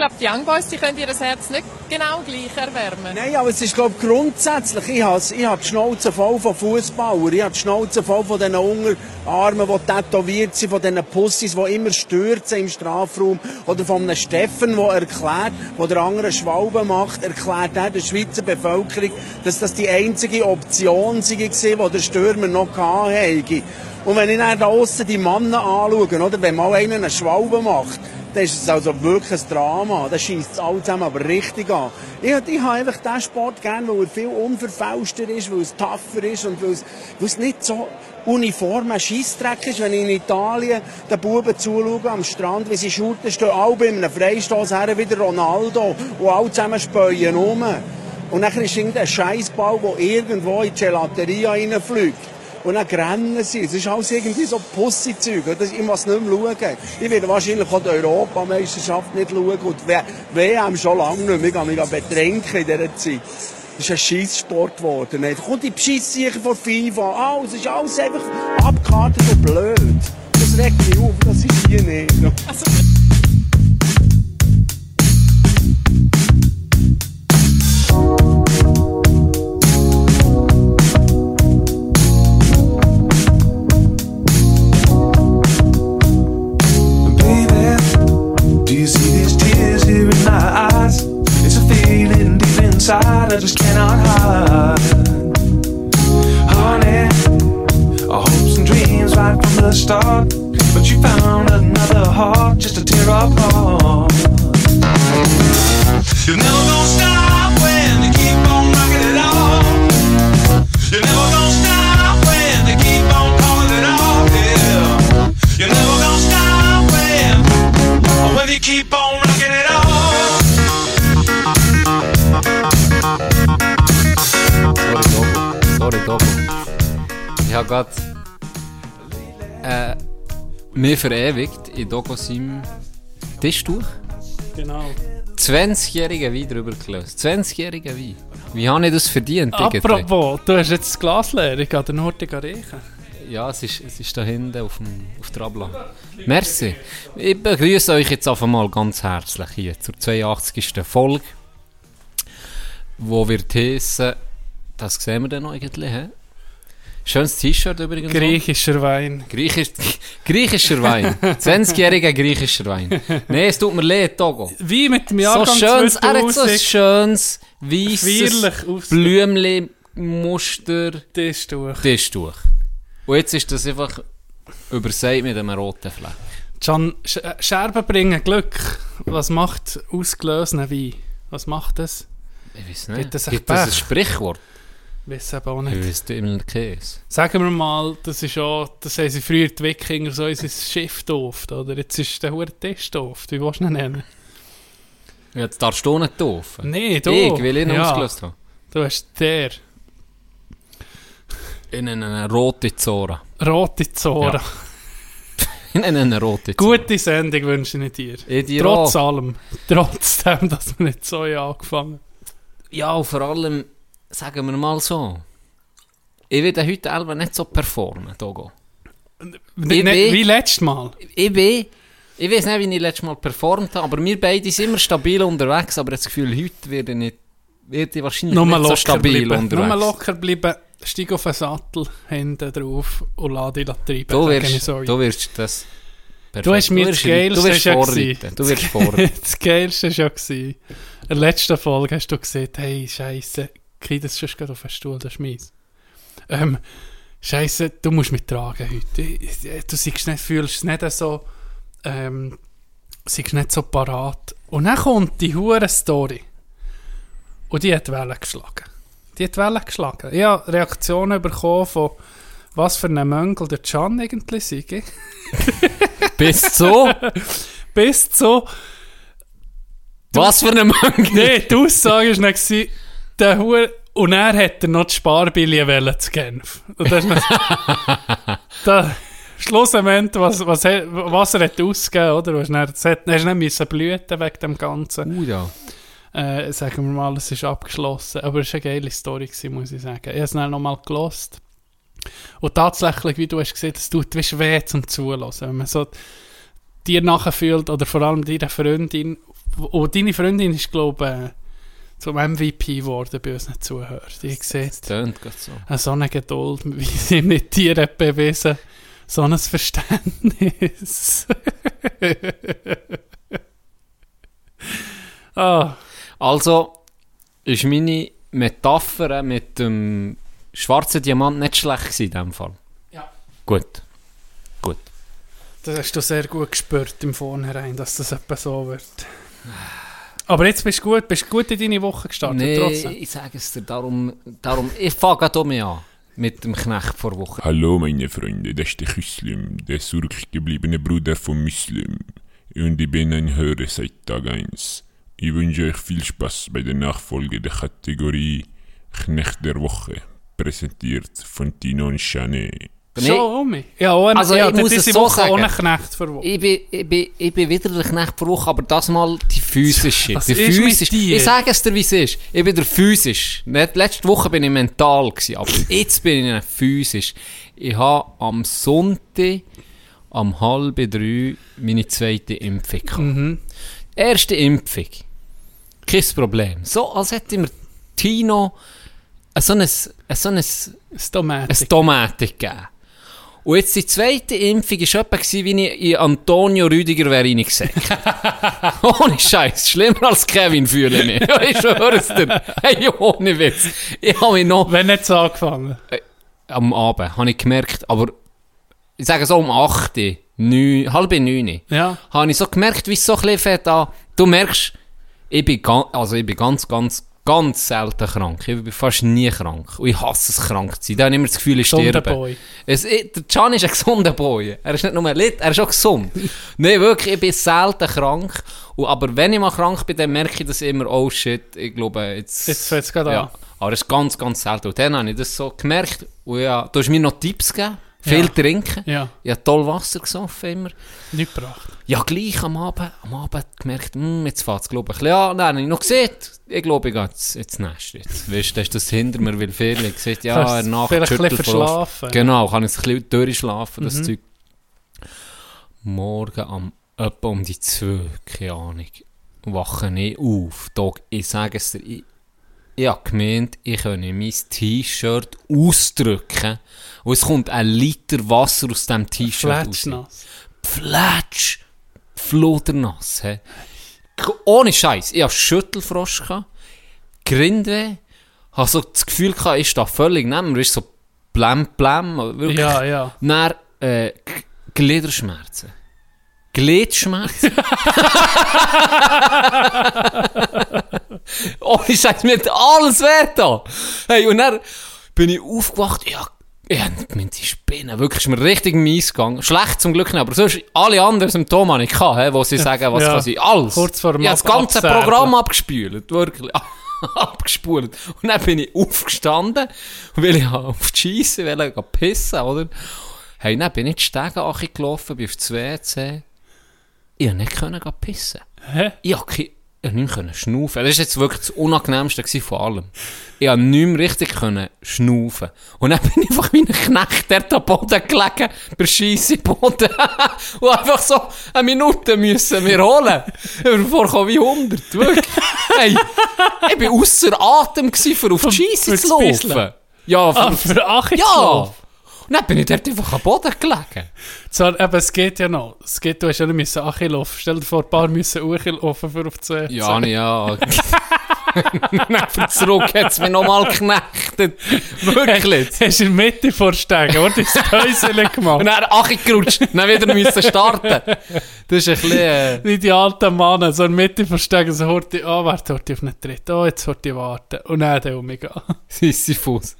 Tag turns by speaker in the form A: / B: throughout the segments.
A: Ich glaube, die Young Boys die können ihr Herz nicht genau gleich erwärmen.
B: Nein, aber es ist glaube ich, grundsätzlich, ich habe, ich habe die Schnauze voll von Fußballern, ich habe die Schnauze voll von diesen Unterarmen, die tätowiert sind, von diesen Pussys, die immer stürzen im Strafraum, oder von einem Steffen, der erklärt, wo der andere Schwalbe macht, erklärt er der Schweizer Bevölkerung, dass das die einzige Option war, die der Stürmer noch hatte. Und wenn ich dann da die Männer anschaue, oder, wenn mal einer eine Schwalbe macht, dann ist es also wirklich ein Drama. Das schießt es alle zusammen aber richtig an. Ich, ich habe einfach diesen Sport gerne, weil er viel unverfälschter ist, weil es tougher ist und weil es, weil es nicht so uniform ein Scheissdreck ist, wenn ich in Italien den Buben zuschaue am Strand, wie sie shooten, stehen alle bei einem Freistoß her, wieder Ronaldo und alle zusammen späuen rum. Und dann ist irgendein Scheißball, der irgendwo in die Gelateria reinfliegt. Und dann rennen sie. Es ist alles irgendwie so Pussy-Zeug. Ich muss nicht mehr schauen. Ich werde wahrscheinlich auch die Europameisterschaft nicht schauen. Und die WM schon lange nicht. Ich habe mich betrinken in dieser Zeit. Das ist ein Scheisssport geworden. Dann kommt die Bescheisssicher von FIFA. Ah, es ist alles einfach abgekartet und blöd. Das regt mich auf. Das ist hier nicht. I just cannot gerade äh, mir verewigt in Dogo seinem Tischtuch.
C: Genau.
B: 20-jährige Wein drüber gelöst. 20-jährige Wein. Wie habe ich das verdient?
C: Apropos, du hast jetzt das Glas leer, ich gehe den Hortig riechen.
B: Ja, es ist, es ist da hinten auf, dem, auf der Abla. Merci. Ich begrüße euch jetzt auf einmal ganz herzlich hier zur 82. Folge, wo wir heissen, das sehen wir dann. He? Schönes T-Shirt übrigens.
C: Griechischer Wein.
B: Griechisch, griechischer Wein. 20-jähriger griechischer Wein. Nein, es tut mir leid, Togo.
C: Wie mit dem Jahrgang
B: so schönes, Er hat so ein schönes, weisses Blümchen-Muster.
C: Tischtuch.
B: Tischtuch. Und jetzt ist das einfach übersät mit einem roten Fleck.
C: Can Scherben bringen Glück. Was macht ausgelösene Wein? Was macht das?
B: Ich weiß nicht. Gibt das, Gibt das ein Sprichwort?
C: Weiß eben auch nicht.
B: Ich weiß immer Käse.
C: Sagen wir mal, das ist auch, das haben sie früher die Wikinger so unser Schiff dooft, oder? Jetzt ist der hure Tisch dooft. Wie willst du ihn nennen?
B: Jetzt darfst du nicht doof.
C: Nee, du.
B: Ich will ihn ja. ausgelöst haben.
C: Du hast der.
B: In eine rote Zora.
C: Rote Zora. Ja.
B: In eine rote Zora.
C: Gute Sendung wünsche ich dir.
B: Ich dir
C: Trotz auch. allem. Trotzdem, dass wir nicht so angefangen
B: Ja, und vor allem sagen wir mal so, ich werde heute selber nicht so performen, Togo.
C: Wie, ne, wie letztes Mal?
B: Ich bin, ich weiß nicht, wie ich letztes Mal performt habe, aber wir beide sind immer stabil unterwegs, aber das Gefühl, heute werde ich, nicht, werde ich wahrscheinlich
C: Nur
B: nicht so stabil
C: bleiben.
B: unterwegs.
C: Nur locker bleiben, steig auf den Sattel, Hände drauf und lade dich treiben.
B: Du wirst, du wirst das...
C: Perfekt. Du hast mir das Geilste
B: du wirst vorreiten. Du wirst vorreiten.
C: das Geilste war ja. In der letzten Folge hast du gesagt, hey, Scheiße, krieg das schon gerade auf den Stuhl, das ist mies. Ähm, Scheiße, du musst mich tragen heute. Du siehst nicht, fühlst es nicht so, ähm, siehst nicht so parat. Und dann kommt die hure Story. Und die hat Wellen geschlagen. Die hat Wellen geschlagen. Ich habe Reaktionen bekommen von, was für ein Möngel der Can eigentlich sei.
B: Bist so?
C: Bist so?
B: Was für ein Möngel?
C: Nein, die Aussage war nicht, der Hure und er hat er noch die Sparbillie zu Genf. Und das ist da, Schlussendlich, was, was, was er hat ausgegeben, oder? Du hast, nicht, müssen blüten wegen dem Ganzen.
B: Uh, ja.
C: Äh, sagen wir mal, es ist abgeschlossen. Aber es war eine geile Story, gewesen, muss ich sagen. Ich habe es dann nochmal gelost. Und tatsächlich, wie du hast gesehen, es tut wie weh zum Zuhören. Wenn man so dir nachfühlt oder vor allem deine Freundin. Und deine Freundin ist, glaube ich, äh, zum MVP geworden bei unseren Zuhörern. Die sieht
D: Das tönt so.
C: eine so eine Geduld, wie sie mit dir hat bewiesen so ein Verständnis. ah,
D: Also ist meine Metapher mit dem schwarzen Diamant nicht schlecht in dem Fall.
C: Ja.
D: Gut. Gut.
C: das hast du sehr gut gespürt im Vornherein, dass das etwa so wird. Aber jetzt bist du gut, bist du gut in deine Woche gestartet,
D: Nee,
C: trotzdem.
D: ich sage es dir, darum, darum ich fange gerade mich an mit dem Knecht vor Woche.
E: Hallo meine Freunde, das ist der Küslim, der zurückgebliebene Bruder von Muslim. Und ich bin ein Hörer seit Tag 1. Ich wünsche euch viel Spaß bei der Nachfolge der Kategorie Knecht der Woche, präsentiert von Tino und Chanet.
C: Schon um mich. Ja, ein,
D: Also,
C: ja,
D: ich muss
C: diese
D: es so
C: Woche
D: sagen.
C: ohne Knecht verwochen.
D: Ich bin, ich, bin, ich bin wieder der Knecht vor Woche, aber das mal die physische.
C: Was
D: die
C: ist mit
D: physisch.
C: dir?
D: Ich sage es dir, wie es ist. Ich bin der physisch. Nicht, letzte Woche bin ich mental gewesen, aber jetzt bin ich physisch. Ich habe am Sonntag am halb drei meine zweite Impfung gehabt.
C: Mhm.
D: Erste Impfung. Kein Problem. So, als hätte mir Tino so ein, so ein,
C: Tomatik.
D: ein Tomate gegeben. Und jetzt die zweite Impfung war etwa, wie ich in Antonio Rüdiger wäre reingesagt. ohne Scheiß, schlimmer als Kevin fühle ich mich. ich schwöre es dir. Hey, ohne Witz. Ich habe mich noch
C: Wenn nicht so angefangen.
D: am Abend, habe ich gemerkt, aber ich sage so um 8, 9, halb 9,
C: Ja.
D: habe ich so gemerkt, wie es so ein bisschen fett an. Du merkst, ich bin, also ich bin ganz, ganz, ganz selten krank. Ich bin fast nie krank. Und ich hasse es, krank zu sein. Da habe ich immer das Gefühl, ich sterbe. Es, ich, der Can ist ein gesunder Boy. Er ist nicht nur lit, er ist auch gesund. Nein, wirklich, ich bin selten krank. Und, aber wenn ich mal krank bin, dann merke ich das immer, oh shit, ich glaube, jetzt...
C: Jetzt fängt es gerade
D: ja.
C: an.
D: Aber es ist ganz, ganz selten. Und dann habe ich das so gemerkt. Und ja, du hast mir noch Tipps gegeben. Viel
C: Ja.
D: trinken.
C: Ja,
D: Ich habe toll Wasser gesoffen immer.
C: nicht gebracht.
D: Ja, gleich am Abend, am Abend gemerkt, hm, jetzt fährt es, glaube ich, ein bisschen an. Nein, habe ich noch gesehen. Ich glaube, ich gehe jetzt, jetzt nächst jetzt. Weißt du, das hinter mir, weil viele gesagt ja, er Nacht
C: vielleicht ein bisschen verschlafen.
D: Genau, kann ich ein bisschen durchschlafen, das
C: Mhm.
D: Zeug. Morgen am, etwa um die zwei, keine Ahnung, wache ich auf. Dog, ich sage es dir, ich, ich habe gemeint, ich könne mein T-Shirt ausdrücken und es kommt ein Liter Wasser aus diesem T-Shirt raus. Fletsch, fludernass. He. Ohne Scheiß, ich hatte Schüttelfrost, gehabt, Grindweh, habe so das Gefühl gehabt, ich stehe völlig neben mir, ist so blem, blem, wirklich.
C: Ja, ja.
D: Dann, äh, Gliederschmerzen. Gliedschmerzen? Ohne Scheiß, mir hat alles weh da. Hey, und dann bin ich aufgewacht, ja, ich hab gemeint, die Spinnen, wirklich, ist mir richtig mies gegangen. Schlecht zum Glück nicht, aber sonst alle anderen Symptome habe ich gehabt, wo sie sagen, was
C: Ja.
D: kann sein. Alles.
C: Kurz vor dem
D: Ich habe das ganze
C: Absäbeln.
D: Programm abgespült, wirklich. abgespult. Und dann bin ich aufgestanden, weil ich auf die Scheisse wollte pissen, oder? Hey, dann bin ich die Stege gelaufen, bin auf das WC. Ich konnte nicht pissen.
C: Hä?
D: Ich konnte ich nicht mehr schnaufen. Das war jetzt wirklich das Unangenehmste von allem. Ich konnte nicht mehr richtig können schnaufen. Und dann bin ich einfach wie ein Knecht dort am Boden gelegen, bei Scheisse Boden. Und einfach so eine Minute müssen wir holen. Vorgekommen wie 100, wirklich. Hey, ich bin ausser Atem gewesen, für auf die Scheisse zu laufen. Ja,
C: Ah,
D: für,
C: für Achi
D: ja. Und dann bin ich dort einfach am Boden gelegen.
C: Zwar, eben, es geht ja noch. Es geht, du hast ja nicht müssen Achi laufen. Stell dir vor, ein paar müssen Uchi laufen für auf die.
D: Ja, nee, ja. Neben zurück hat es mich nochmal geknechtet. Wirklich.
C: Hast du in der Mitte vorsteigen, oder? Das
D: Und
C: gemacht.
D: dann Achi gerutscht, dann wieder müssen starten. Das ist ein bisschen... Äh,
C: Wie die alten Männer, so in der Mitte verstecken, so hurti, oh, warte, hurti auf einen Tritt, oh, jetzt hurti warten. Und dann der umgehen.
D: Sisyphus.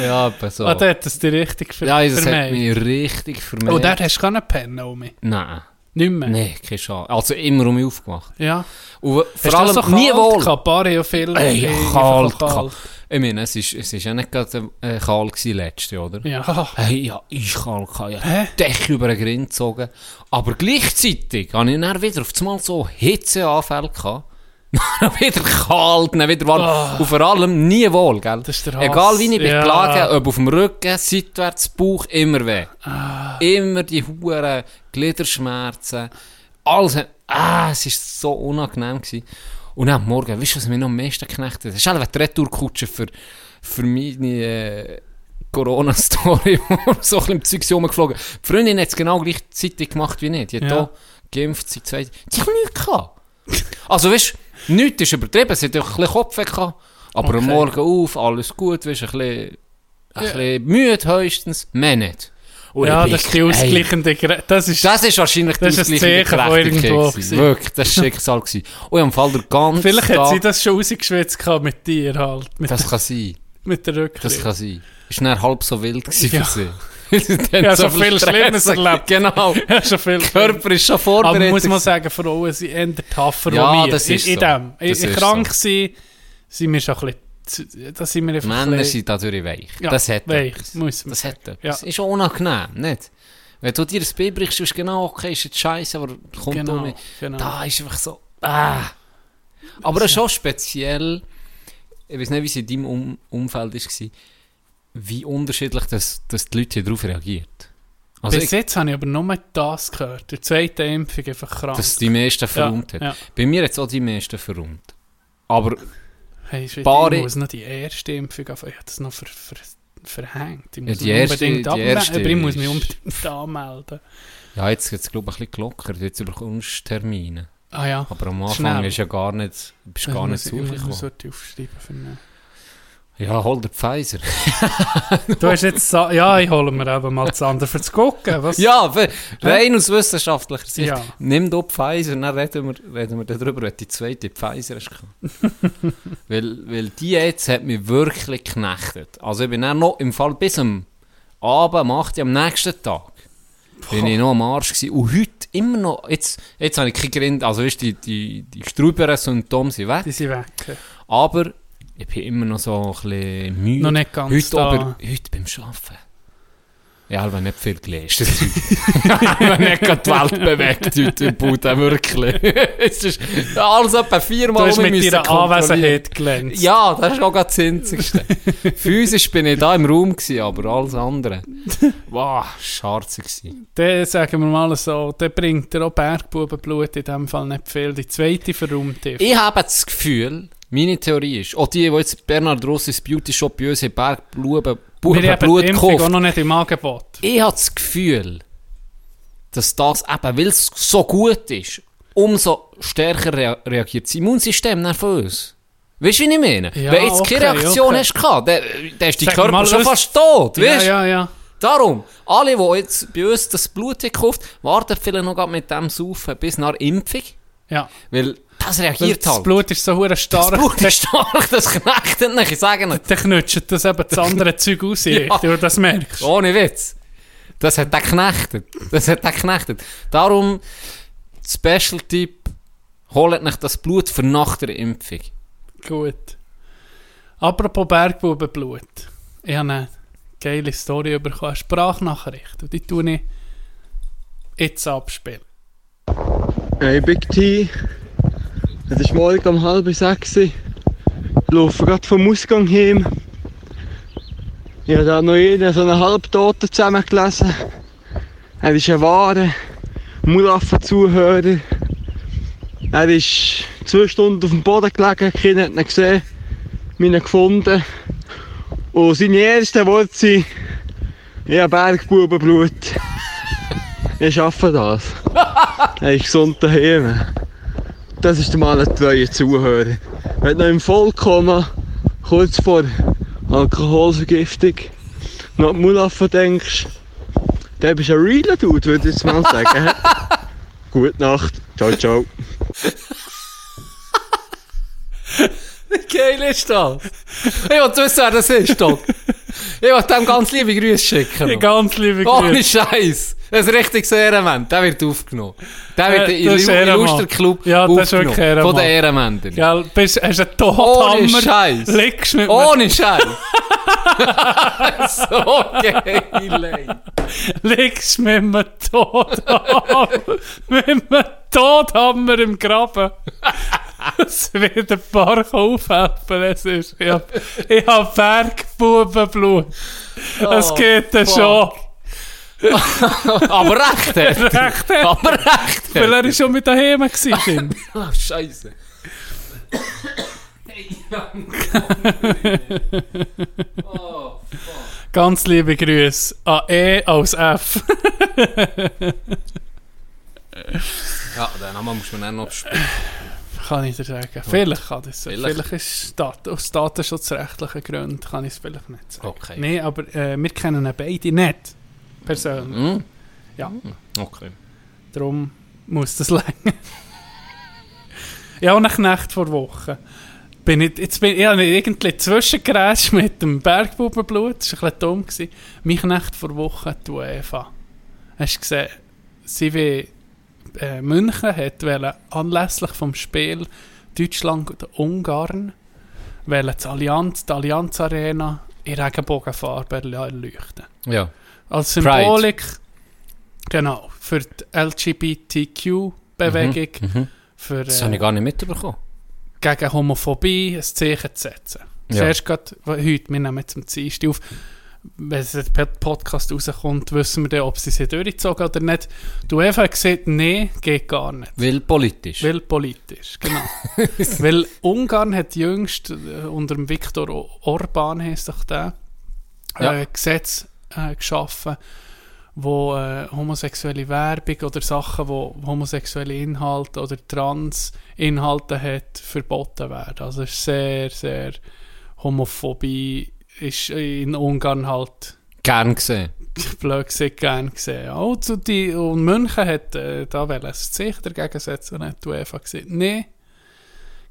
D: Ja, aber so.
C: Ah, da hat es dich richtig ver
D: ja, das hat
C: vermeiden.
D: mich richtig vermehrt.
C: Oh, dort hast du keine Pennen um mich.
D: Nein.
C: Nicht mehr.
D: Nein, keine Chance. Also immer um mich aufgemacht.
C: Ja.
D: Und
C: Hast
D: vor
C: du
D: allem
C: das so
D: nie wohl.
C: paar haben ja viel.
D: Ey, kalt, kalt. Ich meine, es ist, es ist ja nicht gerade äh, kalt gewesen letzte, oder?
C: Ja.
D: Hey, ja, ich kalt, ja,
C: Hä?
D: Dech über den Grind gezogen. Aber gleichzeitig habe ich dann wieder auf einmal so Hitzeanfälle gehabt. wieder kalt, dann wieder warm. Und vor allem nie wohl, gell? Egal wie ich bin
C: Ja.
D: gelegen, ob auf dem Rücken, seitwärts, Bauch, immer weh.
C: Ah.
D: Immer die huren Gliederschmerzen. Alles, hat- ah, es war so unangenehm. Gewesen. Und dann am Morgen, weißt du, was mich noch am meisten geknechtet hat? Das ist einfach die Retourkutsche für, für meine äh, Corona-Story, wo so ein bisschen im Zeug rumgeflogen. Die Freundin hat es genau gleichzeitig gemacht wie ich. Die hat
C: Ja.
D: hier geimpft, sie zwei. Die hat nichts gehabt. Also, weißt du, nichts ist übertrieben. Sie hat auch ein bisschen Kopfweh gehabt. Aber am
C: Okay.
D: Morgen auf, alles gut, weißt ein bisschen, ein bisschen müde höchstens, mehr nicht. Und
C: Ja,
D: ich
C: das ist die ausgleichende Gre- Das ist,
D: das ist wahrscheinlich
C: Das ist
D: die
C: ein
D: ausgleichende Gerechtigkeit. Wirklich, das war Schicksal. gewesen. Und am Fall der ganze
C: vielleicht hat sie das schon rausgeschwitzt mit dir halt. Mit,
D: das kann sein.
C: mit der Rückkehr.
D: Das kann sein. Ist dann halb so wild gewesen
C: Ja.
D: für sie. Haben
C: Ja, so
D: viel
C: Schlimmes erlebt.
D: Genau.
C: Ja, schon viel.
D: Der Körper ist schon
C: Aber
D: vorbereitet.
C: muss man sagen, Frauen sind eher tougher
D: Ja, das ist
C: in, in
D: so.
C: dem.
D: Das
C: in krank
D: so.
C: sein, sind wir schon ein bisschen... zu- Da sind wir einfach
D: Männer
C: bisschen-
D: sind dadurch weich.
C: Ja,
D: das hat
C: weich,
D: etwas.
C: muss man
D: Das hat etwas.
C: Ja.
D: Das ist auch unangenehm, nicht? Wenn du dir ein Bein brichst, ist es genau okay, ist jetzt scheiße, aber kommt
C: Genau,
D: um
C: genau.
D: Da ist einfach so. Ah. Aber das ist schon speziell. Ich weiß nicht, wie es in deinem um Umfeld war, wie unterschiedlich das, das die Leute darauf reagiert. Also,
C: Bis
D: ich,
C: jetzt habe ich aber nur das gehört. Die zweite Impfung einfach krank.
D: dass die meisten verrummt
C: ja,
D: hat.
C: ja.
D: Bei mir hat es auch die meisten verrummt. Aber
C: Hey,
D: Paare-
C: ich muss noch die erste Impfung anfangen. Ich habe das noch ver, ver, verhängt. Ich
D: Ja,
C: muss
D: die
C: mich
D: erste-
C: unbedingt
D: die erste
C: Aber ich muss mich unbedingt anmelden.
D: ja, jetzt geht es glaube ich ein bisschen gelockert. Jetzt bekommst du Termine.
C: Ah ja.
D: Aber am Anfang
C: Schnell.
D: ist ja gar nicht, bist
C: Das
D: gar nicht
C: muss ich- ich muss aufschreiben. Für einen-
D: Ja, hol dir Pfizer.
C: Du hast jetzt... Sa- Ja, ich hole mir eben mal das andere für zu gucken. Was?
D: Ja, rein aus wissenschaftlicher Sicht.
C: Ja.
D: Nimm doch Pfizer, dann reden wir, reden wir darüber, wenn du die zweite Pfizer hast. gehabt. weil, weil die jetzt hat mich wirklich geknechtet. Also ich bin dann noch im Fall bis am Abend, am 8. Uhr am nächsten Tag, bin ich noch am Arsch gewesen. Und heute immer noch, jetzt, jetzt habe ich keine Gründe, also weißt, die, die, die Struberen-Symptome sind weg,
C: Die sind weg.
D: aber ich bin immer noch so ein bisschen müde.
C: Noch nicht ganz
D: Heute
C: da.
D: aber, heute beim Arbeiten. Ja, aber nicht viel gelesen. ich habe nicht die Welt bewegt heute im Bude, wirklich. es ist alles etwa
C: Du
D: viermal
C: hast
D: um
C: mit deiner. Anwesenheit glänzt.
D: Ja, das ist auch das Einzigste. Physisch bin ich da im Raum gewesen, aber alles andere. Wow, scharze gewesen.
C: Dann sagen wir mal so, der bringt dir auch Bergbubenblut in dem Fall nicht viel. Die zweite verräumt.
D: Ich habe das Gefühl, meine Theorie ist, auch die, die jetzt Bernhard Rossis Beauty Shop bei uns
C: haben die
D: Blut
C: Impfung auch
D: gekauft.
C: noch nicht im Angebot.
D: Ich habe das Gefühl, dass das eben, weil es so gut ist, umso stärker rea reagiert das Immunsystem uns. Weißt du, wie ich meine?
C: Ja,
D: Wenn jetzt
C: okay,
D: keine Reaktion
C: okay.
D: hast gehabt, dann, dann ist dein Körper
C: mal,
D: schon fast tot,
C: Ja,
D: weißt du?
C: ja, ja.
D: Darum, alle, die jetzt bei uns das Blut haben gekauft, warten vielleicht noch mit dem Saufen bis nach Impfung,
C: ja.
D: weil das reagiert
C: Das
D: halt.
C: Blut ist so hure
D: das
C: stark.
D: Blut ist stark, das knechtet nicht, ich sage nicht.
C: Dann knutscht das eben das andere Zeug aus,
D: Ja.
C: ja. du das merkst.
D: Ohne Witz. Das hat er geknechtet. Das hat er geknechtet. Darum, Special-Tipp, holt nicht das Blut für nach der Impfung.
C: Gut. Apropos Bergbubenblut. Ich habe eine geile Story bekommen, eine Sprachnachricht. Und die tue ich jetzt abspielen.
F: Hey Big T, es ist morgen um halb sechs. Ich laufe gerade vom Ausgang heim. Ich habe da noch einen, so einen Halbtoten zusammengelesen. Er ist ein wahrer Mulaffen-Zuhörer. Er ist zwei Stunden auf dem Boden gelegen, keiner hat ihn gesehen, mich gefunden. Und seine ersten Worte sind, ich habe Bergbubenblut. Ich schaffe das. Er ist gesund daheim. Das ist mal ein treuer Zuhörer. Wenn du noch im Vollkommen kurz vor Alkoholvergiftung noch die Mulaffen denkst, dann bist du ein realer Dude, würde ich jetzt mal sagen. Gute Nacht. Ciao, ciao.
D: Wie geil ist das? Ich will wissen, wer das ist, Doc. Ich will dem ganz liebe Grüße schicken.
C: Ganz liebe
D: Ohne
C: Grüße.
D: Scheiß. Ein richtiges Ehrenmann. Der wird aufgenommen. Der wird
C: Äh,
D: in
C: das ist
D: den
C: Ehrenmann.
D: Illuster-Club
C: Ja, das ist
D: aufgenommen.
C: wirklich Ehrenmann.
D: Von den Ehrenmännern.
C: Gell, bist, hast einen
D: Ohne
C: Todhammer.
D: Scheiß.
C: Liegst mit,
D: Ohne Scheiß. so geil, ey.
C: liegst mit einem Todhammer. mit einem Todhammer im Graben. dass wieder ein paar aufhelfen es ist. Ich hab, ich hab Bergbubenblut. Es
D: Oh,
C: geht ja
D: fuck.
C: schon.
D: Aber recht, ey.
C: Recht.
D: Aber recht,
C: Weil
D: ey.
C: er ist schon mit daheim gewesen.
D: Ah, Scheiße. oh,
C: Ganz liebe Grüße an E als F.
D: ja, den Namen muss man dann noch spielen.
C: Kann ich dir sagen. Vielleicht kann das.
D: Vielleicht.
C: Vielleicht, ist Dat aus datenschutzrechtlichen Gründen kann ich es vielleicht nicht sagen.
D: Okay.
C: Nein, aber äh, wir kennen beide nicht. Persönlich.
D: Hm?
C: Ja.
D: Okay.
C: Darum muss das länger. ja, und eine Nacht vor Woche. Bin ich, jetzt bin ich ja, irgendwie zwischengerätscht mit dem Bergbubenblut. Das war ein bisschen dumm. Gewesen. Mich Nacht vor Woche, die UEFA. Hast du gesehen, sie wie äh, München hat wollen, anlässlich vom Spiel Deutschland und Ungarn wollen das Allianz, die Allianz Arena in Regenbogenfarbe erleuchten.
D: Ja.
C: Als Symbolik, genau, für die LGBTQ-Bewegung,
D: Mhm.
C: für,
D: Das habe ich
C: äh,
D: gar nicht mitbekommen.
C: gegen Homophobie ein Zeichen zu setzen.
D: Ja.
C: Zuerst gerade heute, wir nehmen jetzt am Dienstag auf, wenn der Podcast rauskommt, wissen wir dann, ob sie sie durchgezogen oder nicht. Du einfach gesagt, nein, geht gar nicht.
D: Weil politisch.
C: Weil politisch, genau. Weil Ungarn hat jüngst äh, unter dem Viktor Orban, heisst doch der,
D: Ja.
C: äh, Gesetz äh, geschaffen, wo äh, homosexuelle Werbung oder Sachen, wo homosexuelle Inhalte oder Trans-Inhalte hat, verboten werden. Also es ist sehr, sehr Homophobie ist in Ungarn halt
D: Gern gesehen.
C: blöd gesagt gern gesehen. Also die, und München hat äh, da Zeichen dagegen setzen und hat die UEFA gesagt, nee,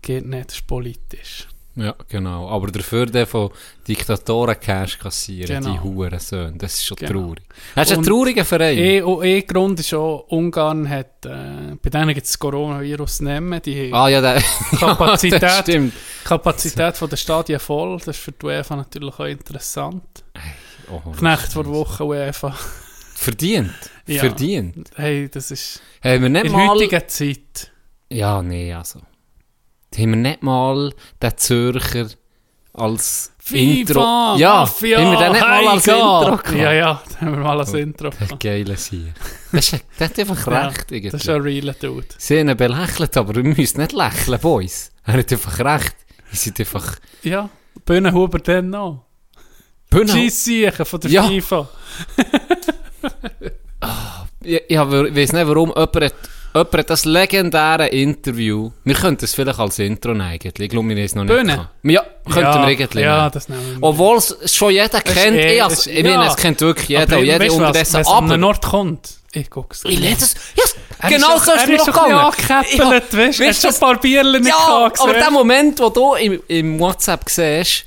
C: geht nicht, das ist politisch.
D: Ja, genau. Aber dafür der von Diktatoren Cash kassieren,
C: Genau.
D: die Hurensöhne. Das ist schon
C: Genau.
D: traurig. Das ist ein
C: Und
D: trauriger Verein.
C: Eh, oh, eh Grund ist auch, Ungarn hat, äh, bei denen gibt es das Coronavirus nehmen, die haben
D: ah ja, der
C: Kapazität.
D: Ja, stimmt.
C: die Kapazität von der Stadien voll, das ist für die UEFA natürlich auch interessant.
D: Oh,
C: Knecht vor Woche UEFA,
D: Verdient.
C: Ja.
D: Verdient.
C: hey, das ist
D: Haben wir nicht
C: in
D: mal...
C: heutiger Zeit,
D: Ja, nee, also. Haben wir nicht mal den Zürcher als Intro... Ja,
C: Mafia,
D: haben wir den nicht mal als
C: Heigat.
D: Intro gehabt?
C: Ja, ja, da haben wir mal als Intro
D: Der
C: gehabt.
D: geile Sie. Das ist, der hat einfach
C: Ja,
D: recht, irgendwie.
C: Das ist ein realer Dude.
D: Sie haben ihn belächelt, aber wir müssen nicht lächeln, Boys. Er hat einfach recht. Sie sind einfach...
C: Ja, Bühnenhuber dann noch.
D: Bühne-
C: Scheissiechen von der
D: Ja.
C: FIFA.
D: Ich, ich weiß nicht, warum jemand hat, jemand hat das legendäre Interview... Wir könnten es vielleicht als Intro nehmen, eigentlich. Ich glaube, wir haben es noch nicht
C: Bühne?
D: Ja, könnten
C: ja,
D: wir irgendwie
C: Ja,
D: nehmen.
C: das nehmen wir.
D: Obwohl es schon jeder kennt.
C: eh-
D: ich,
C: es
D: als, ich meine,
C: ja.
D: es kennt wirklich jeder. Und jeder unterdessen.
C: wenn es an den Ort kommt, ich guck's.
D: Ich lese es. Yes,
C: Er
D: genau so ist
C: er
D: mir noch gegangen.
C: angekäppelt, weißt du? Hast schon ein paar Bierchen nicht
D: Ja,
C: gehabt,
D: aber
C: gesehen?
D: der Moment, wo du im, im WhatsApp siehst,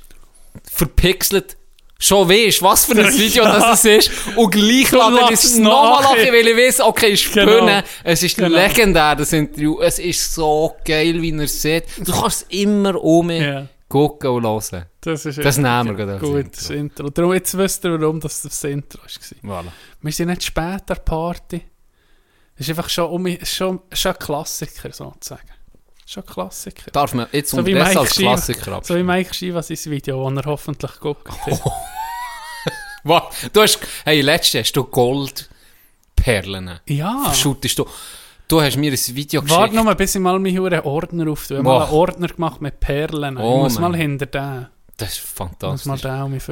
D: verpixelt, schon weisst, was für ein Video das ist, und gleich lade ich es nochmal
C: nach.
D: lachen, weil ich weiss, okay, ist
C: Genau.
D: Bühne, es ist
C: Genau.
D: legendär, das Interview, es ist so geil, wie er es sieht. Du kannst es immer um mich
C: Ja,
D: gucken und hören.
C: das ist
D: Das nehmen wir gerade
C: Gut,
D: Intro.
C: das Intro. Darum, jetzt wisst ihr, warum das das Intro war.
D: Voilà.
C: Wir sind nicht spät an der Party. Das ist einfach schon, um, schon, schon ein Klassiker, sozusagen. Schon ein Klassiker.
D: Darf man jetzt
C: So
D: unterdessen als. Klassiker
C: So wie? Mike Shiva sein Video, das er hoffentlich guckt.
D: Wow. Du hast, hey, letztes hast du Goldperlen.
C: Ja.
D: Verschuttest du. Du hast mir ein Video geschickt.
C: Warte noch mal, bis ich mal meinen Ordner auf. Ich habe mal einen Ordner gemacht mit Perlen.
D: Oh,
C: ich muss
D: Mann.
C: mal hinter den.
D: Das ist fantastisch.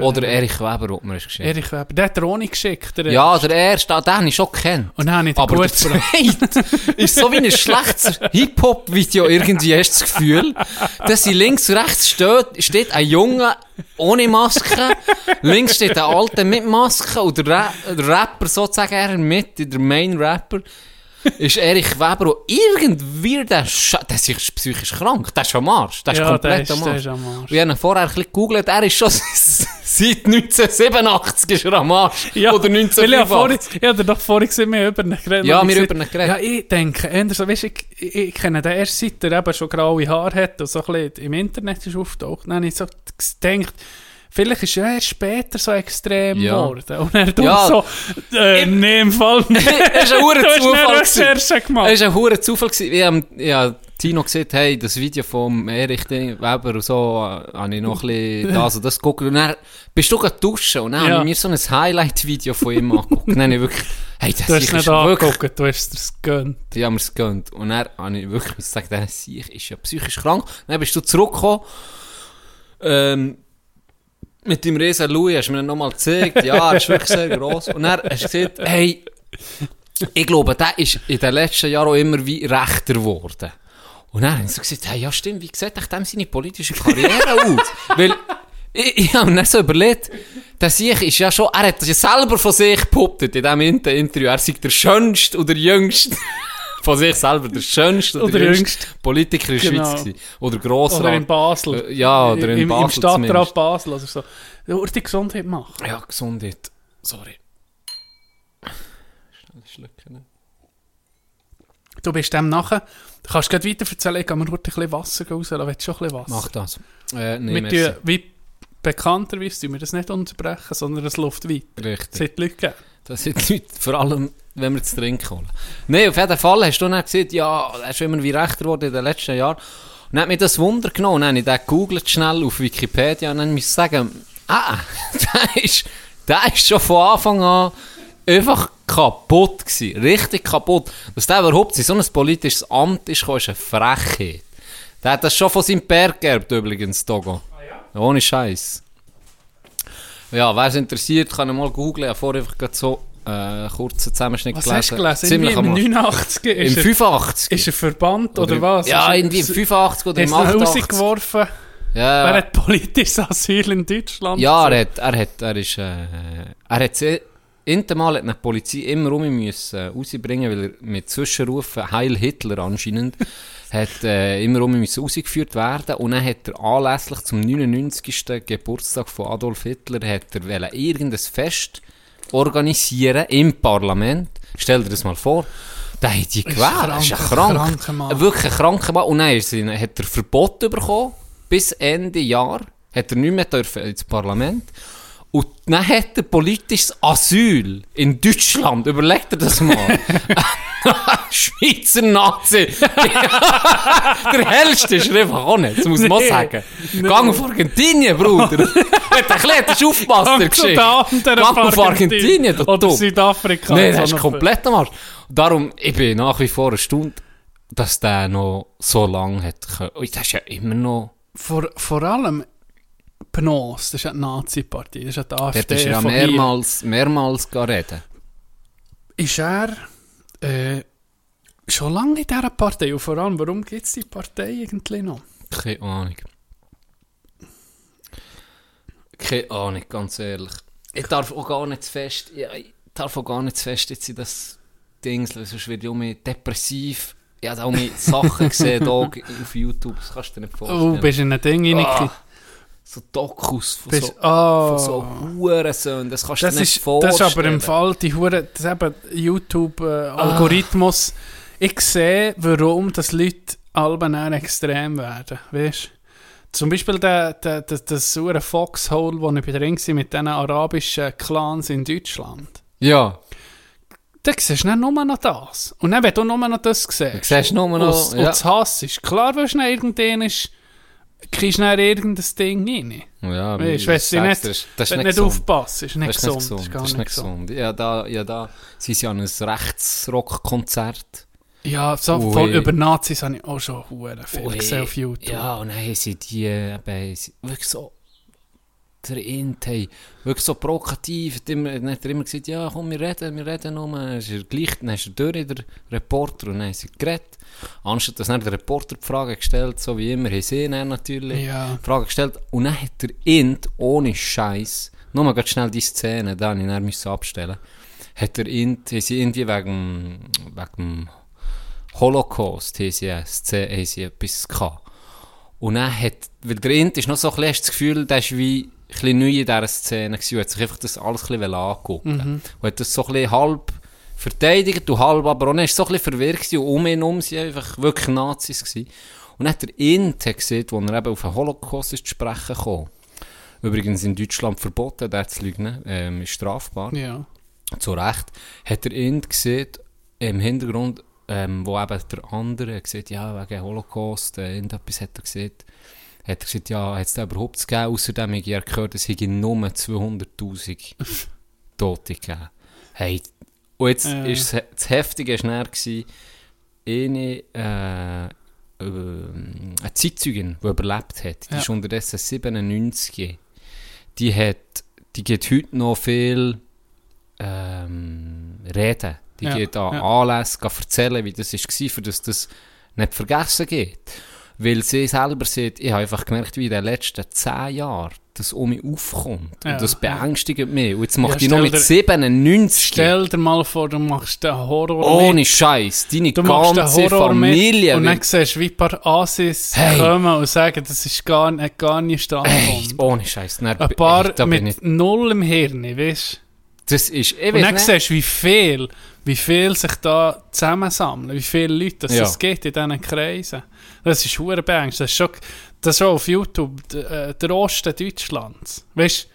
D: Oder Erich Weber, hat mir das geschickt.
C: Erich Weber. Der hat er ohne geschickt. Der
D: Ja, der erste, den habe ich schon gekannt.
C: Und dann habe ich
D: Aber der zweite ist so wie ein schlechtes Hip-Hop-Video irgendwie, hast du das Gefühl. Dass sie links rechts steht, steht ein Junge ohne Maske, links steht ein Alter mit Maske und der, Ra der Rapper sozusagen er mit, der Main-Rapper, ist Erich Weber und irgendwie der Sch der ist psychisch krank, der ist am Arsch, der ist
C: Ja, der
D: komplett
C: ist,
D: am
C: der
D: Arsch.
C: ist am Arsch.
D: Wir haben vorher ein bisschen gegoogelt, er ist schon seit 1987 ist er am Arsch.
C: Ja,
D: Oder
C: Weil ich habe vorhin,
D: 1985.
C: ich habe dir doch vorhin gesehen, wir über ihn geredet.
D: Ja, wir über ihn geredet.
C: Ja, ich denke, eher so, weißt, ich, ich, ich kenne den erst seit er eben schon graue Haare hat und so ein bisschen im Internet ist auftaucht. Dann habe ich so gedacht, vielleicht ist er erst später so extrem
D: Ja.
C: geworden. Und er tut
D: Ja.
C: so, äh, nee, im Fall nicht.
D: Das ist ein hoher Zufall
C: gemacht.
D: Es war ein hoher Zufall. Ich habe, ja, Tino gesagt, hey, das Video vom Erich Weber und so, äh, habe ich noch ein bisschen das und das geguckt. Und dann bist du gerade duschen und dann
C: Ja.
D: habe ich mir so ein Highlight-Video von ihm angeguckt. Und dann habe ich wirklich, hey, das
C: Du es
D: ist
C: nicht
D: wirklich,
C: angeguckt, du hast es
D: die haben mir es gegönnt. Und dann habe ich wirklich gesagt, der Sieg ist ja psychisch krank. Dann bist du zurückgekommen, ähm, mit dem Riesen Louis hast du mir dann nochmal gezeigt, ja, er ist wirklich sehr gross. Und dann hast du gesagt, hey, ich glaube, der ist in den letzten Jahren auch immer wie rechter geworden. Und dann haben sie gesagt, hey, ja stimmt, wie sieht echt dem seine politische Karriere aus? Weil, ich, ich habe mir so überlegt, der Sieg ist ja schon, er hat das ja selber von sich behauptet in diesem Inter- Interview, er sei der schönste oder jüngste, von sich selber der schönste oder,
C: Oder
D: jüngste. Politiker in der
C: Genau.
D: Schweiz gewesen. Oder Grossrat.
C: Oder in Basel.
D: Äh, ja, oder in
C: Im,
D: Basel
C: Im Stadtrat
D: zumindest.
C: Basel oder so. Nur die Gesundheit machen.
D: Ja, Gesundheit. Sorry. Schnell schlucken. ne?
C: Du bist dem nachher. Du kannst gleich weiter erzählen, ich kann mir heute ein bisschen Wasser rauslassen. Willst du schon ein bisschen Wasser?
D: Mach das. Äh, nee, merci.
C: wie bekannterweise tun wir das nicht unterbrechen, sondern es läuft weiter.
D: Richtig.
C: Es hat Leute gegeben.
D: Das sind die Leute, vor allem, wenn wir zu trinken holen. Nein, auf jeden Fall hast du dann gesagt, ja, er ist immer wie rechter geworden in den letzten Jahren. Und dann hat mich das Wunder genommen. Dann habe ich den gegoogelt schnell auf Wikipedia und dann muss ich sagen, ah, der ist, der ist schon von Anfang an einfach kaputt gewesen. Richtig kaputt. Dass der überhaupt in so ein politisches Amt ist, ist eine Frechheit. Der hat das schon von seinem Pär geerbt, übrigens, Togo. Ohne Scheiß. Ja, wer es interessiert, kann mal googlen. Ich habe vorher einfach so äh, einen kurzen Zusammenschnitt
C: Was
D: gelesen.
C: hast du gelesen?
D: Ziemlich
C: im
D: Arsch.
C: 89
D: Im
C: ist, er,
D: 85.
C: ist er verbannt oder, was?
D: Ja,
C: er-
D: irgendwie im 85 oder im
C: du ihn
D: 88.
C: rausgeworfen?
D: Ja,
C: Wer hat politisches Asyl in Deutschland?
D: Ja, er hat, er hat, er ist, äh, er hat Intermal hat die Polizei immer um müssen äh, rausbringen, weil er mit Zwischenrufen Heil Hitler anscheinend hat äh, immer um müssen rausgeführt werden und dann hat er anlässlich zum 99. Geburtstag von Adolf Hitler hat er irgendein Fest organisieren im Parlament. Stell dir das mal vor. Da hat die gewählt. Das ist ein
C: krank-
D: krank.
C: kranker Mann.
D: Wirklich ein kranker Mann. Und dann er- hat er Verbot bekommen. Bis Ende Jahr hat er nicht mehr dürfen ins Parlament. Und dann hat er politisches Asyl in Deutschland. Überlegt er das mal. Schweizer Nazi. Der hellste ist er einfach auch nicht. Das muss man
C: Nee.
D: sagen. Gang auf Argentinien, Bruder. hat ein bisschen aufgepasst, der Geschichte. Gang auf Argentinien,
C: Oder
D: dumm.
C: Südafrika.
D: Nein, das ist komplett am Arsch. Darum, ich bin nach wie vor erstaunt, dass der noch so lange hat können. Das ist ja immer noch...
C: Vor, vor allem PNOS, das ist die Nazi-Partei, das ist die AfD.
D: Dort ist er ja
C: von hier.
D: mehrmals, mehrmals reden.
C: Ist er äh, schon lange in dieser Partei? Und vor allem, warum gibt es die Partei eigentlich noch?
D: Keine Ahnung. Keine Ahnung, ganz ehrlich. Ich darf auch gar nicht zu fest, ja, ich darf auch gar nicht zu fest jetzt in das Ding, sonst werde ich auch depressiv. Ich habe auch mehr Sachen gesehen da auf YouTube, das kannst du dir nicht vorstellen.
C: Oh, bist du in ein Ding
D: Ah,
C: rein?
D: So Dokus von
C: Bist,
D: so,
C: oh.
D: von so Hurensöhnen, das kannst du
C: Das
D: dir nicht
C: ist,
D: vorstellen.
C: das ist aber im Fall die Hure, das eben YouTube-Algorithmus. Ich sehe, warum das Leute alben extrem werden. Weißt Zum Beispiel der, der, der, das saure Foxhole, wo ich bei drin war mit diesen arabischen Clans in Deutschland.
D: Ja,
C: Da siehst du dann nur noch das. Und dann, wenn du nur noch das siehst.
D: Du siehst nur noch-
C: Und,
D: ja.
C: und das Hass ist. Klar, wenn du ist, kriegst du dann irgendein Ding rein.
D: ja
C: Weißt wenn
D: ich
C: du nicht,
D: das ist- das
C: wenn
D: nicht
C: nicht
D: gesund.
C: aufpasst, ist nicht
D: Das ist nicht
C: gesund.
D: gesund.
C: Das ist
D: Das ist
C: nicht gesund.
D: gesund. Ja, da, ja, da, sie sind ja an einem Rechtsrock-Konzert.
C: Ja, so
D: Ui.
C: voll über Nazis habe ich auch schon hure viel gesehen auf YouTube.
D: Ja, und dann haben sie die, eben, sie wirklich so, der Int, hey, wirklich so provokativ, dann hat er immer gesagt, ja, komm, wir reden, wir reden nur, dann ist er gleich, dann ist er durch, der Reporter, und dann haben sie geredet. Anstatt dass dann der Reporter die Frage gestellt, so wie immer, haben sie dann natürlich
C: Ja.
D: die Frage gestellt, und dann hat der Int, ohne Scheiß, nur mal ganz schnell die Szene, da musste ich müssen abstellen, hat der Int, haben sie irgendwie wegen, wegen dem Holocaust, haben sie, eine Szene- haben sie etwas gehabt. Und dann hat, weil der Int ist noch so ein bisschen, das Gefühl, der ist wie ein bisschen neu in dieser Szene gewesen hat sich einfach das alles ein bisschen angucken Und hat das so ein bisschen halb verteidigt und halb aber auch nicht, ist so ein bisschen verwirrt und um ihn herum sind einfach wirklich Nazis gewesen. Und dann hat der Int hat gesehen, wo er eben auf den Holocaust ist zu sprechen kam, übrigens in Deutschland verboten, der zu lügen, ähm, ist strafbar
C: Ja.
D: zu Recht, hat er ihn gesehen, im Hintergrund ähm, wo eben der andere gesagt ja, wegen Holocaust, äh, irgendetwas hat er gesagt, hat er gesagt, ja, hat es da überhaupt gegeben, außerdem habe ich gehört, es hätte nur 200'000 Tote gegeben. Hey, und jetzt
C: Ja.
D: ist das, das Heftige gewesen, eine, äh, äh, eine Zeitzeugin, die überlebt hat, die
C: Ja.
D: ist unterdessen 97, die hat, die geht heute noch viel ähm, reden. Die
C: Ja,
D: geht an
C: ja.
D: Anlässe erzählen, wie das war, für das das nicht vergessen geht. Weil sie selber sieht, ich habe einfach gemerkt, wie in den letzten zehn Jahren das um mich aufkommt.
C: Ja,
D: und das
C: ja.
D: beängstigt mich. Und jetzt macht
C: Ja,
D: die noch mit
C: dir-
D: 97
C: Stell dir mal vor, du machst den Horror
D: ohne Scheiß, deine
C: Du
D: ganze
C: Horror
D: Familie.
C: mit und dann siehst du, wie ein paar Asis
D: Hey.
C: kommen und sagen, das ist gar, nicht- gar nicht standkommt.
D: ohne Scheiß.
C: Ein paar
D: ey,
C: mit
D: ich,
C: null im Hirn, weißt du?
D: das ist, ich
C: Und dann
D: nicht.
C: siehst du, wie viel, wie viel sich da zusammensammeln, wie viele Leute das
D: Ja.
C: es gibt in diesen Kreisen. Das ist hure beängstigend. Das ist schon, das ist schon auf YouTube äh, der Osten Deutschlands. Weißt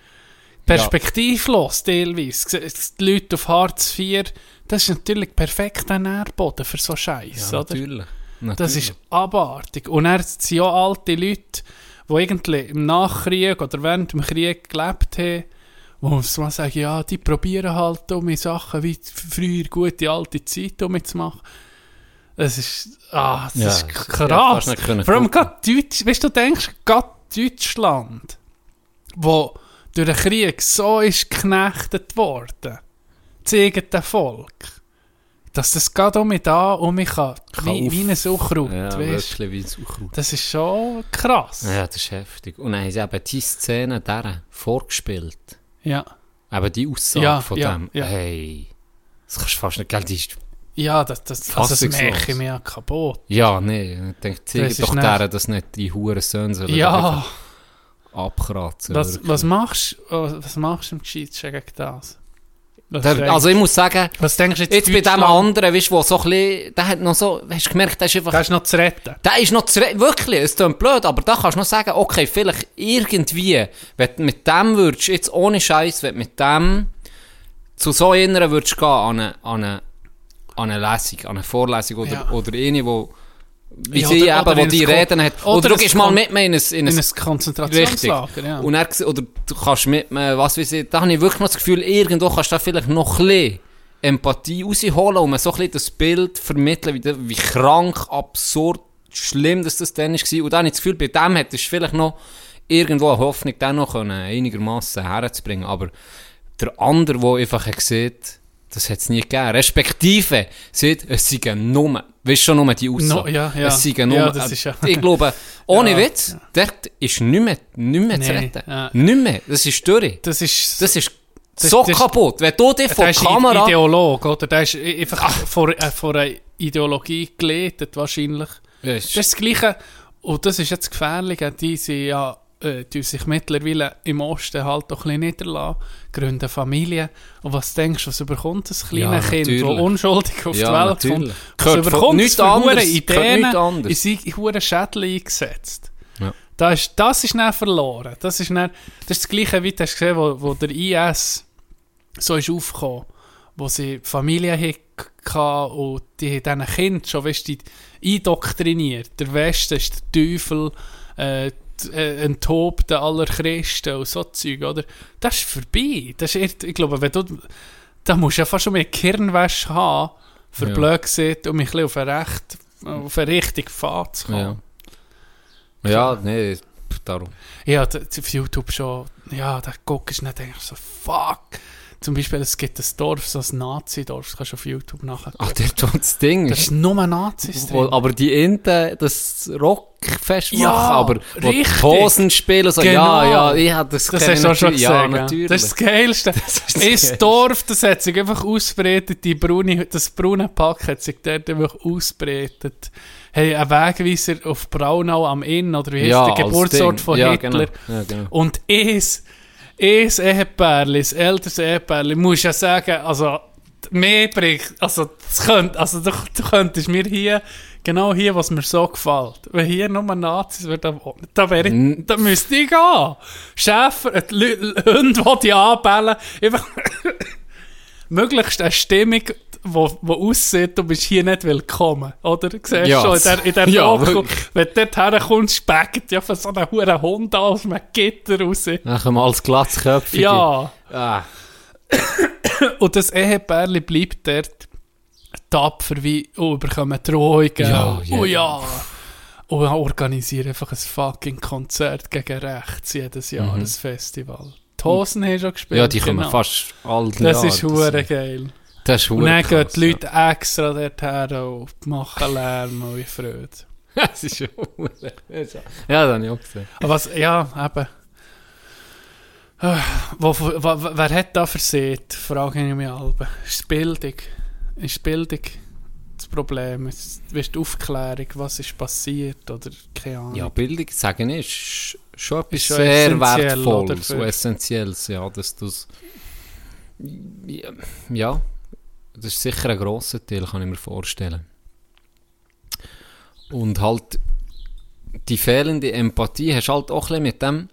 C: perspektivlos teilweise. Die Leute auf Hartz IV, das ist natürlich perfekter Nährboden für so Scheiß,
D: ja,
C: oder?
D: natürlich.
C: Das
D: natürlich.
C: ist abartig. Und er sind ja alte Leute, die irgendwie im Nachkrieg oder während dem Krieg gelebt haben, wo mal sagen, ja, die probieren halt dumme Sachen wie früher gute alte Zeit umzumachen. Das ist, ah, das
D: Ja,
C: ist krass. Vor allem gerade Deutsch, weißt du, du denkst, gerade Deutschland, wo durch den Krieg so ist geknechtet worden, das eigene Volk, dass das gerade um mich da um mich kann, wie, wie ein Sauchkraut,
D: ja,
C: weißt
D: wie ein Sauerkraut.
C: Das ist schon krass.
D: Ja, das ist heftig. Und dann haben sie eben die Szene deren vorgespielt.
C: Ja,
D: Eben die Aussage
C: Ja,
D: von
C: ja,
D: dem.
C: ja.
D: Hey, das kannst du fast nicht, gell, die ist,
C: ja das, das, also das mache ich mir ja kaputt.
D: ja, nee, ich denke, zeig
C: Das ist
D: doch
C: nicht-
D: deren, dass nicht die Huren Söhne sollen
C: Ja,
D: abkratzen.
C: was,
D: wirklich.
C: was machst du was machst du im Geschichtschen gegen das?
D: Der, also ich muss sagen,
C: was denkst du jetzt,
D: jetzt bei dem anderen, weißt du, wo so ein bisschen, der hat noch so, hast du gemerkt, der ist einfach
C: Der ist noch zu retten.
D: Der ist noch zu re- wirklich, es klingt blöd, aber da kannst du noch sagen, okay, vielleicht irgendwie, wenn du mit dem würdest, jetzt ohne Scheiß, wenn du mit dem zu so einer würdest gehen, an eine, an eine, an eine Lesung, an eine Vorlesung oder,
C: Ja.
D: oder eine, wo, wie
C: Ja,
D: sie
C: oder-
D: eben,
C: oder
D: wo die reden hat,
C: oder
D: oder, du gehst mal mit mir in ein, in
C: In
D: ein,
C: ein. Konzentrationslager, ja.
D: Und er, oder du kannst mit mir, was weiß ich, da habe ich wirklich noch das Gefühl, irgendwo kannst du da vielleicht noch ein bisschen Empathie rausholen und mir so ein bisschen das Bild vermitteln, wie, wie krank, absurd, schlimm dass das dann war. Und dann habe ich das Gefühl, bei dem hättest du vielleicht noch irgendwo eine Hoffnung dann noch können, einigermaßen herzubringen. Aber der andere, der einfach gesehen das hat es nie gegeben. Respektive, sieht, es sind nur, weißt du schon nur die Aussage.
C: No, ja, ja.
D: Es sind nur,
C: Ja, das ist ja-
D: ich glaube, ohne
C: Ja,
D: Witz, dort ist nicht mehr, nicht mehr zu
C: Nee,
D: retten.
C: ja.
D: Nicht mehr. Das ist durch.
C: Das ist...
D: Das ist
C: Das-
D: so
C: das-
D: kaputt. Wenn du dich vor
C: der ist
D: Kamera...
C: Ideolog, oder? Der ist einfach vor, äh, vor einer Ideologie geleitet, wahrscheinlich.
D: Ja,
C: Das ist das Gleiche, und das ist jetzt gefährlich, die sind ja, äh, die sich mittlerweile im Osten halt doch ein bisschen niederlassen, gründen Familie. Und was denkst du, was überkommt das kleine
D: Ja,
C: Kind, das unschuldig auf
D: Ja,
C: die Welt
D: natürlich.
C: kommt? Was
D: Gehört
C: überkommt es für Ideen in seine Schädel eingesetzt?
D: Ja.
C: Das ist, das ist dann verloren. Das ist, dann, das ist das Gleiche, wie du hast gesehen, wo, wo der IS so ist aufgekommen, wo sie Familie hatten und die haben diesen Kind schon, weißt die indoktriniert. Der Westen ist der Teufel, äh, äh, enttobt aller Christen und so Zeug, oder? Das ist vorbei. Das ist, echt- ich glaube, wenn du, da musst du ja fast schon mehr Kirnwäsche haben, für
D: Ja.
C: blöd gesehen, um ein bisschen auf einen recht, auf einen richtigen Pfad zu kommen.
D: Ja. Ja, nee, darum.
C: Ja, auf YouTube schon, ja, da guckst du nicht, denkst so, fuck. Zum Beispiel, es gibt ein Dorf, so ein Nazi-Dorf, das kannst du auf YouTube nachher
D: Ach, der tut das Ding.
C: Das ist nur Nazis
D: Wo,
C: drin.
D: aber die Inten das Rockfest
C: Ja,
D: machen, aber wo die
C: richtig.
D: Hosen spielen, so,
C: Genau.
D: ja, ja, ich hab das
C: Das hast du auch schon gesagt.
D: Ja,
C: ja.
D: natürlich.
C: Das ist das Geilste.
D: ist das
C: Das. Dorf, das hat sich einfach ausbreitet, die braune, das braune Pack hat sich dort einfach ausbreitet. Hey, ein Wegweiser auf Braunau am Inn, oder wie heißt
D: ja,
C: der Geburtsort von Hitler?
D: Genau. Ja, genau.
C: Und es, es Ehepärli, das älteres Ehepärli, muss ja sagen, also, mehr bringt, also, das könnt, also du, du könntest mir hier, genau hier, was mir so gefällt, wenn hier nur Nazis würden wohnen, da wäre ich, da müsste ich gehen. Schäfer, äh, Hunde, die die anbellen, einfach, möglichst eine Stimmung wo, wo aussieht, du bist hier nicht willkommen, oder? Du siehst
D: Ja,
C: schon in der, in der
D: ja,
C: wenn du dort herkommst, speckt ja von so einem huren Hund aus einem Gitter raus.
D: Nachher mal als Glatzköpfige.
C: Ja,
D: Ah.
C: und das Ehepärli bleibt dort tapfer wie, oh, bekommen Drohungen.
D: Ja, ja.
C: Oh ja. Und organisieren einfach ein fucking Konzert gegen rechts jedes Jahr, ein Festival. Die Hosen haben schon gespielt.
D: Mhm. Ja, die kommen
C: genau.
D: fast all
C: Das ist hure geil.
D: Das ist
C: Und dann gehen die Leute extra dorthin und machen Lärm und wie Freude.
D: Ja. Das ist schon. Ja, das habe ich auch gesehen.
C: Aber was, ja, eben. Ah, Wo, wo, wo, wer hat da versehen? Frage ich mich alle. Ist die Bildung? Ist die Bildung das Problem? Ist, ist die Aufklärung, was ist passiert? Oder keine Ahnung.
D: Ja, Bildung, sagen ist schon etwas
C: Ist schon
D: sehr Wertvolles und Essentielles, ja, dass du ja, ja, das ist sicher ein grosser Teil, kann ich mir vorstellen. Und halt die fehlende Empathie hast halt auch ein mit dem,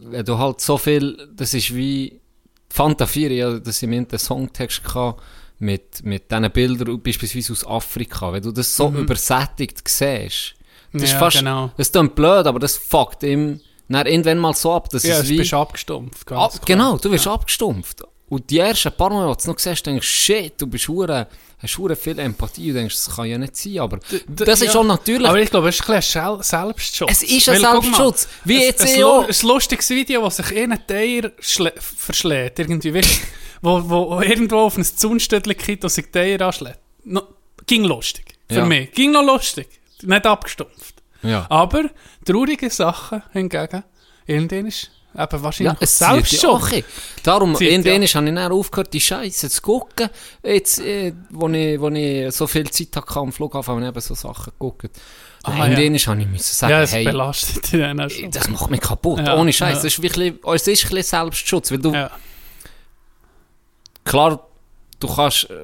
D: wenn du halt so viel, das ist wie Fanta 4, ja, das im den Songtext gehabt, mit, mit diesen Bildern, beispielsweise aus Afrika, wenn du das so übersättigt siehst, das ist
C: Mhm. Ja,
D: fast,
C: genau.
D: das ist dann blöd, aber das fuckt ihm irgendwann mal so ab, dass
C: ja,
D: es wie...
C: bist abgestumpft. Ganz klar.
D: genau, du wirst abgestumpft. Und die ersten paar Mal, als du noch siehst, denkst du, shit, du bist hure, hast hure viel Empathie und denkst, das kann ja nicht sein, aber das ist
C: ja.
D: schon natürlich...
C: Aber ich glaube, es ist ein ein Selbstschutz.
D: Es ist ein
C: guck mal,
D: Selbstschutz. Wie
C: ein-
D: jetzt
C: ein,
D: auch.
C: ein lustiges Video, das sich in Teier schlä- verschlägt. Irgendwie, weißt, wo, wo irgendwo auf ein Zunstüdel geht und sich Teier anschlägt. No, ging lustig. Für
D: Ja.
C: mich. Ging noch lustig. Nicht abgestumpft.
D: ja.
C: Aber traurige Sachen hingegen, irgendwann ist eben
D: Ja,
C: wahrscheinlich
D: es zieht dich
C: Selbstschutz.
D: auch. Darum,
C: Zieht,
D: irgendwann
C: ja.
D: habe ich dann aufgehört, die Scheiße zu gucken. Jetzt, äh, wo, ich, wo ich so viel Zeit hatte am Flughafen, habe ich eben so Sachen geguckt.
C: Ah,
D: irgendwann habe ich müssen sagen,
C: Ja, es
D: hey,
C: belastet dich schon.
D: das macht mich kaputt.
C: Ja,
D: Ohne Scheiß.
C: ja.
D: Das ist wirklich, es ist ein bisschen Selbstschutz, weil du,
C: Ja.
D: klar, du kannst, äh,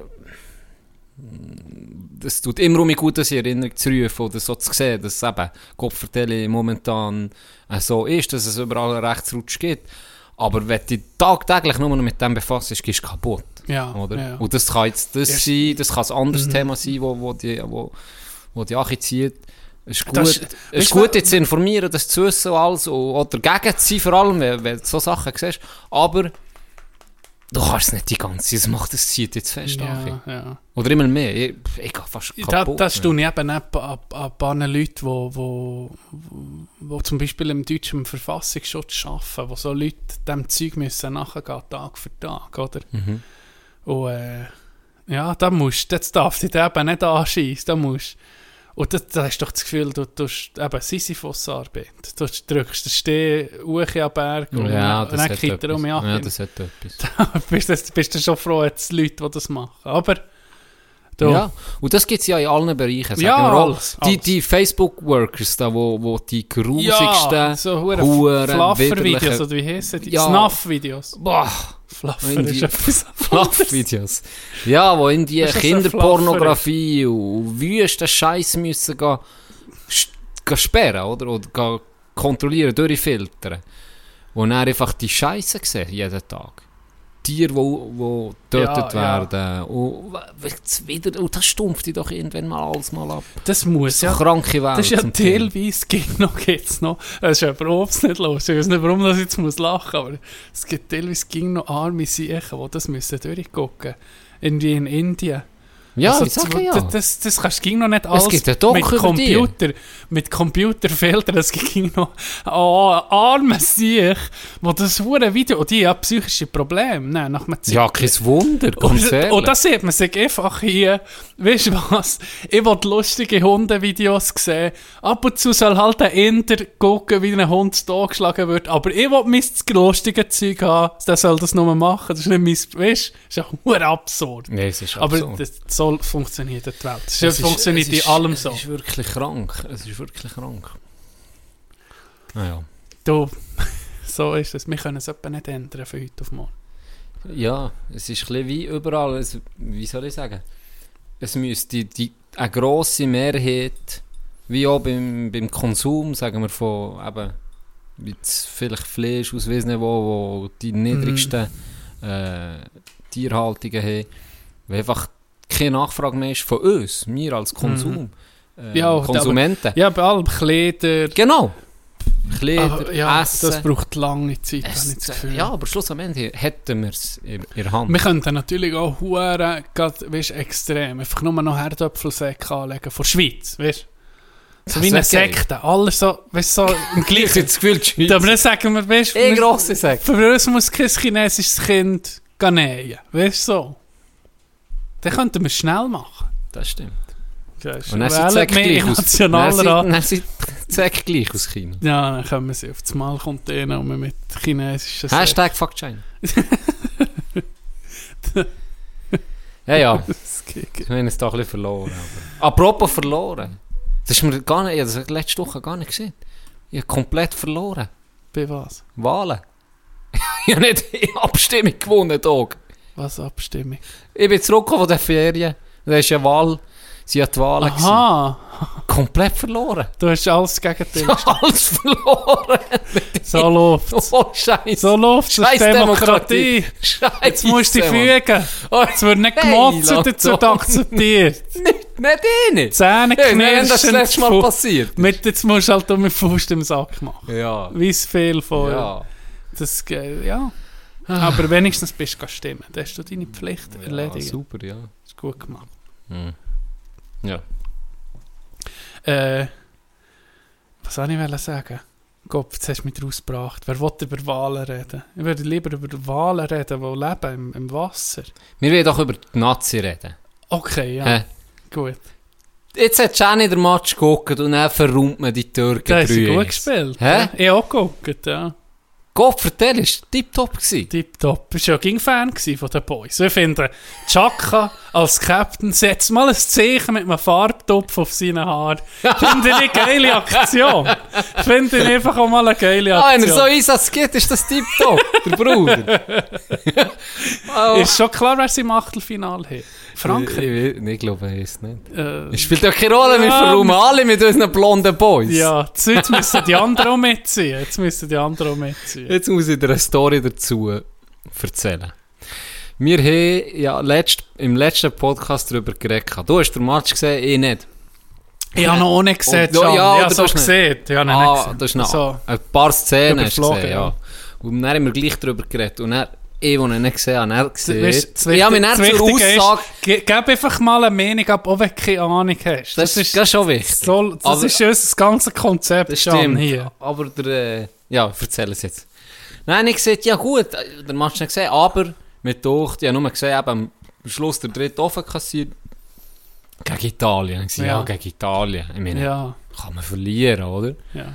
D: das tut immer um mich gut, das in Erinnerung zu rufen oder so zu sehen, dass eben Kopfverteilung momentan äh, so ist, dass es überall einen Rechtsrutsch gibt. Aber wenn du tagtäglich nur noch mit dem befasst, gehst du kaputt.
C: Ja,
D: Oder?
C: ja.
D: Und das kann jetzt das
C: Erst-
D: sein, das kann ein anderes
C: Mhm.
D: Thema sein, wo, wo die, wo, wo die Achi zieht. Es ist gut,
C: Das
D: es
C: ist-
D: ist gut jetzt zu informieren, das zu wissen und alles, oder gegen zu sein, vor allem, wenn, wenn du so Sachen siehst. Aber du kannst es nicht die ganze Zeit, das macht das zieht jetzt fest.
C: Ja, ja.
D: Oder immer mehr. Ich, ich gehe fast kaputt.
C: das
D: ja.
C: tue ich eben auch an, an ein paar Leute, wo, wo, wo, zum Beispiel im deutschen Verfassungsschutz arbeiten, wo so Leute dem Zeug müssen nachgehen, Tag für Tag, oder?
D: Mhm.
C: Und äh, ja, da musst du, das darf dich eben nicht anschießen, da musst und da, da hast du doch das Gefühl, du tust eben Sisyphus-Arbeit. Du drückst den Steh hoch an Berg und,
D: Ja,
C: und dann kippt er um mich ab.
D: Ja, das hat etwas.
C: bist, du, bist du schon froh, jetzt Leute, die das machen. Aber du,
D: Ja, und das gibt es ja in allen Bereichen.
C: Ja, alles,
D: Die,
C: alles.
D: die Facebook-Workers, da, wo, wo die grusigsten,
C: ja so hure
D: Huren,
C: Fluffer-Videos, oder wie heissen die?
D: Ja.
C: Snuff-Videos.
D: boah,
C: Fluffer ist etwas.
D: Fluff-Videos. Ja, wo in die Kinderpornografie und wüsten Scheiß müssen gehen, gehen sperren, oder? Oder gehen kontrollieren, durchfiltern. Wo dann einfach die Scheiße sehen, jeden Tag. Tiere, die getötet
C: Ja, ja.
D: werden. Und, w- wieder, und das stumpft dich doch irgendwann mal alles mal ab.
C: Das muss
D: So
C: ja.
D: kranke Welt.
C: Das ist ja teilweise gibt noch, gibt's noch. Es ist ja überhaupt nicht los. Ich weiß nicht, warum ich jetzt muss lachen aber es gibt teilweise ging noch arme Siechen, die das müssen durchgucken. Irgendwie in Indien.
D: Ja,
C: Also, das,
D: ja.
C: Das, das kannst du ging noch nicht alles
D: gibt einen Doku
C: mit. Computer, mit Computerfiltern, es ging noch oh, arme Siech, wo das hure Video, und die haben psychische Probleme, ne, nach einem
D: Ja, kein Wunder, ganz
C: Und,
D: ehrlich.
C: und da sieht man sich einfach hier, weißt du was, ich will lustige Hundevideos sehen, ab und zu soll halt ein Inder gucken, wie ein Hund da geschlagen wird, aber ich will mein lustige Zeug haben, der soll das nur machen, das ist nicht mein, weißt du, das ist ja hure absurd.
D: Nee, es ist
C: Aber
D: absurd.
C: das, so funktioniert die Welt. Das,
D: Es ist-
C: funktioniert
D: es ist-
C: in allem so.
D: Es ist wirklich krank. Es ist wirklich krank. Naja.
C: Du, so ist es. Wir können es etwa nicht ändern von heute auf morgen.
D: Ja, es ist ein wie überall. Es, wie soll ich sagen? Es müsste die, eine grosse Mehrheit, wie auch beim, beim Konsum, sagen wir von eben, jetzt vielleicht Fleisch aus weiss nicht wo, wo die niedrigsten äh, Tierhaltungen haben. Einfach keine Nachfrage mehr ist von uns, wir als Konsum. äh,
C: Ja, aber-
D: Konsumenten.
C: Ja, bei allem Kleider.
D: Genau. Kleider,
C: Aber, ja,
D: Essen.
C: das braucht lange Zeit, habe ich
D: es,
C: das Gefühl.
D: ja, aber schlussendlich hätten wir es in, der Hand.
C: Wir könnten natürlich auch Huren, weißt, extrem, einfach nur noch Herdöpfelsäcke anlegen, von der Schweiz, weißt So
D: Das
C: wie eine Sekte, alles so, weißt so im
D: Ich
C: gleichen.
D: das Gefühl, die.
C: Aber dann sagen wir, weißt
D: Eh grosse Säcke.
C: Für uns muss kein chinesisches Kind nähen, weißt du so. Dann könnten wir es schnell machen.
D: Das stimmt. Und dann sind
C: mehr
D: gleich aus. Dann sind- Säcke gleich aus China.
C: Ja, dann kommen sie auf das Mal kommt der noch mit chinesischen.
D: Hashtag Fuck China. ja, ja. Wir haben es doch ein bisschen verloren. Aber. Apropos verloren. Das ist mir gar nicht, ich habe das letzte Woche gar nicht gesehen. Ich habe komplett verloren.
C: Bei was?
D: Wahlen. ich habe nicht die Abstimmung gewonnen, Dog.
C: Was Abstimmung?
D: Ich bin zurückgekommen von den Ferien. Da ist ja Wahl. Sie hat die gewesen.
C: Aha,
D: Komplett verloren.
C: du hast alles Gegenteil.
D: Alles verloren.
C: so läuft
D: Oh, Scheiße.
C: So läuft es.
D: Scheiß
C: Demokratie.
D: Scheiße.
C: Jetzt musst du dich fügen.
D: Oh,
C: Es wird nicht
D: Hey,
C: gemotzt, dazu
D: doch.
C: akzeptiert.
D: Nicht, nicht eh nicht.
C: Zähne
D: Ja, nein, das
C: knirschen.
D: letzte Mal passiert.
C: Mit, jetzt musst du halt um mit Fuß im Sack machen.
D: Ja.
C: Wie es viel von.
D: Ja.
C: Das, ge- ja. Aber wenigstens bist du stimmen. Da hast du deine Pflicht
D: ja.
C: erledigt.
D: Super, ja.
C: ist gut gemacht.
D: Hm. Ja.
C: Äh, was soll ich sagen? Gott, jetzt hast du mich rausgebracht. Wer will über Wahlen reden? Ich würde lieber über Wahlen reden, die leben im, im Wasser.
D: Wir wollen doch über die Nazi reden.
C: Okay, ja.
D: Hä?
C: Gut.
D: Jetzt hat Jenny den Match geguckt und dann verräumt man die Türken
C: Da du
D: 3-1.
C: gut gespielt.
D: Hä?
C: Ja, ich auch geguckt, ja.
D: Gott, vertell, ist tipptopp gewesen.
C: Tipptopp. Du warst ja ging Fan von den Boys. Ich finde, Chaka als Captain setzt mal ein Zeichen mit einem Farbtopf auf seine Haare. Finde ich eine geile Aktion. Finde ich einfach auch mal eine geile
D: Ah, wenn
C: Aktion.
D: er so Einsatz gibt, ist das tipptopp. der Bruder. oh.
C: Ist schon klar, wer sie im Achtelfinale hat. Frankreich.
D: Ich, ich, glaube, er ist nicht.
C: Äh,
D: Es spielt ja keine Rolle, wir
C: Ja.
D: verräumen alle mit unseren blonden Boys.
C: ja, jetzt müssen die anderen auch mitziehen. Jetzt müssen die anderen auch mitziehen.
D: Jetzt muss ich dir eine Story dazu erzählen. Wir haben ja letzt, im letzten Podcast darüber geredet. Du hast den Match gesehen, ich nicht.
C: Ich habe noch nicht gesehen,
D: Und- ja, ja,
C: habe so gesehen. Ich habe
D: Ah,
C: nicht gesehen.
D: das ist noch
C: So.
D: ein paar Szenen gesehen, ja.
C: ja.
D: Und dann haben wir gleich darüber geredet. Und dann, ich, den ich nicht gesehen habe, er gesehen.
C: Das
D: dann
C: das
D: zur
C: Wichtige
D: Aussage...
C: Ist, gib einfach mal eine Meinung ab, auch wenn du keine Ahnung hast.
D: Das, ist, das ist schon wichtig.
C: so, das
D: Aber-
C: ist unser ganzes Konzept
D: Das stimmt.
C: hier.
D: Aber der, äh, ja, erzähl es jetzt. Nein, ich gesagt, ja gut, äh, der Match nicht gesehen, aber mit durch, ich habe nur gesehen, eben, am Schluss der dritte offen kassiert. Gegen Italien. Ich ja.
C: Ja.
D: gegen Italien. Ich meine,
C: Ja,
D: kann man verlieren, oder?
C: ja.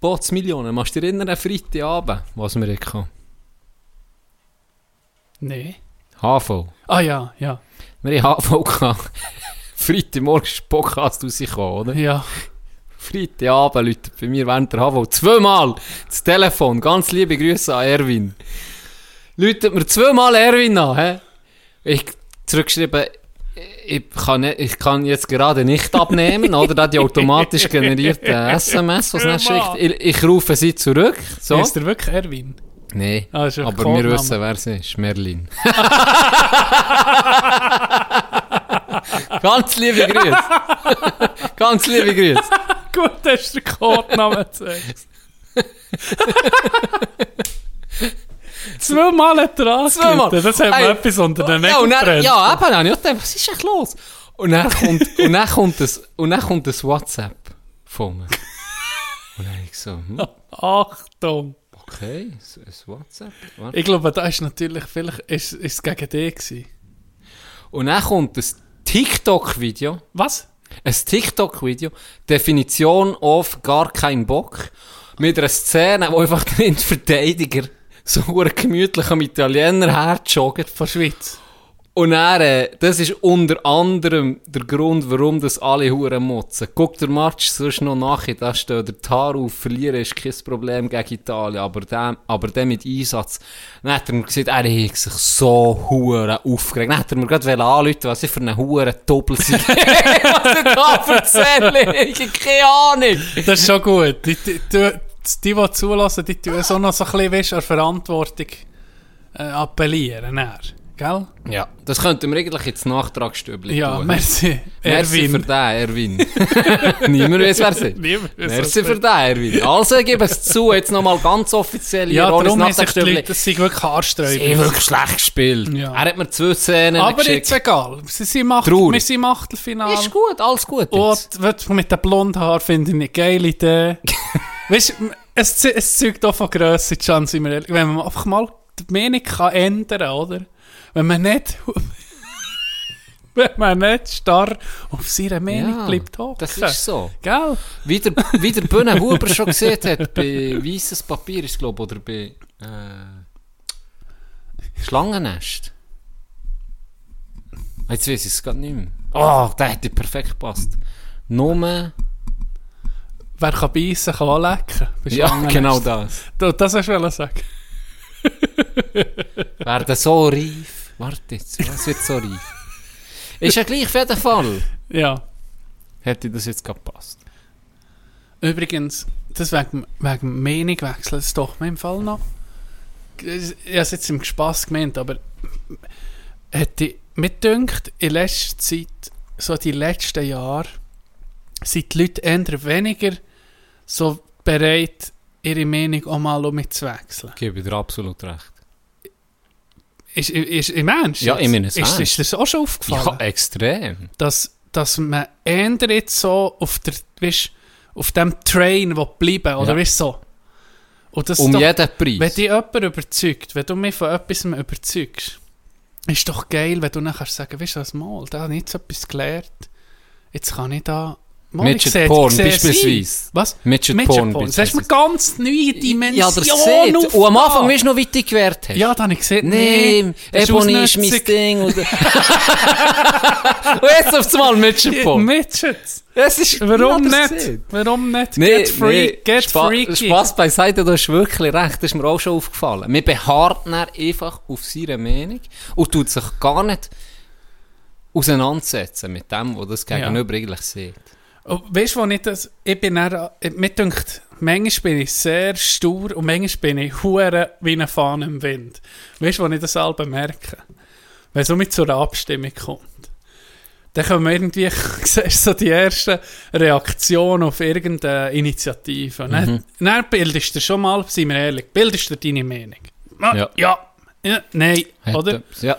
D: Bootsmillionen, machst du dich erinnern, Freitagabend, was wir hatten?
C: Nee.
D: HV.
C: Ah ja, ja.
D: Wir hatten HV gehabt. Freitagmorgen ist Podcast rausgekommen, oder?
C: Ja.
D: Freitagabend Leute bei mir während der HV zweimal das Telefon. Ganz liebe Grüße an Erwin. Läutet mir zweimal Erwin an. He? Ich zurückgeschrieben, ich kann, nicht, ich kann jetzt gerade nicht abnehmen, oder? Da die automatisch generierte SMS, was dann schickt. Ich, ich rufe sie zurück. So.
C: Ist der wirklich Erwin?
D: Nee,
C: Ah, ein
D: aber wir wissen, wer sie ist. Merlin. Ganz liebe Grüße. Ganz liebe Grüße.
C: Gut, das ist der Codename zuerst. Zweimal hat er angerufen. Das hat mir etwas unter den
D: Ja,
C: Nägeln
D: dann,
C: gebrannt.
D: ja, eben, dann habe ich gedacht, was ist echt los? Und dann kommt, und dann kommt das, und dann kommt das WhatsApp von mir. Und dann habe ich so, hm,
C: Achtung.
D: Okay, ein ein WhatsApp. warte.
C: Ich glaube, da ist natürlich, vielleicht ist, ist es gegen dich gewesen.
D: Und dann kommt das TikTok-Video,
C: Was?
D: ein TikTok-Video, Definition of gar kein Bock, mit einer Szene, wo einfach der Verteidiger so gemütlich am Italiener herjoggt.
C: Von Schweiz.
D: Und dann, äh, das ist unter anderem der Grund, warum das alle Huren motzen. Guck der Match sonst noch nach, da steht der Tar auf, verlieren ist kein Problem gegen Italien, aber der, aber der mit Einsatz. Dann hat er mir gesagt, er hat sich so Huren aufgeregt. Dann hat er mir gerade anrufen was ich für eine Huren Doppel sei. was ich da erzähle, ich keine Ahnung.
C: Das ist schon gut. Die, die, die, die, die zulassen, die tun so noch so ein bisschen an Verantwortung äh, appellieren. Dann. Gell?
D: Ja, das könnten wir eigentlich ins Nachtragsstübli
C: Ja,
D: tun.
C: merci.
D: Merci für den, Erwin. Niemand weiß, wer es ist. Merci für den, Erwin. Also, gebe es zu, jetzt nochmal ganz offiziell
C: Ja,
D: ohne das Nachtragsstübli.
C: Leute, das sind wirklich
D: Sie haben
C: haarsträubend.
D: wirklich schlecht gespielt.
C: Ja.
D: Er hat mir zwei Szenen
C: Aber
D: geschickt.
C: jetzt egal. Sie sind Macht,
D: Traurig.
C: wir sind im Achtelfinale.
D: Ist gut, alles gut jetzt.
C: Und mit den blonden Haaren finde ich eine geile Idee. weißt du, es, es zeugt auch von Grösse, ehrlich. Wenn man einfach mal die Meinung kann ändern oder? Wenn man nicht. wenn man nicht starr auf seiner Meinung
D: Ja,
C: bleibt hocken.
D: Das ist so.
C: Gell?
D: Wie der, wie der Bühne Huber schon gesehen hat, bei Weisses Papier ist glaube oder bei äh, Schlangennest. Jetzt weiß ich es gerade nicht mehr. Oh, der hätte perfekt gepasst. Nur,
C: Wer kann beißen, kann auch lecken.
D: Ja, genau das.
C: Du, das hast du sagen.
D: Werden so reif. Warte jetzt, was wird so reif? Ist ja gleich auf jeden Fall.
C: Ja.
D: Hätte das jetzt gepasst.
C: Übrigens, das wegen, wegen Meinungwechsel, das ist doch mir im Fall noch. Ich habe es jetzt im Spass gemeint, aber hätte mir gedacht, in letzter Zeit, so die letzten Jahre, sind die Leute eher weniger so bereit, ihre Meinung auch mal um zu wechseln.
D: Ich gebe dir absolut recht.
C: Ist, ist, im Ernst?
D: Ja, meine es
C: ist,
D: ernst.
C: ist das auch schon aufgefallen?
D: Ja, extrem.
C: dass, dass man eher jetzt so auf, der, weißt, auf dem Train will bleiben oder
D: Ja.
C: weißt, so. Und das
D: Um
C: doch,
D: jeden
C: Wenn
D: Preis.
C: dich jemand überzeugt, wenn du mich von etwas überzeugst, ist doch geil, wenn du nachher sagen, weißt du was, mal, da habe ich jetzt etwas gelernt, jetzt kann ich da... Ich
D: Midget Porn beispielsweise.
C: Was?
D: Midget
C: Midget
D: Porn
C: Porn. Das mir
D: beispielsweise.
C: ganz neue Dimension
D: Ja, das sieht. Und am Anfang weißt du noch, wie du dich gewehrt hast.
C: Ja, da habe ich gesehen,
D: Nee,
C: nee, ist
D: Ebony ist mein. Ding. Und, und jetzt aufs Mal Midget Porn.
C: Midgets.
D: Es ist
C: Warum
D: Ja,
C: nicht?
D: sieht.
C: Warum nicht?
D: Nee,
C: get free,
D: nee,
C: get
D: Spa
C: freaky.
D: Spaß beiseite, du hast wirklich recht, das ist mir auch schon aufgefallen. Man beharrt dann einfach auf seine Meinung und tut sich gar nicht auseinandersetzen mit dem, was das Gegenüber eigentlich sieht.
C: Oh, weißt du, wo ich das. Ich bin dann. äh, Mir denkt, manchmal bin ich sehr stur und manchmal bin ich hure wie eine Fahne im Wind. Weißt du, wo ich das selber merke? Wenn es um mich zur Abstimmung kommt. Dann kommen irgendwie, siehst so die ersten Reaktionen auf irgendeine Initiative. Und Dann,
D: Mhm.
C: dann bildest du schon mal, seien wir ehrlich, bildest du deine Meinung. Ah,
D: Ja.
C: ja. ja, nein,
D: Hat
C: oder?
D: Ja.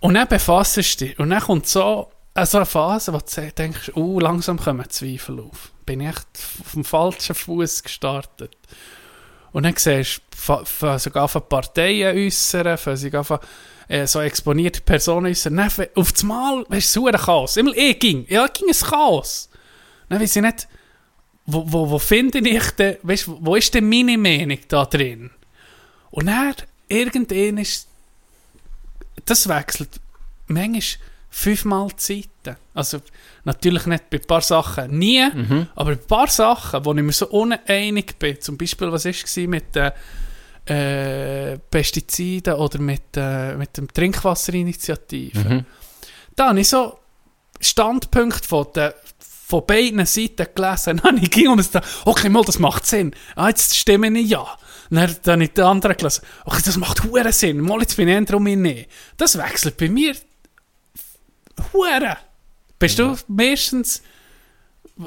C: Und dann befasst du dich. Und dann kommt so, so eine Phase, wo du denkst, uh, langsam kommen Zweifel auf. Bin ich echt auf dem falschen Fuß gestartet. Und dann siehst du, sogar von Parteien äußern, sogar von äh, so exponierte Personen äußern. Dann auf das Mal, weißt du, so ein Chaos. Immer ich ging, ja, ging ein Chaos. Dann weiß ich nicht, wo, wo, wo finde ich denn, weißt du, wo ist denn meine Meinung da drin? Und dann, irgendwann ist das wechselt manchmal fünfmal die Zeiten. Also natürlich nicht bei ein paar Sachen nie, aber bei ein paar Sachen, wo ich mir so uneinig bin, zum Beispiel, was war mit den äh, Pestiziden oder mit, äh, mit dem Trinkwasserinitiative.
D: Mhm.
C: Da habe ich so Standpunkt von, der, von beiden Seiten gelesen. Dann ich ging und es da, okay, mal, das macht Sinn. Ah, jetzt stimme ich ja. Dann, dann habe ich den anderen gelesen. Okay, das macht hure Sinn. Mal, jetzt bin ich um ihn nicht. Das wechselt bei mir hure. Bist du meistens...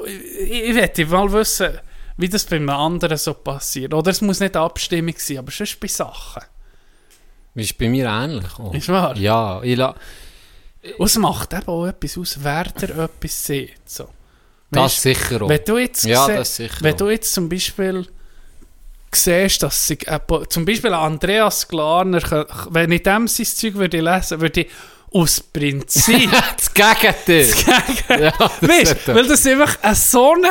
C: Ich, ich mal wissen, wie das bei einem anderen so passiert. Oder es muss nicht Abstimmung sein, aber sonst bei Sachen.
D: Ist bei mir ähnlich. auch.
C: Ist wahr?
D: Ja, ich la
C: Und es macht eben auch etwas aus, wer der etwas sieht. So.
D: das
C: Weisst,
D: sicher auch.
C: wenn du jetzt
D: Ja,
C: Wenn du jetzt zum Beispiel siehst, dass sich jemand- zum Beispiel Andreas Glarner, wenn ich dem sein Zeug würde lesen, würde ich aus Prinzip
D: das Gegenteil. ja, das
C: Weißt
D: hat
C: du,
D: er.
C: weil das einfach ein so ein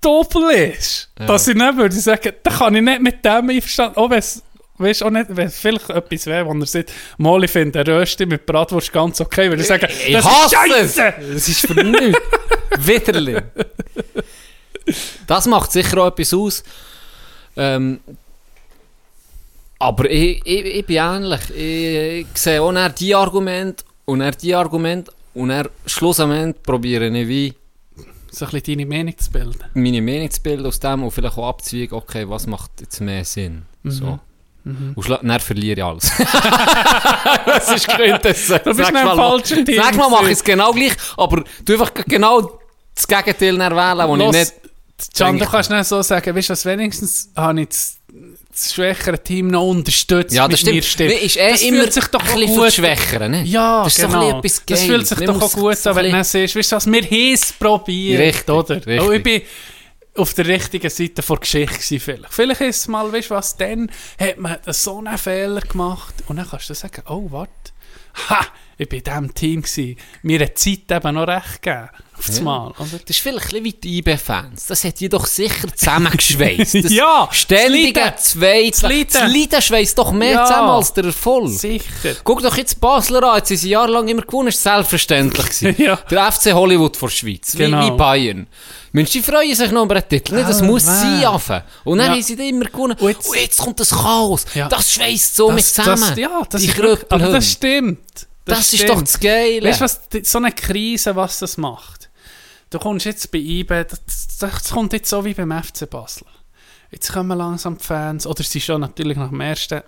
C: Doppel ist,
D: Ja.
C: dass ich nicht würde sagen, da kann ich nicht mit dem einverstanden, auch wenn es Weißt auch nicht, wenn vielleicht etwas wäre, wo er sagt, mal, ich finde eine Rösti mit Bratwurst ganz okay, würde ich sagen,
D: Ich
C: das
D: hasse
C: ist
D: es! Das ist für nichts. Widerlich. Das macht sicher auch etwas aus. Ähm, aber ich, ich, ich bin ähnlich. Ich, ich sehe auch die Argumente und er die Argumente und er schlussendlich probiere ich wie
C: So ein bisschen deine Meinung zu bilden.
D: meine Meinung zu bilden aus dem und vielleicht auch abzuwägen, okay, was macht jetzt mehr Sinn. So. Und schla- dann verliere ich alles. das ist Quintessenz.
C: Du bist
D: Sag
C: noch im
D: mal,
C: falschen Team
D: Sag mal, mache ich es genau gleich, aber du einfach genau das Gegenteil wählen, wo ich
C: Los,
D: nicht...
C: Can, du kannst nicht so sagen, weißt du wenigstens habe ich das, das schwächere Team noch unterstützt
D: Ja, das stimmt.
C: Stimme.
D: Nee, ist eh
C: das
D: immer
C: fühlt sich doch
D: ein bisschen
C: gut
D: die Schwächeren, ne?
C: Ja,
D: Das so
C: genau.
D: etwas
C: das fühlt sich
D: Man
C: doch auch gut
D: so
C: an, wenn du siehst, weißt du was, wir haben es probiert,
D: Richtig,
C: oder?
D: richtig.
C: Oh, ich bin auf der richtigen Seite vor Geschichte gewesen, vielleicht. Vielleicht ist es mal, weißt du was, dann hat man so einen Fehler gemacht und dann kannst du sagen, oh, warte, ha, ich war in diesem Team gewesen. Mir hat die Zeit eben noch recht gegeben. Auf das Mal, oder?
D: Das ist vielleicht ein bisschen wie die IB-Fans. Das hat die doch sicher zusammengeschweißt. Das
C: Ja,
D: ständige
C: das Leiden.
D: Zweite.
C: Das Leiden.
D: Das schweißt doch mehr
C: Ja.
D: zusammen als der Erfolg.
C: Sicher.
D: Guck doch jetzt Basler an, jetzt sind sie jahrelang immer gewonnen, ist selbstverständlich gewesen.
C: Ja.
D: Der FC Hollywood vor der Schweiz, wie,
C: Genau.
D: wie Bayern. Mensch, die freuen sich noch über einen Titel, nicht? Das
C: Ah,
D: muss sein, anfangen. Und dann
C: Ja.
D: haben sie dann immer gewonnen.
C: Und jetzt-
D: jetzt, kommt das Chaos.
C: Ja.
D: Das schweißt so mit zusammen.
C: Das, ja, das
D: die
C: ist aber das stimmt.
D: Das, ist
C: stimmt.
D: doch das Geile.
C: Weißt du, was, so eine Krise, was das macht? Du kommst jetzt bei IBE, das, das kommt jetzt so wie beim FC Basel. Jetzt kommen langsam die Fans, oder sie schon natürlich nach dem ersten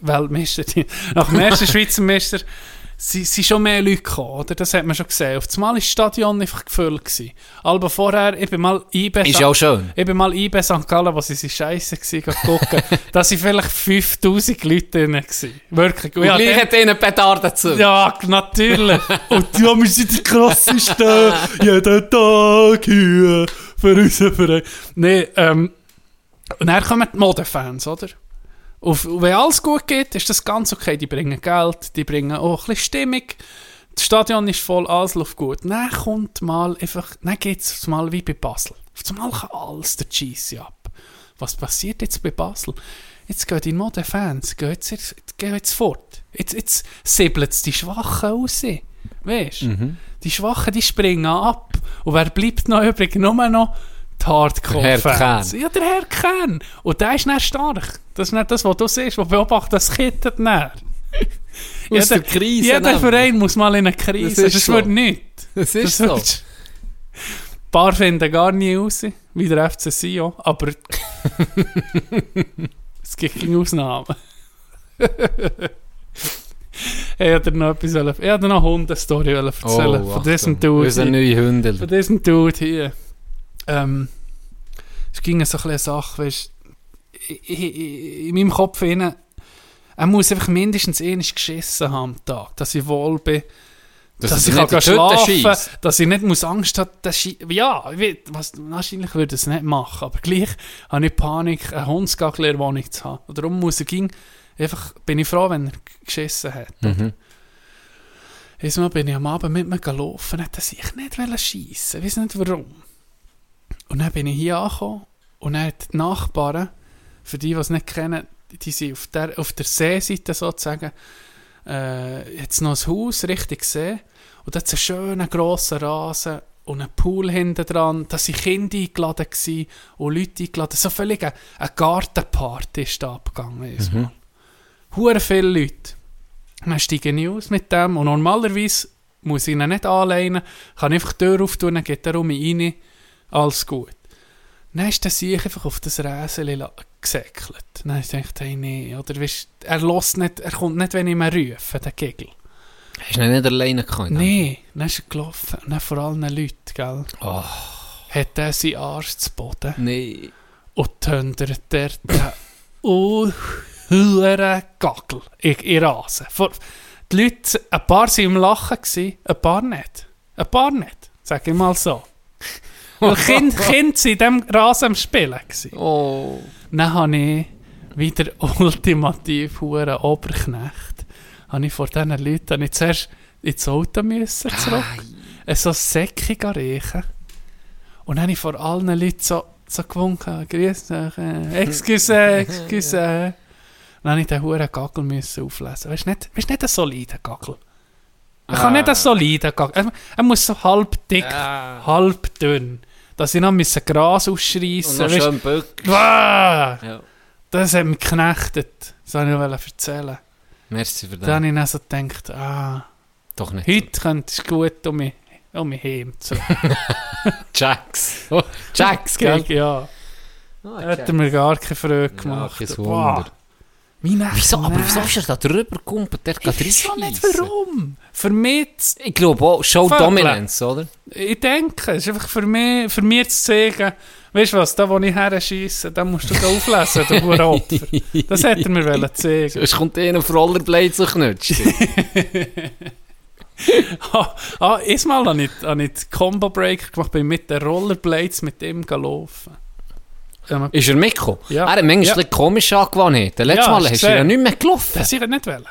C: Weltmeister, nach dem ersten Schweizer Meister, sie sind schon mehr Leute gekommen, oder? Das hat man schon gesehen. Auf einmal war das Stadion einfach gefüllt. Gewesen. Aber vorher, ich bin mal IBE...
D: Ist ja auch schön.
C: Ich bin mal IB St. Gallen, wo sie sind scheisse waren, gucken. da waren vielleicht 5000 Leute drin. Gewesen. Wirklich.
D: Und
C: Ja,
D: gleich hat ihnen Petarden dazu.
C: ja, natürlich. Und ja, wir sind die krassesten jeden Tag hier für unseren Verein. Nee, ähm, und dann kommen die Modefans, oder? Und wenn alles gut geht, ist das ganz okay. Die bringen Geld, die bringen auch ein bisschen Stimmung. Das Stadion ist voll, alles läuft gut. Dann kommt mal einfach, dann geht es mal wie bei Basel. Einmal kann alles der Cheese ab. Was passiert jetzt bei Basel? Jetzt gehen die Modefans, gehen jetzt, jetzt, gehen jetzt fort. Jetzt, jetzt säbeln sie die Schwachen raus. Weißt du? Die Schwachen, die springen ab. Und wer bleibt noch übrig? Nur noch die Hardcore-Fans. Ja, der Herr Kern. Und der ist dann stark. Das ist nicht das, was du siehst, was beobachtet, das kittet dann.
D: Aus der Krise
C: Jeder
D: nehmen.
C: Verein muss mal in eine Krise.
D: Das
C: Das,
D: ist so.
C: wird nicht.
D: Das ist
C: Das
D: so.
C: wird- Ein paar finden gar nie raus, wie der FC Sion, aber es gibt keine Ausnahmen. ich wollte noch etwas ich wollte noch eine Hundestory wollen erzählen von diesem Dude.
D: Unser
C: hier.
D: neue Hündel.
C: Von diesem Dude hier. Ähm, es ging so eine Sache, weißt, in meinem Kopf innen, er muss einfach mindestens einmal geschissen haben am Tag, dass ich wohl bin, dass,
D: er
C: ich kann schlafen
D: schiesst.
C: dass ich nicht muss Angst habe, dass ich, ja, ich was, wahrscheinlich würde ich es nicht machen, aber gleich habe ich Panik, einen Hundsgagel in der Wohnung zu haben. Und darum muss er ging, einfach, bin ich froh, wenn er geschissen hat.
D: Mhm.
C: Einmal bin ich am Abend mit mir gelaufen, hätte ich nicht schiessen Ich weiß nicht warum. Und dann bin ich hier angekommen und dann hat die Nachbarn, für die, die es nicht kennen, die sind auf der, auf der Seeseite sozusagen, äh, jetzt noch ein Haus, richtig See. Und da hat es einen schönen grossen Rasen und einen Pool hinten dran. Da waren Kinder eingeladen gewesen und Leute eingeladen. So völlig eine, eine Gartenparty ist da abgegangen. Mhm. Hure viele Leute. Dann steige ich aus mit dem und normalerweise muss ich ihn nicht anlehnen, kann einfach die Tür auftun, geht er um mich rein, alles gut. Dann ist der Sieg einfach auf das Räseli la- gesäckelt. Dann habe ich gedacht, hey, nee, oder weißt, er, lässt nicht, er kommt nicht, wenn ich ihn rufe, der Gegel.
D: Hast du ihn nicht alleine gehabt?
C: Nee, dann ist er gelaufen, dann vor allen Leuten, gell,
D: Oh,
C: hat er seinen Arsch zu Boden
D: nee.
C: und töndert dort den unhuren Gagel in, in Rasen. Vor, die Leute, ein paar waren im Lachen, ein paar nicht. Ein paar nicht, sag ich mal so. Weil Kinder kind sind in diesem Rasen am Spielen. Gewesen.
D: Oh.
C: Dann habe ich wieder ultimativ huren Oberknecht. Habe ich vor diesen Leuten ich zuerst ins Auto müssen zurück. Äh, so Säcke riechen. Und dann habe ich vor allen Leuten so, so gewunken, grüß dich, äh, excuse, excuse. Dann habe ich den huren Gagel müssen auflesen. Weißt du, nicht, weißt, nicht einen soliden Gagel. Er kann nicht einen soliden Gagel. Er, er muss so halb dick, halb dünn. Dass ich noch müssen Gras
D: Und
C: ausschreissen
D: noch
C: weißt-
D: schön Böck.
C: Wah!
D: Ja.
C: Das hat mich geknechtet. Das wollte ich noch erzählen.
D: Merci für
C: Dann habe
D: das.
C: ich dann so gedacht, ah,
D: Doch nicht.
C: heute könnte es gut um mich, um mich heim zu
D: Jacks. Oh, Jacks, gell?
C: Ja,
D: Ah,
C: hat er mir gar keine Freude
D: Ja,
C: gemacht. Boah.
D: Wunder.
C: Meine
D: Wieso? Aber wieso ist er da drüber gekumpelt? Der geht
C: Ich nicht warum. Für mich,
D: Ich glaube auch, Show
C: Vögel.
D: Dominance, oder?
C: ich denke, es ist einfach für mich, für mich zu zeigen, weißt du was, da wo ich her schiesse, da musst du da auflesen, du Hurenopfer. Das hätte er mir wollen zeigen.
D: Sonst kommt einer auf Rollerblades und knutscht.
C: Ah, ah, einmal habe ich, habe ich die Combo Breaker gemacht, bin mit den Rollerblades mit ihm gelaufen. Ja,
D: Ist er mitgekommen?
C: Ja.
D: Er hat manchmal
C: Ja.
D: bisschen komische Angewohnheiten. Letztes
C: Ja,
D: Mal
C: hast du
D: ja nicht mehr gelaufen.
C: das ich nicht wollen.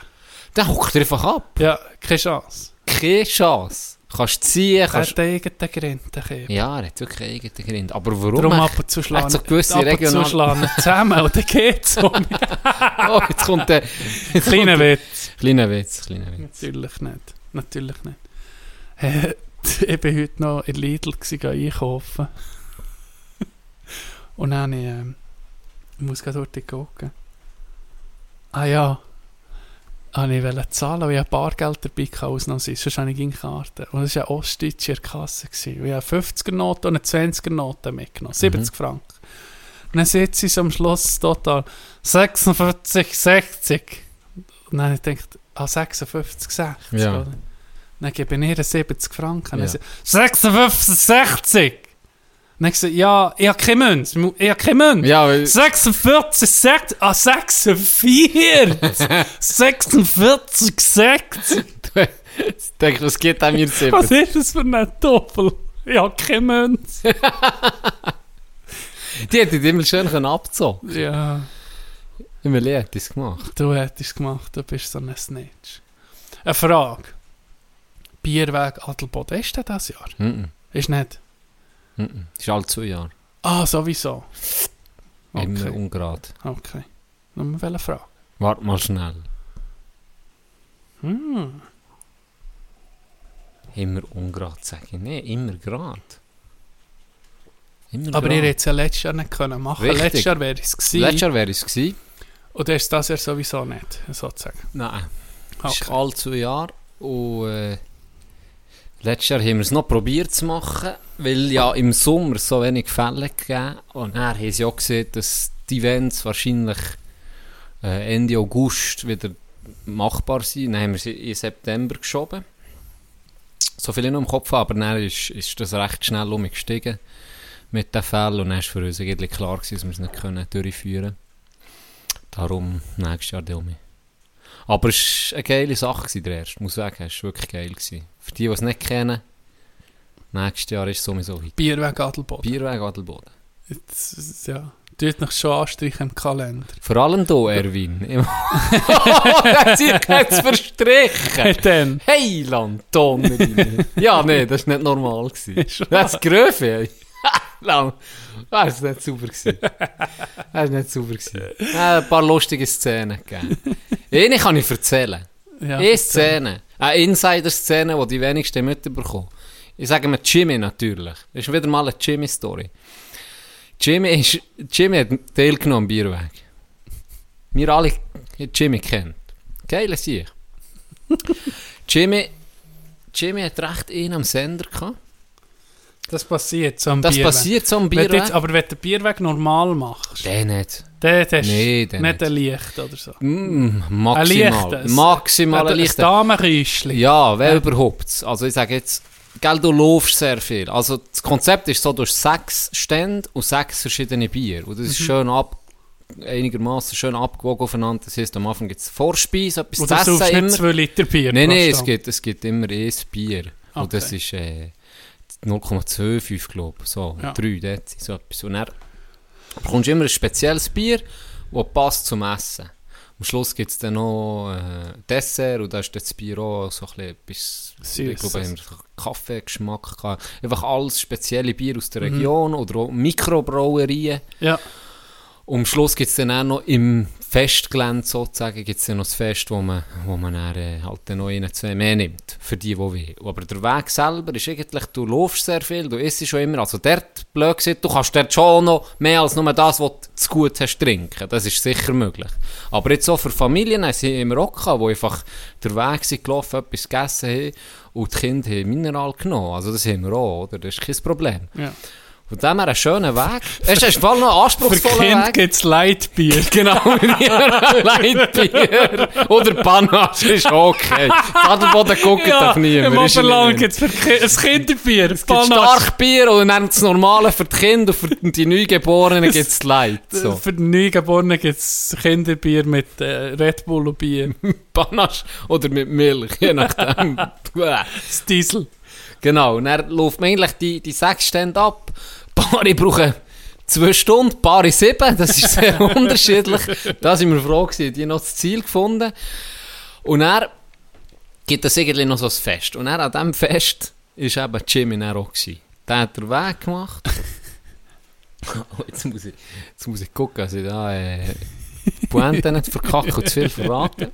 D: Dann hockt er einfach ab.
C: Ja, keine Chance.
D: Keine Chance. Kannst ziehen,
C: Er
D: kannst...
C: hat den eigenen Grind. der.
D: Ja, er hat wirklich eigenen Grund. Aber warum?
C: Darum ab und zu
D: Er
C: schlagen,
D: hat so gewisse
C: ab
D: regionale-
C: schlagen zusammen und dann geht's um.
D: Oh, jetzt kommt der... jetzt
C: Kleiner Witz.
D: Kleiner Witz, kleiner Witz.
C: Natürlich nicht. Natürlich nicht. Ich war heute noch in Lidl einkaufen. Und dann habe ich, ähm, ich muss gerade dort gucken. Ah ja, habe ich wollte zahlen, weil ich ein Bargeld dabei hatte, ausnahmsweise. Sonst habe ich keine Karte. Und das war eine ostdeutsche Kasse. Gewesen. Ich habe 50er-Note und eine 20er-Note mitgenommen. 70 Franken. Und dann sitze ich am Schluss total 46, 60. Und dann habe ich gedacht, ah, 56, 60.
D: Ja.
C: Oder? Dann gebe ich ihr 70 Franken.
D: Ja.
C: Dann sagt sie, 56, 60. Dann ich gesagt, ja, ich habe keine Münze. Ich habe keine Münze.
D: Ja, weil...
C: 46, 60, ah, 46, 46, 60.
D: Ich denke, was geht an mir
C: Was
D: sieben?
C: ist das für ein Doppel? Ich habe keine Münze.
D: Die hätte ich immer schön abzogen
C: Ja,
D: Immer leer hat es gemacht.
C: du hättest es gemacht, du bist so ein Snitch. Eine Frage. Bierweg Adelboden, ist der das Jahr?
D: Mhm.
C: Ist nicht?
D: Mhm. Ist alle zwei Jahre.
C: Ah, sowieso.
D: Immer
C: Okay,
D: ungerade.
C: okay. Nur eine Frage.
D: Warte mal schnell.
C: Hm.
D: Immer ungerade, sage ich. Nein, immer gerade. Immer
C: Aber
D: gerade.
C: ihr hättet es ja letztes Jahr nicht können machen.
D: Richtig.
C: Letztes Jahr wäre es gewesen.
D: Letztes Jahr wäre es gewesen.
C: Und das ist das Jahr sowieso nicht, sozusagen.
D: Nein. Ist
C: Okay.
D: alle zwei Jahre. Und äh, letztes Jahr haben wir es noch probiert zu machen, weil ja im Sommer so wenig Fälle gegeben Und dann haben sie auch gesehen, dass die Events wahrscheinlich äh, Ende August wieder machbar sind. Dann haben wir sie in September geschoben. So viel ich noch im Kopf habe, aber dann ist, ist das recht schnell umgestiegen mit den Fällen und dann war für uns eigentlich klar, gewesen, dass wir es nicht können durchführen können. Darum nächstes Jahr um. Aber es war eine geile Sache, der erste. Muss sagen, es war wirklich geil. Gewesen. Für die, die es nicht kennen, nächstes Jahr ist es sowieso weit.
C: Bierweg Adelboden.
D: Bierweg Adelboden.
C: Jetzt, ja. Tut noch schon anstreichen im Kalender.
D: Vor allem hier, Erwin. Er hat es verstrichen.
C: Dann.
D: Hey, Landtonner. ja, nee, das war nicht normal.
C: Ist.
D: Das ist Gröfe. Lang. Das war nicht super. gewesen. Das war nicht super. gewesen. Ein paar lustige Szenen gegeben. Eine kann ich erzählen.
C: Ja,
D: Eine Szene. Eine Insider-Szene, die die wenigsten mitbekommen. Ich sage mir Jimmy natürlich. Das ist wieder mal eine Jimmy-Story. Jimmy, ist, Jimmy hat teilgenommen am Bierweg. Wir alle Jimmy kennt. Geile Sieg. Jimmy, Jimmy hat recht einen am Sender gehabt.
C: Das passiert so am
D: Das
C: Bierweg.
D: passiert so am
C: Wenn
D: Bierweg.
C: jetzt, aber wenn du den Bierweg normal machst,
D: Der nicht.
C: dann hast
D: Nee, der
C: nicht
D: nicht.
C: ein Licht oder so.
D: Mm,
C: Ein
D: maximal.
C: Licht.
D: Maximal ein
C: ein
D: Licht.
C: Damenräuschchen.
D: Ja, wer
C: Ja.
D: überhaupt? Also ich sage jetzt, gell, du laufst sehr viel. Also das Konzept ist so, du hast sechs Stände und sechs verschiedene Bier. Und das ist schön ab, einigermaßen schön abgewogen aufeinander. Das heisst, am Anfang gibt es Vorspeise, etwas
C: Und
D: zu
C: du
D: essen
C: saufst
D: immer.
C: nicht 2 Liter Bier.
D: Nein, nein, es gibt, es gibt immer ein Bier. Und das
C: Okay.
D: ist äh, 0,25, glaube ich. So,
C: Ja.
D: 3 Dezi, so etwas. Und dann bekommst du immer ein spezielles Bier, das passt zum Essen. Am Schluss gibt es dann noch äh, Dessert und da ist das Bier auch so ein bisschen etwas, ich glaube, Kaffeegeschmack gehabt. Einfach alles spezielle Bier aus der
C: Mhm.
D: Region oder auch Mikrobrauerien.
C: Ja,
D: Und am Schluss gibt es dann auch noch im Festgelände sozusagen, gibt es dann noch das Fest, wo man, wo man dann, äh, halt dann noch zwei mehr nimmt, für die, die will. Aber der Weg selber ist eigentlich, du laufst sehr viel, du isst schon immer, also dort, blöd gesagt, du kannst dort schon noch mehr als nur das, was du zu gut hast, trinken. Das ist sicher möglich. Aber jetzt so für Familien, sie immer auch gehabt, die einfach der Weg sind gelaufen, etwas gegessen haben und die Kinder haben Mineral genommen. Also das haben wir auch, oder? Das ist kein Problem.
C: ja.
D: Von dem her ein schöner Weg. Es ist voll noch ein
C: Für
D: anspruchsvoller
C: Kind
D: Weg.
C: gibt es Leitbier.
D: Genau, Leitbier. Oder Panache ist okay. Adelboden guckt doch
C: im
D: niemand. Ist
C: Oberland gibt es für ein Kinderbier.
D: Es gibt Starkbier und dann das Normale für die Kinder und für die Neugeborenen gibt es Light. So.
C: Für die Neugeborenen gibt es Kinderbier mit äh, Red Bull und Bier.
D: Panache oder mit Milch, je nachdem.
C: Das Diesel.
D: genau, und dann läuft man eigentlich die, die sechs Stände ab. Paare brauchen zwei Stunden, Paare sieben, das ist sehr unterschiedlich. Da sind wir froh gewesen, die haben noch das Ziel gefunden. Und dann gibt es irgendwie noch so ein Fest. Und dann an diesem Fest war eben Jimmy. Gewesen. Der hat den Weg gemacht. Oh, jetzt, muss ich, jetzt muss ich gucken, dass ich da äh, Pointe nicht verkacke und zu viel verraten.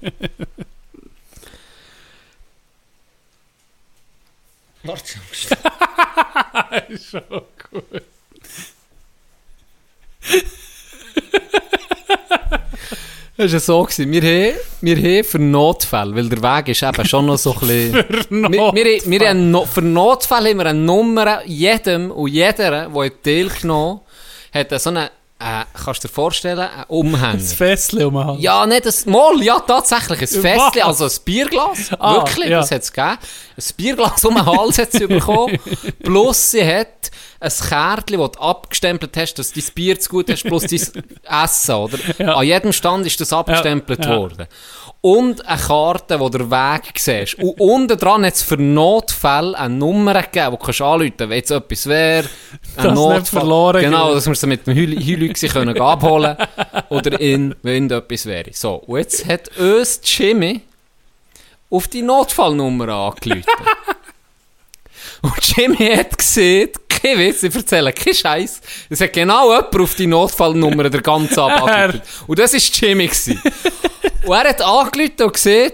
D: Warte,
C: Schon gut.
D: Das war so. Gewesen. Wir haben, wir haben für Notfälle, weil der Weg ist eben schon noch so ein bisschen... wir, wir, wir haben no, für Notfälle haben wir eine Nummer jedem und jeder, der teilgenommen hat, hat so eine, äh, kannst du dir vorstellen, einen Umhänger.
C: Das Fässchen um Hals.
D: Ja, nicht das Moll, ja, tatsächlich. Ein Festchen,
C: Was?
D: also ein Bierglas.
C: Ah,
D: wirklich,
C: ja.
D: das hat es gegeben. Ein Bierglas um den Hals hat sie bekommen. Plus sie hat ein Kärtchen, das du abgestempelt hast, dass du dein Bier zu gut hast, plus dein Essen, oder?
C: Ja.
D: An jedem Stand ist das abgestempelt
C: Ja, ja.
D: worden. Und eine Karte, wo der Weg siehst. Und unten dran hat es für Notfälle eine Nummer gegeben, die du kannst anrufen kannst, wenn jetzt etwas wäre. Ein
C: es nicht verloren
D: Genau, dass wir sie mit dem Hülüchse können abholen Oder in, wenn etwas wäre. So, und jetzt hat uns Jimmy auf die Notfallnummer angerufen. und Jimmy hat gesehen, kein Witz, ich erzähle keinen Scheiß. Es hat genau jemand auf die Notfallnummer der ganzen Abend. Und das war Jimmy. Gewesen. und er hat angerufen und gesehen,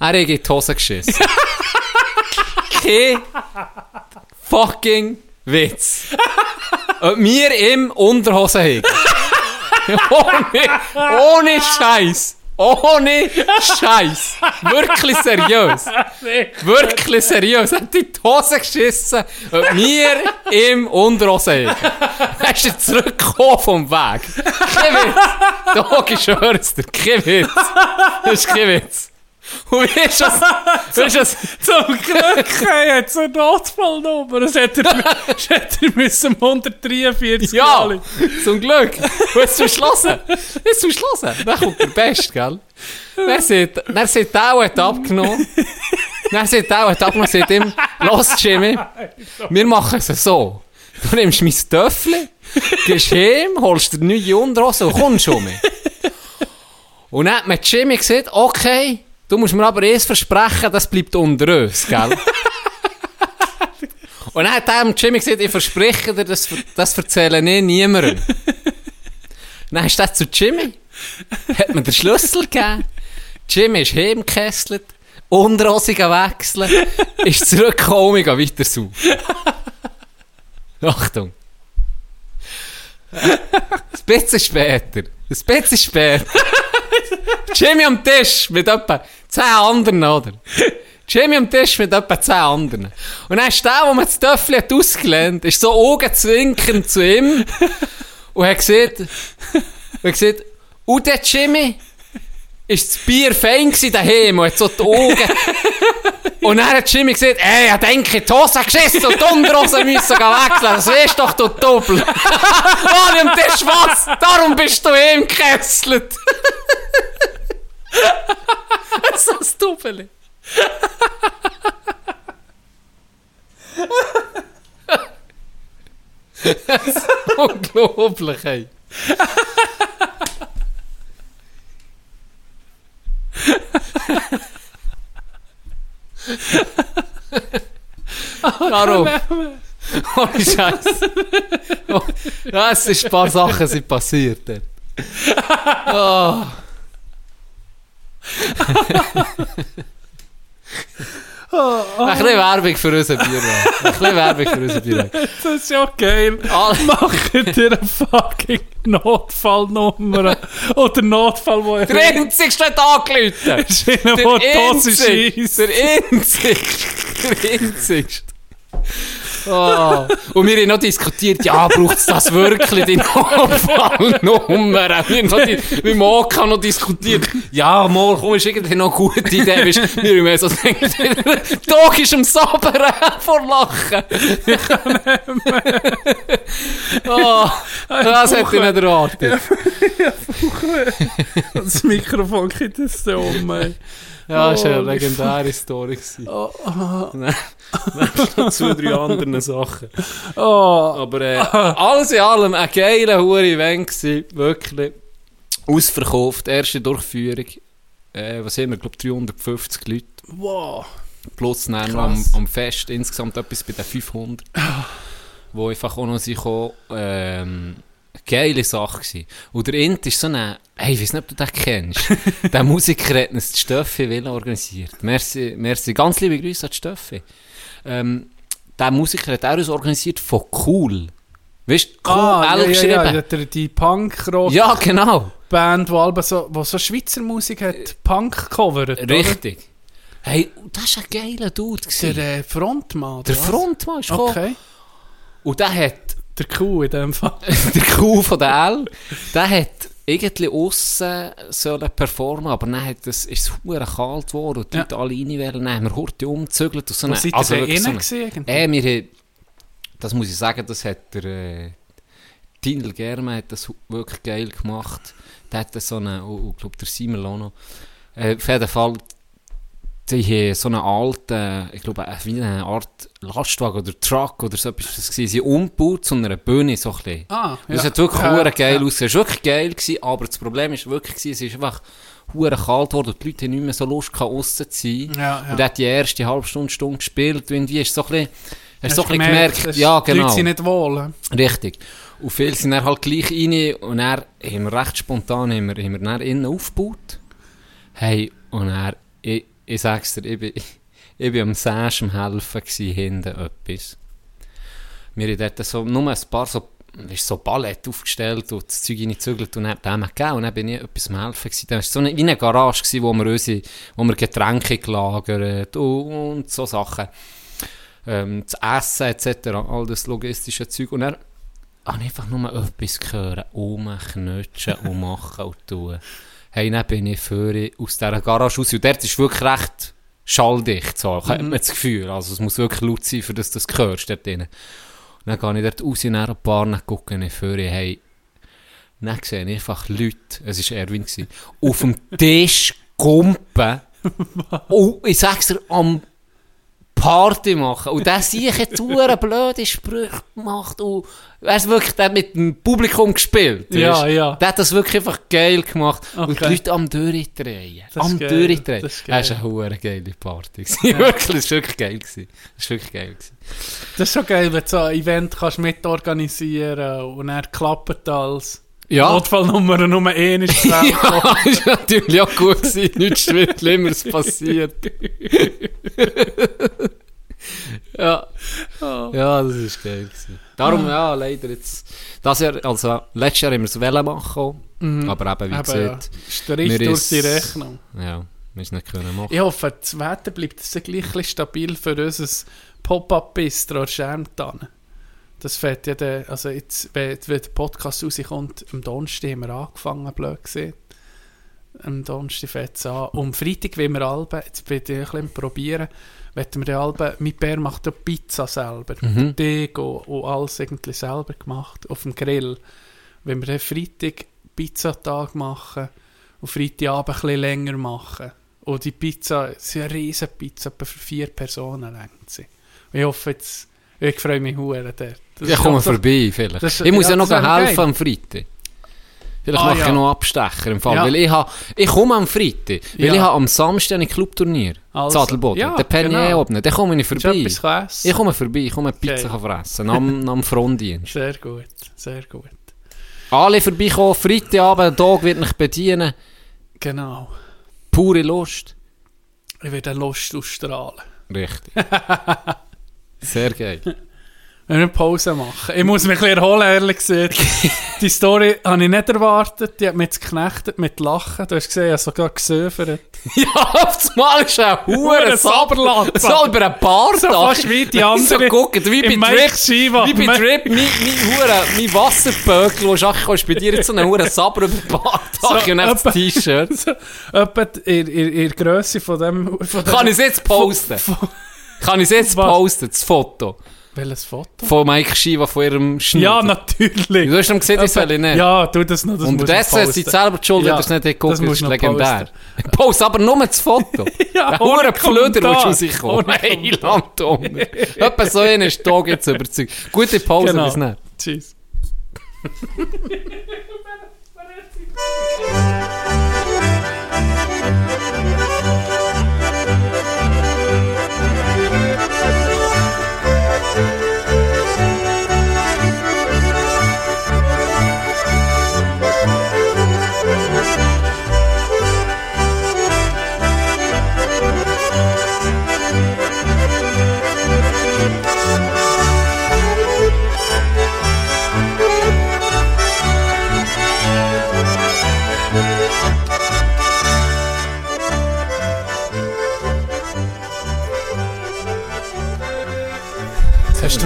D: er hat in die Hose geschissen. kein fucking Witz. Ob wir im Unterhosen haben. ohne, ohne Scheiß. Ohne Scheiß. Wirklich seriös. Wirklich seriös. Er hat in die Hose geschissen. Ob wir im Unterhosen haben. Er ist zurückgekommen vom Weg. Kein Witz. Doch, ich dir. Kein Witz. Das ist kein Witz. Und ist das? Ist das?
C: Zum Glück hat es eine Notfallnummer. Das hätte er, das hätte er müssen um 143
D: Ja,
C: anrufen.
D: zum Glück. Und jetzt zum Schlossen. Jetzt zum Schlossen. Dann kommt der Best, gell? Dann sieht, dann sieht der hat abgenommen. Dann sieht der hat abgenommen, sieht ihm, los Jimmy, wir machen es so. Du nimmst mein Töffel, gehst heim, holst dir neue Unterhose und kommst schon mit. Und dann hat mir Jimmy gesagt, okay, du musst mir aber erst versprechen, das bleibt unter uns, gell? Und dann hat dem Jimmy gesagt, ich verspreche dir, das, das erzähle ich niemandem. dann ist das zu Jimmy, hat mir den Schlüssel gegeben, Jimmy ist heimgekesselt, Unterhosige wechseln, ist zurückgekommen, und weiter saufen. Achtung. Ein bisschen später, ein bisschen später, Jimmy am Tisch mit etwa 10 anderen, oder? Jimmy am Tisch mit etwa 10 anderen. Und dann ist der, der mir das Töffel hat ausgelehnt, ist so augenzwinkernd zu ihm und hat gesagt, und hat gesagt, und der Jimmy ist das Bier fein gsi daheim und hat so die Augen. und dann hat Jimmy gesagt, ey, ich denke, die Hose geschissen und die Unterhose müssen wechseln, das weisst doch, du Doppel. Alle am Tisch, was? Darum bist du ihm gekesselt. Doppel. Das ist unglaublich, ey. Caro. Ohne Scheiß. Oh, ja, es sind ein paar Sachen sind passiert. dort. Oh. Ein bisschen Werbung für unser Bier. Ein bisschen Werbung für unser Bier.
C: Das ist ja geil.
D: Alle-
C: Macht ihr eine fucking Notfallnummer. Oder Notfall, wo
D: Der einzigste hat angerufen.
C: ist in
D: Der einzigste.
C: schießt.
D: Der einzigste. Der einzigste. Oh. Und wir haben noch diskutiert, ja, braucht es das wirklich, die Notfallnummer? Wir haben noch die, mit Moka noch diskutiert. Ja, mal, komm, ist irgendwie noch eine gute Idee. Weißt, wir haben mehr so gedacht, der Tag ist am Sabern vor Lachen. oh, das hätte ich nicht erwartet.
C: Das Mikrofon geht das da um. ey.
D: Ja, das war
C: Oh,
D: eine legendäre Story.
C: Oh, oh,
D: Nein, noch zwei, drei andere Sachen.
C: oh.
D: Aber äh, alles in allem ein geiler hure Event gewesen, wirklich. Ausverkauft, erste Durchführung. Äh, was haben wir, glaube 350 Leute.
C: Wow.
D: Plus dann noch am, am Fest insgesamt etwas bei den 500. wo einfach auch noch auch, ähm, geile Sache gewesen. Und der Int ist so ein, hey, ich weiß nicht, ob du den kennst. der Musiker hat uns die Stoffe Villa organisiert. Merci, merci. Ganz liebe Grüße an die Stoffe. Ähm, der Musiker hat auch uns organisiert von Cool. Weißt du, Cool,
C: Ah, ja, ja,
D: geschrieben.
C: ja,
D: Ja,
C: der, die Punk-Rock-Band,
D: genau.
C: die Alben so, wo so Schweizer Musik hat, Punk covert, oder?
D: Richtig. Hey, das war ein geiler Dude. gewesen.
C: Der äh, Frontmann,
D: Der
C: oder was?
D: Frontmann ist gekommen.
C: Okay.
D: Und der hat
C: Der Kuh in dem Fall.
D: der Kuh von der L, der hat irgendwie aussen sollen performen, aber dann hat es, ist es hure kalt geworden und die
C: Ja.
D: Leute alle rein wollen. Dann haben wir Horti umgezügelt und so. Eine-
C: seid ihr
D: also wirklich so
C: innen
D: eine-? Äh, wir haben, das muss ich sagen, das hat der äh, Tindel Germe hat das wirklich geil gemacht. Der hat so eine, oh, ich glaube der Simon Lono, äh, auf jeden Fall, die haben so einen alten, ich glaube, äh, wie eine Art Lastwagen oder Truck oder so etwas das gewesen. Sie umgebaut zu einer Bühne so ein bisschen.
C: Ah,
D: Das
C: ja.
D: hat wirklich
C: Ja,
D: geil
C: ja.
D: ausgesehen. Es war wirklich geil, gewesen, aber das Problem ist wirklich, es ist einfach hure kalt geworden und die Leute haben nicht mehr so Lust gehabt, zu sein.
C: Ja, ja.
D: Und er hat die erste halbe Stunde, Stunde gespielt. und Irgendwie ist so ein bisschen, hast so ein bisschen gemerkt,
C: dass
D: ja
C: Die
D: genau,
C: Leute sind nicht wohl.
D: richtig. Und viele sind dann halt gleich rein und dann haben wir recht spontan haben wir, haben wir dann innen aufgebaut. Hey, und er, ich, sag's dir, ich bin, ich bin am am helfen hinten etwas. Wir haben dort so, nur ein paar so, so Ballett aufgestellt und das Zeug reingezügelt und dem gegeben und dann bin ich etwas am helfen gewesen. Da war so eine, wie eine Garage gewesen, wo wir unsere, wo wir Getränke gelagert und, und so Sachen. Ähm, das Essen etc., all das logistische Zeug und dann habe ich einfach nur etwas gehört, umknutschen und machen und tun. Hey, dann bin ich vorher aus dieser Garage raus. Und dort ist wirklich recht schalldicht, so, hat man das Gefühl. Also es muss wirklich laut sein, für das du das hörst dort drin. Und dann gehe ich dort raus und dann ein paar dann gucke ich vorher, hey, dann sehe ich einfach Leute, es war Erwin, gewesen, auf dem Tisch kumpen. und ich sag's dir, am Party machen. Und der sich jetzt hure blöde Sprüche gemacht. Und er ist wirklich der mit dem Publikum gespielt.
C: Ja, ja.
D: Der hat das wirklich einfach geil gemacht. Und die
C: Okay.
D: Leute am Durchdrehen.
C: Ist
D: Am
C: geil,
D: Durchdrehen.
C: das ist
D: Das war eine hure geile Party. gewesen. wirklich, das war wirklich geil. gewesen. Das war wirklich geil. gewesen.
C: Das ist schon geil, wenn du so ein Event kannst mitorganisieren und dann klappt alles.
D: Ja.
C: Notfallnummer Nummer 1 ist
D: Ja, war natürlich auch gut gewesen. Nichts wird Schlimmeres passiert. ja. Ja, das ist geil gewesen. Darum, ja, leider jetzt. Das Jahr, also, letztes Jahr haben wir es wollen machen, aber eben, wie
C: Mhm. Eben, ja.
D: gesagt,
C: Strich durch
D: ist-
C: die Rechnung.
D: ja, wir es nicht können machen.
C: Ich hoffe, das Wetter bleibt so gleich stabil für unser Pop-Up-Bistro Schermtan. Das fährt ja dann, also jetzt, wenn, wenn der Podcast rauskommt, am Donnerstag haben wir angefangen, blöd gesehen. Am Donnerstag fängt es an. Und am Freitag wollen wir Alben, jetzt will ich ein bisschen probieren, wollen wir Alben, mein Bär macht ja Pizza selber,
D: Mhm.
C: Deg und, und alles irgendwie selber gemacht, auf dem Grill. Wenn wir dann Freitag Pizzatag machen und Freitagabend ein bisschen länger machen. Und die Pizza, es ist eine riesen Pizza, etwa für vier Personen längt sie. Und ich hoffe jetzt, ich freue mich hure dort. Das
D: Ich
C: so-
D: vorbei, vielleicht.
C: Das-
D: ich muss ja,
C: ja,
D: noch helfen am Freitag. Vielleicht
C: Ah,
D: mache ich
C: ja.
D: noch Abstecher im Fall.
C: Ja.
D: Weil ich, ha, ich komme am Freitag. Weil
C: Ja.
D: ich habe am Samstag ein Clubturnier.
C: Also,
D: Zadelboden.
C: ja,
D: der penne ich
C: genau.
D: oben. Dann komme ich vorbei. Ich komme vorbei, ich komme Pizza
C: Okay.
D: fressen. Am, am Frontdienst.
C: Sehr gut, sehr gut.
D: Alle vorbeikommen, Freitagabend, der Tag wird mich bedienen.
C: Genau.
D: Pure Lust.
C: Ich werde Lust ausstrahlen.
D: Richtig. Sehr geil.
C: Wenn wir Pause machen. Ich muss mich ein bisschen erholen, ehrlich gesagt. die Story habe ich nicht erwartet. Die hat mich jetzt geknechtet mit Lachen. Du hast gesehen, ich habe sogar gesöfert.
D: Ja, auf das Mal ist ein
C: Hure
D: Huren
C: Saberland.
D: So über ein Bart.
C: So fast wie die
D: So
C: anderen
D: gucken, wie bei
C: Shiva.
D: Wie bei Drip, mein, mein, Hure, mein Wasserböckl, wo ich kannst bei dir jetzt so einen Huren Saber über den Bart machen und auf das T-Shirt.
C: So, etwa in, in, in der Grösse von dem... Von
D: Kann ich es jetzt posten?
C: Von, von,
D: Kann ich es jetzt
C: Was?
D: posten, das Foto?
C: welches Foto?
D: Von Mike Shiva, von ihrem Schnurr.
C: Ja, natürlich.
D: Du hast ihm gesehen, das soll ich nicht.
C: Ja, tu das noch. Das du
D: Unterdessen
C: posten.
D: sind sie selber die schuld,
C: Ja,
D: ja, das nicht geguckt
C: das
D: das ist
C: du
D: legendär. Post aber nur das Foto.
C: Ja,
D: Der hure Pflöder du rauskommen.
C: Ohne
D: Heiland, Donner. Etwa so einen ist Tag jetzt überzeugt. Gute Pause,
C: Genau.
D: bis nicht.
C: Tschüss.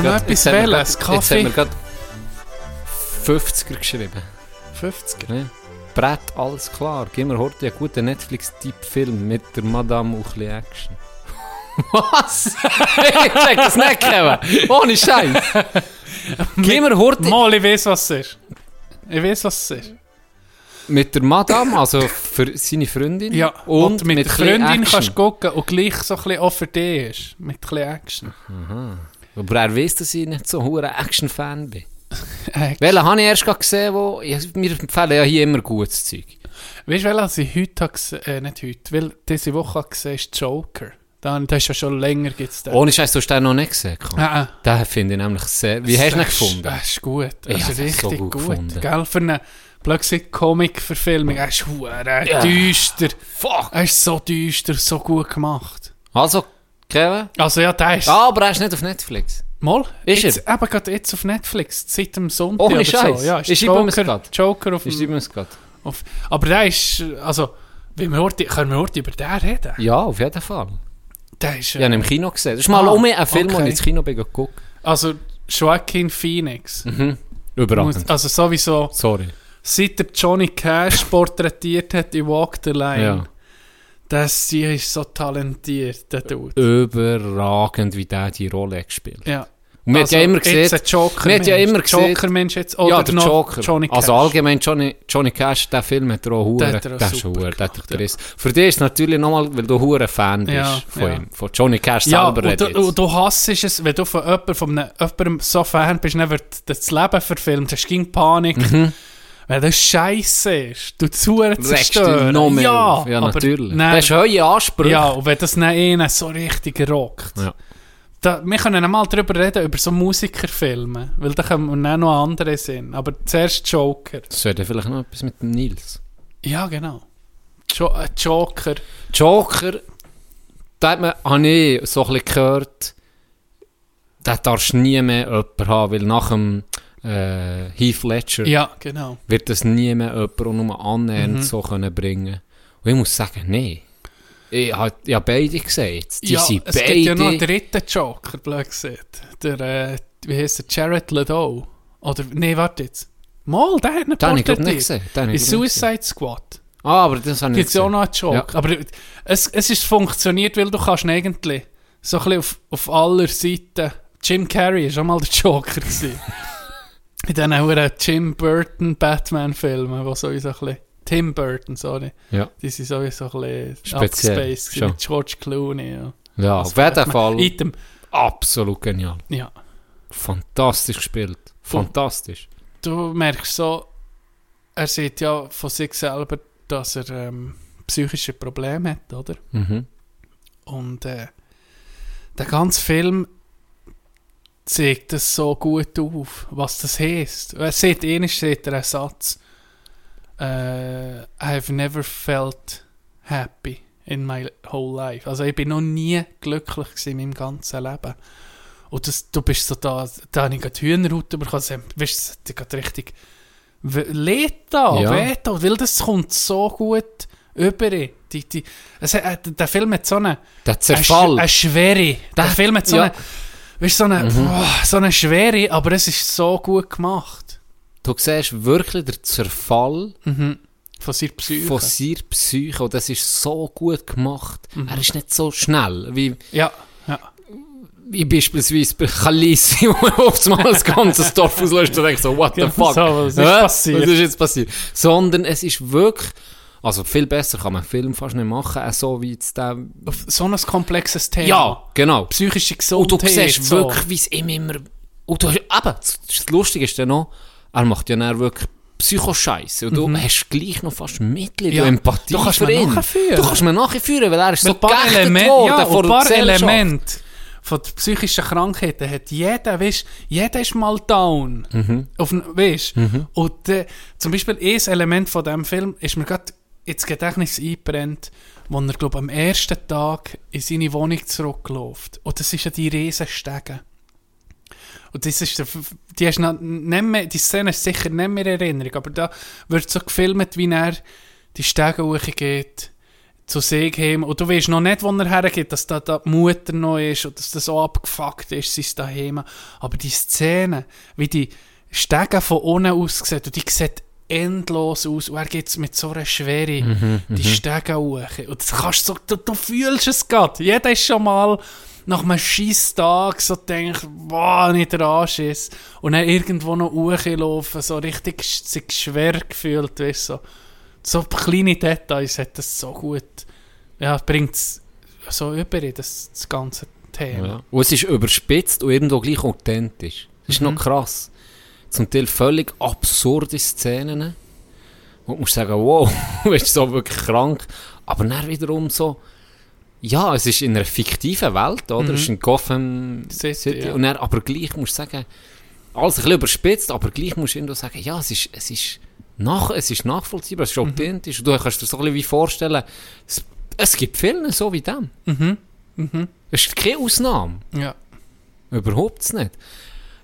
C: Noch etwas wählen? Ein
D: Jetzt haben
C: Kaffee?
D: wir gerade 50er geschrieben.
C: 50.
D: Ne? Brett, alles klar. Gib mir heute einen guten Netflix-Typ-Film mit der Madame und ein Action. Was? ich check das nicht, Kevin. Ohne Scheiß. Gib mir heute
C: Mal, ich weiß, was es ist. Ich weiß, was es ist.
D: mit der Madame, also für seine Freundin.
C: Ja,
D: und,
C: mit,
D: mit
C: der Freundin kannst du gucken und gleich so ein bisschen auch für dich ist. Mit ein bisschen Action.
D: Aber er weiss, dass ich nicht so ein hoher Action-Fan bin. Welchen habe ich erst gerade gesehen, wo... Ich, mir empfehlen ja hier immer gutes Zeug.
C: Weißt du, was ich heute gesehen, äh, nicht heute, weil diese Woche gesehen ist Joker. Dann, das ist ja schon länger gibt's den.
D: Ohne Scheiß, du hast den noch nicht gesehen. Komm.
C: Ah, ah.
D: Den finde ich nämlich sehr... Wie hast du ihn gefunden?
C: Das ist gut. Das ist richtig
D: so
C: gut.
D: gut gefunden.
C: Gell, für eine plötzlich Comic-Verfilmung. Er ist hure
D: Ja.
C: düster.
D: Fuck!
C: Er ist so düster, so gut gemacht.
D: Also, Kevin?
C: Also ja, der ist...
D: Ah, aber er ist nicht auf Netflix.
C: Mal,
D: Ist
C: jetzt, eben gerade jetzt auf Netflix, seit dem Sonntag
D: Ohne Scheiß.
C: so. Ja,
D: Ich schreibe mir's
C: Joker. Joker auf,
D: schreibe es gerade.
C: Aber der ist, also, wie wir heute, können wir heute über den reden?
D: Ja, auf jeden Fall.
C: Der ist,
D: Ich habe ihn im Kino gesehen. Das ist mal
C: Ah,
D: um ein Film, den
C: okay.
D: ich ins Kino bin geguckt.
C: also Joaquin Phoenix.
D: Mhm. Überragend.
C: Also sowieso,
D: Sorry.
C: seit der Johnny Cash porträtiert hat in Walk the Line,
D: Ja.
C: Das die ist so talentiert, der Dude.
D: Überragend, wie der die Rolle gespielt
C: Ja.
D: Und man hat ja immer
C: jetzt
D: gesehen...
C: ein Joker
D: man hat ja immer gesehen-
C: Joker Mensch jetzt, oder
D: Ja, der Joker.
C: Johnny Cash.
D: Also allgemein Johnny, Johnny Cash, der Film hat er auch Huren.
C: Er
D: Der ist Huren, der hat dich gerissen. Für dich ist natürlich nochmal, weil du Huren Fan bist
C: Ja,
D: von
C: ja.
D: ihm. Von Johnny Cash
C: Ja,
D: selber
C: und du,
D: jetzt.
C: du hasst es, wenn du von jemandem, von einem, jemandem so Fan bist, dann wird das Leben verfilmt, hast ging Panik. Wenn das scheiße ist, du zu
D: Regst dich
C: zerstören.
D: noch mehr
C: ja,
D: auf. Ja, natürlich.
C: Nein,
D: Das ist hohe Ansprüche.
C: ja, und wenn das dann einen so richtig rockt.
D: Ja.
C: Da, wir können einmal darüber reden, über so Musikerfilme, weil da kommen wir dann noch andere sehen. Aber zuerst Joker.
D: Das wäre vielleicht noch etwas mit dem Nils.
C: Ja, genau. Jo äh, Joker.
D: Joker, da hat man, habe ich so ein bisschen gehört, da darfst du nie mehr jemanden haben, weil nach dem äh, Heath Ledger
C: Ja, genau.
D: wird das nie mehr jemand auch nur annähernd
C: Mhm.
D: so können bringen Und ich muss sagen, nee. Ich habe ja beide gesehen. Die
C: ja,
D: sind
C: es
D: beide...
C: gibt ja noch einen dritten Joker, blöd gesagt. Der, äh, wie heisst der? Jared Leto. Oder, nee, warte jetzt. Mal, der hat porträtiert.
D: nicht gesehen. Den habe
C: In
D: gesehen.
C: Suicide Squad
D: Ah, aber das habe ich
C: gibt
D: nicht
C: es ja auch
D: gesehen.
C: noch einen Joker. Aber es, es ist funktioniert, weil du kannst eigentlich so ein bisschen auf, auf aller Seiten... Jim Carrey war schon mal der Joker. In diesen huren Jim Burton Batman-Filmen, wo sowieso ein bisschen... Tim Burton, sorry.
D: Ja,
C: Die sind sowieso ein bisschen
D: Speziell,
C: abgespaced mit George Clooney. Ja.
D: ja
C: Als
D: auf jeden. Fall
C: Item.
D: absolut genial.
C: Ja.
D: Fantastisch gespielt. Fantastisch.
C: Du merkst so, er sieht ja von sich selber, dass er ähm, psychische Probleme hat, oder?
D: Mhm.
C: Und äh, der ganze Film zeigt das so gut auf, was das heisst. Er sieht ähnlich sieht er einen Satz. Äh, I've never felt happy in my whole life. Also ich bin noch nie glücklich gewesen in meinem ganzen Leben. Und das, du bist so da, da habe ich gerade Hühnerhaut bekommen, weißt du, hat richtig lädt da,
D: Ja.
C: weht da, weil das kommt so gut über. Die, die, es, äh, der Film hat so eine,
D: Der
C: eine,
D: Zerfall.
C: Sch- eine Schwere. Der,
D: Der-
C: Film hat so
D: ja.
C: eine, weißt, du, so, eine,
D: Mhm.
C: boah, so eine Schwere, aber es ist so gut gemacht.
D: Du siehst wirklich den Zerfall
C: Mhm. Von seiner Psyche.
D: von seiner Psyche und das ist so gut gemacht.
C: Mhm.
D: Er ist nicht so schnell, wie,
C: ja, ja.
D: wie beispielsweise bei Khaleesi, wo man oftmals das ganze Dorf auslöst und denkt so, what the
C: Genau
D: fuck?
C: so, was ist passiert?
D: Was ist jetzt passiert? Sondern es ist wirklich, also viel besser kann man einen Film fast nicht machen, auch so wie jetzt der...
C: So ein komplexes Thema.
D: Ja, genau.
C: Psychische
D: Und
C: Gesundheit.
D: du siehst
C: so.
D: wirklich, wie es ihm immer... Und du hast, eben, das Lustige ist dann noch, er macht ja dann wirklich Psychoscheiße und du hast gleich noch fast Mitleid
C: Mhm. Ja,
D: und Empathie
C: du kannst
D: für
C: mir
D: ihn.
C: nachfühlen.
D: Du kannst mir nachführen, weil er ist
C: Weil
D: so
C: ein paar,
D: geächtet
C: Elemente,
D: worden
C: ja,
D: von
C: und paar. Elemente von der psychischen Krankheiten hat jeder, weißt, jeder ist mal down.
D: Mhm.
C: Auf, weißt, Und äh, zum Beispiel ein Element von diesem Film ist mir gerade ins Gedächtnis eingebrennt, wo er, glaube am ersten Tag in seine Wohnung zurückläuft. Und das ist ja die Riesenstege. Und das ist die, hast noch mehr, die Szene ist sicher nicht mehr in Erinnerung, aber da wird so gefilmt, wie er die Stege hochgeht zu Segheim und du weißt noch nicht, wo er hergeht, dass da, da die Mutter noch ist und dass das so abgefuckt ist, sein daheim. Aber die Szene, wie die Stege von unten aussieht und die sieht endlos aus und er geht mit so einer Schwere
D: Mhm,
C: die Stege hoch. Und das kannst du, so, du, du fühlst es gerade. Jeder ist schon mal nach einem scheiß Tag so denkt, wow, nicht der Arsch ist. Und dann irgendwo noch hochlaufen, so richtig sich schwer gefühlt, weißt. So. so kleine Details hat das so gut, ja, bringt es so über das, das ganze Thema.
D: Ja. Und es ist überspitzt und irgendwo gleich authentisch. Das ist noch krass. Zum Teil völlig absurde Szenen. Und du musst sagen, wow, du bist so wirklich krank. Aber dann wiederum so, ja, es ist in einer fiktiven Welt, oder? Es ist in Gotham
C: City,
D: City.
C: ja.
D: Und dann, aber gleich musst du sagen, alles ein bisschen überspitzt, aber gleich musst du irgendwo sagen, ja, es ist, es ist, nach, es ist nachvollziehbar, es ist authentisch. Und du kannst dir so ein bisschen wie vorstellen, es, es gibt Filme so wie dem.
C: Mhm.
D: Es ist keine Ausnahme.
C: Ja.
D: Überhaupt nicht.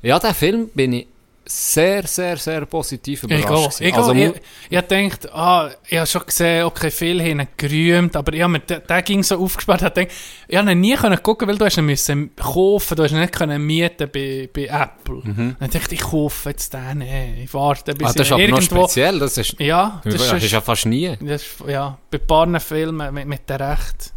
D: Ja, der Film bin ich sehr, sehr, sehr positiv überrascht.
C: Ich,
D: also,
C: ich, ich gedacht, ah, ich habe schon gesehen, okay, viel haben gerühmt, aber ich hab mir, der, der ging so aufgesperrt, ich gedacht, ich habe ihn nie können gucken, weil du hast ihn müssen kaufen, du hast ihn nicht können mieten bei, bei Apple. Dann dachte ich, ich kaufe jetzt den, ich warte, bis
D: ah, das ist aber noch
C: irgendwo...
D: speziell. Das ist,
C: Ja, das
D: das
C: ist,
D: ja fast nie.
C: das ja, bei ein paar Filmen mit, mit der Recht.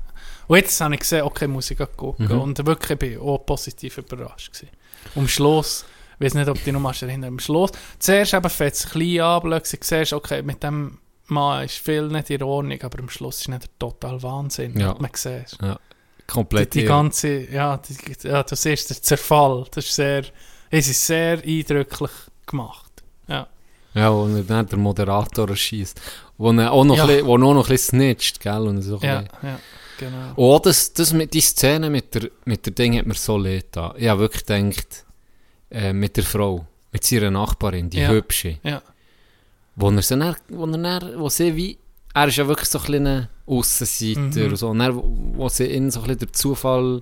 C: Und jetzt habe ich gesehen, okay, muss ich gucken.
D: Mhm.
C: Und wirklich bin ich auch positiv überrascht gewesen. Am Schluss, ich weiß nicht, ob du noch erinnern am Schluss, zuerst eben fängt es klein an, du siehst, okay, mit dem Mann ist viel nicht in Ordnung, aber am Schluss ist nicht der total Wahnsinn,
D: Ja.
C: man sieht.
D: Ja,
C: Die,
D: komplett.
C: die
D: irre.
C: ganze, ja, die, ja, du siehst den Zerfall, das ist sehr, es ist sehr eindrücklich gemacht. Ja.
D: Ja, er dann der Moderator schießt. Wo er auch noch,
C: Ja.
D: ein bisschen- wo noch ein bisschen snitcht, gell? Und so
C: Ja,
D: bisschen-
C: ja, genau.
D: Oh, das, das mit, die Szene mit der, mit der Ding hat mir so leid da. Ich habe wirklich gedacht, äh, mit der Frau, mit seiner Nachbarin, die
C: Ja.
D: hübsche.
C: Ja.
D: Wo er, sie dann, wo er dann, wo sie wie, er ist ja wirklich so ein kleiner Aussenseiter
C: Mhm.
D: und so, und dann, wo, sie ihn so ein bisschen der Zufall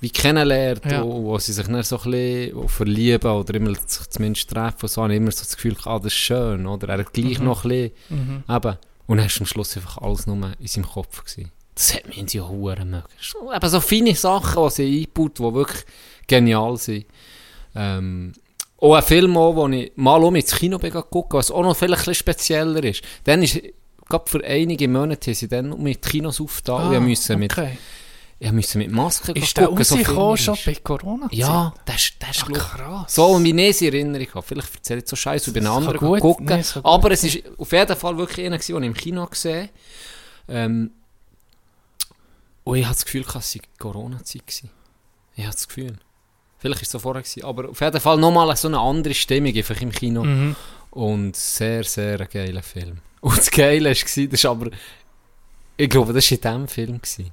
D: wie kennenlernt,
C: Ja.
D: wo, wo sie sich dann so ein bisschen verlieben oder immer sich zumindest treffen, so habe ich immer so das Gefühl, ah, das ist schön, oder? Er hat gleich
C: Mhm.
D: noch ein bisschen,
C: Mhm.
D: eben, und dann ist am Schluss einfach alles nur in seinem Kopf gewesen. Das hat mich in die Huren mögen. So, eben so feine Sachen, die sie einbaut, die wirklich genial sind. Ähm, auch ein Film, auch, wo ich mal um ins Kino bin gucken, was auch noch vielleicht ein bisschen spezieller ist. Dann ist, gerade für einige Monate, sie dann mit Kinos aufgetan und ich musste mit,
C: Ah, okay.
D: ich musste mit Maske
C: Ist der
D: gucken. so
C: rausgekommen
D: Film
C: schon
D: ist.
C: bei Corona?
D: Ja, das ist, das ist
C: Ah, krass.
D: so, wie ich es in Erinnerung habe. Vielleicht erzähle ich so Scheiße über
C: kann
D: anderen
C: gut-
D: gucken.
C: nee, gut
D: aber es ist auf jeden Fall wirklich einer, den ich im Kino gesehen habe. Ähm, und ich hatte das Gefühl, es sei Corona-Zeit gewesen. Ich hatte das Gefühl. Vielleicht war es so vorher gewesen, aber auf jeden Fall nochmal so eine andere Stimmung einfach im Kino.
C: Mhm.
D: Und sehr, sehr ein geiler Film. Und das Geile war, das ist aber, ich glaube, das war in diesem Film. Gewesen.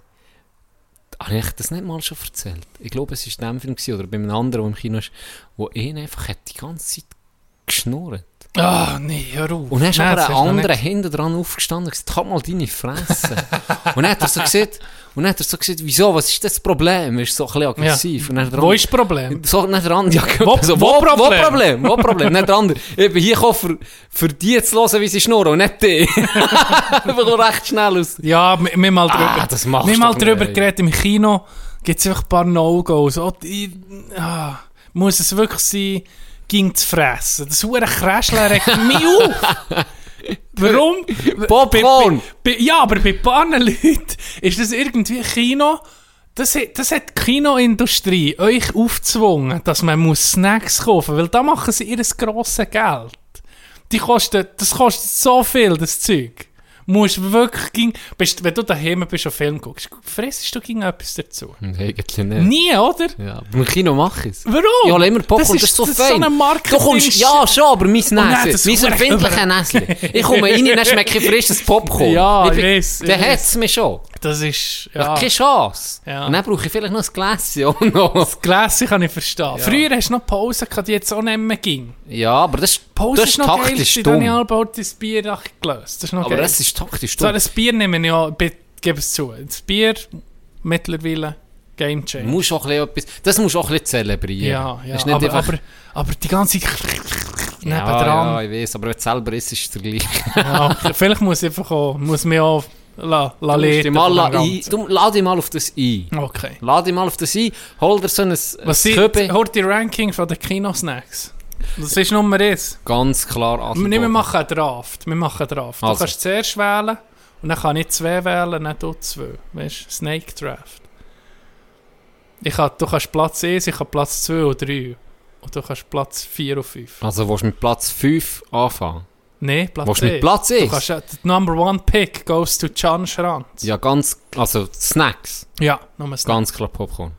D: Habe ich das nicht mal schon erzählt? Ich glaube, es war in diesem Film gewesen, oder bei einem anderen, der im Kino ist, wo ihn einfach hat die ganze Zeit geschnurrt.
C: Ah, nee, hör auf.
D: Und dann ist
C: Nein,
D: aber ein anderer hinten dran aufgestanden und gesagt, halt mal deine Fresse. und dann hat er so gesagt, und dann hat er so gesagt, wieso, was ist das Problem? Ist so ein bisschen aggressiv. Und dann
C: Wo ist das Problem?
D: So, nicht der andere, ja,
C: Wo-
D: so,
C: wo
D: wo,
C: Problem?
D: Wo Problem? Wo Problem? nicht der andere. Ich bin hier gekommen, für, für die zu hören, wie sie schnurren, und nicht die. Einfach recht schnell aus.
C: Ja, wir, wir mal drüber,
D: Ah, das
C: wir mal drüber
D: nicht.
C: geredet. Im Kino gibt es einfach ein paar No-Gos. Oh, ah, muss es wirklich sein, ging zu fressen. Das hure Kräschler regt mich auf. Warum?
D: Popcorn!
C: Bei, bei, ja, aber bei ein paar Leuten ist das irgendwie Kino. Das, hat- das hat die Kinoindustrie euch aufgezwungen, dass man muss Snacks kaufen muss, weil da machen sie ihr grosses Geld. Die kosten, das kostet so viel, das Zeug. Musst wirklich, ging, bist, wenn du daheim bist und Film guckst, fressest du gegen etwas dazu?
D: Eigentlich nicht.
C: Nie, oder?
D: Ja, aber im Kino mach ich es.
C: Warum?
D: Ich hole immer Popcorn, das ist, so
C: das
D: fein.
C: Ist so
D: du kommst, ja schon, aber mein
C: nein,
D: Näschen,
C: das
D: mein
C: ist
D: empfindliches Näschen. Ich komme rein, dann schmecke ich frisches Popcorn.
C: Ja, ich ich
D: Dann
C: weiss.
D: hat es mich schon.
C: Das ist,
D: Ja.
C: ja.
D: Keine Chance.
C: Ja.
D: Und dann brauche ich vielleicht noch ein Gläschen auch noch.
C: Gläschen kann ich verstehen. Früher hast du noch Pause gehabt, die jetzt auch nicht mehr ging.
D: Ja, aber das, ist-
C: Pause
D: das
C: ist
D: ist
C: noch geil,
D: taktisch
C: gewesen, dann habe ich
D: dumm.
C: das Bier gelöst. Das ist noch
D: Aber
C: geil.
D: das ist taktisch
C: so, das Bier nehme ich ja, be- gebe es zu. Das Bier mittlerweile Game Changer.
D: musst auch ein bisschen etwas, das musst du auch ein bisschen zelebrieren.
C: Ja, ja.
D: Ist
C: Aber,
D: einfach,
C: aber, aber die ganze
D: ja, ja, ich weiß, aber wenn du selber isst, ist es der gleiche.
C: Ja. Vielleicht muss ich einfach auch, muss mich auch la, la
D: Du, mal la- ein, du lad dich mal auf das ein.
C: Okay.
D: Lad dich mal auf das ein, hol dir so ein,
C: Was
D: ein
C: sind, hört die Ranking von den Kinosnacks? Das ist Nummer 1.
D: Ganz klar
C: Wir,
D: Adelboden.
C: wir machen einen Draft. Wir machen einen Draft. Du
D: Also.
C: kannst zuerst wählen und dann kann ich zwei wählen, nicht du zwei. Weißt du? Snake Draft. Ich kann, du kannst Platz 1, ich kann Platz 2 und 3. Und du kannst Platz 4 und 5.
D: Also willst du mit Platz 5 anfangen?
C: Nein, Platz
D: Willst du mit
C: 1.
D: Platz
C: Du
D: 1?
C: kannst, ja- der Number One Pick goes to Can Schranz.
D: Ja, ganz, also Snacks.
C: Ja, nur Snacks.
D: Ganz klar Popcorn.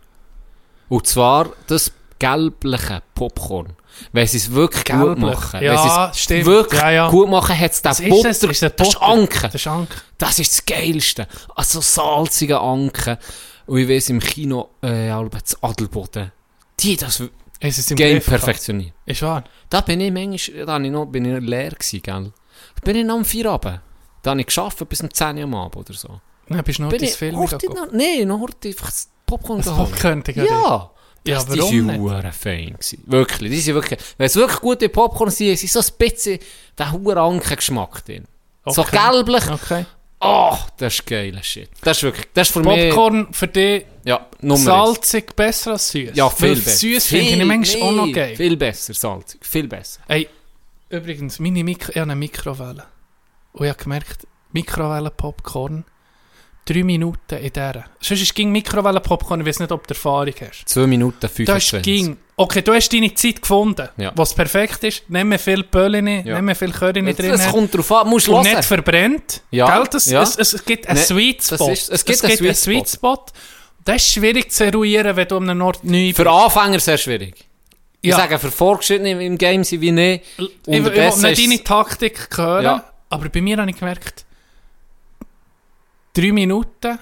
D: Und zwar das gelbliche Popcorn. Wenn sie es wirklich gut
C: Gelblich.
D: machen.
C: Ja,
D: wenn sie es wirklich
C: Ja, ja.
D: gut machen, hat es den Butter.
C: das? Ist das
D: das ist? Anke.
C: Das ist Anke.
D: Das ist das Geilste. Also salzige Anke. Und ich weiss, im Kino, äh, das Adelboden, die das
C: Es ist im
D: Game perfektioniert.
C: Ist wahr.
D: Da bin ich manchmal, da ich noch, bin ich leer gewesen, gell. Da bin ich noch am Feierabend. Da habe ich geschafft bis um 10 Uhr am Abend oder so.
C: Dann bist du noch
D: ich,
C: Film gegangen.
D: noch, heute einfach das Popcorn
C: Das
D: geholt.
C: Popcorn, Digga.
D: Ja.
C: Ja,
D: Das, die
C: warum
D: sind
C: nicht?
D: hure fein gewesen. Wirklich. Die sind wirklich, wenn es wirklich gute Popcorn sind, sind so ein bisschen der hure Anke-Geschmack drin. So
C: Okay.
D: gelblich.
C: Okay.
D: Oh, das ist geiler Shit. Das ist wirklich, das ist für mich,
C: Popcorn für dich
D: ja, Nummer eins.
C: salzig besser als süß.
D: Ja, viel besser.
C: Süß finde ich manchmal auch noch geil.
D: Viel besser, salzig. Viel besser.
C: Ey, übrigens, meine Mikro, ich habe eine Mikrowelle. Und ich habe gemerkt, Mikrowellen-Popcorn, drei Minuten in der. Sonst ging Mikrowellen-Popcorn, ich weiß nicht, ob du Erfahrung hast.
D: 2 Minuten
C: Das
D: 25.
C: ging. Okay, du hast deine Zeit gefunden,
D: Ja.
C: was perfekt ist. Nimm viel Pöllini,
D: Ja.
C: nimm viel Curry
D: Es
C: drin.
D: es kommt drauf an, musst du
C: und nicht verbrennt.
D: Ja,
C: Gell? Das,
D: ja.
C: Es, es, gibt einen
D: Ne,
C: Sweet
D: das
C: Spot.
D: ist- es gibt einen Sweet
C: Spot. Das ist schwierig zu eruieren, wenn du an einem Ort neu
D: Für Anfänger sehr schwierig. Ich
C: Ja.
D: sage, für Fortgeschrittene im Game sind wie nicht.
C: Ich, ich, ich will nicht
D: ist-
C: deine Taktik hören,
D: Ja.
C: aber bei mir habe ich gemerkt, 3 Minuten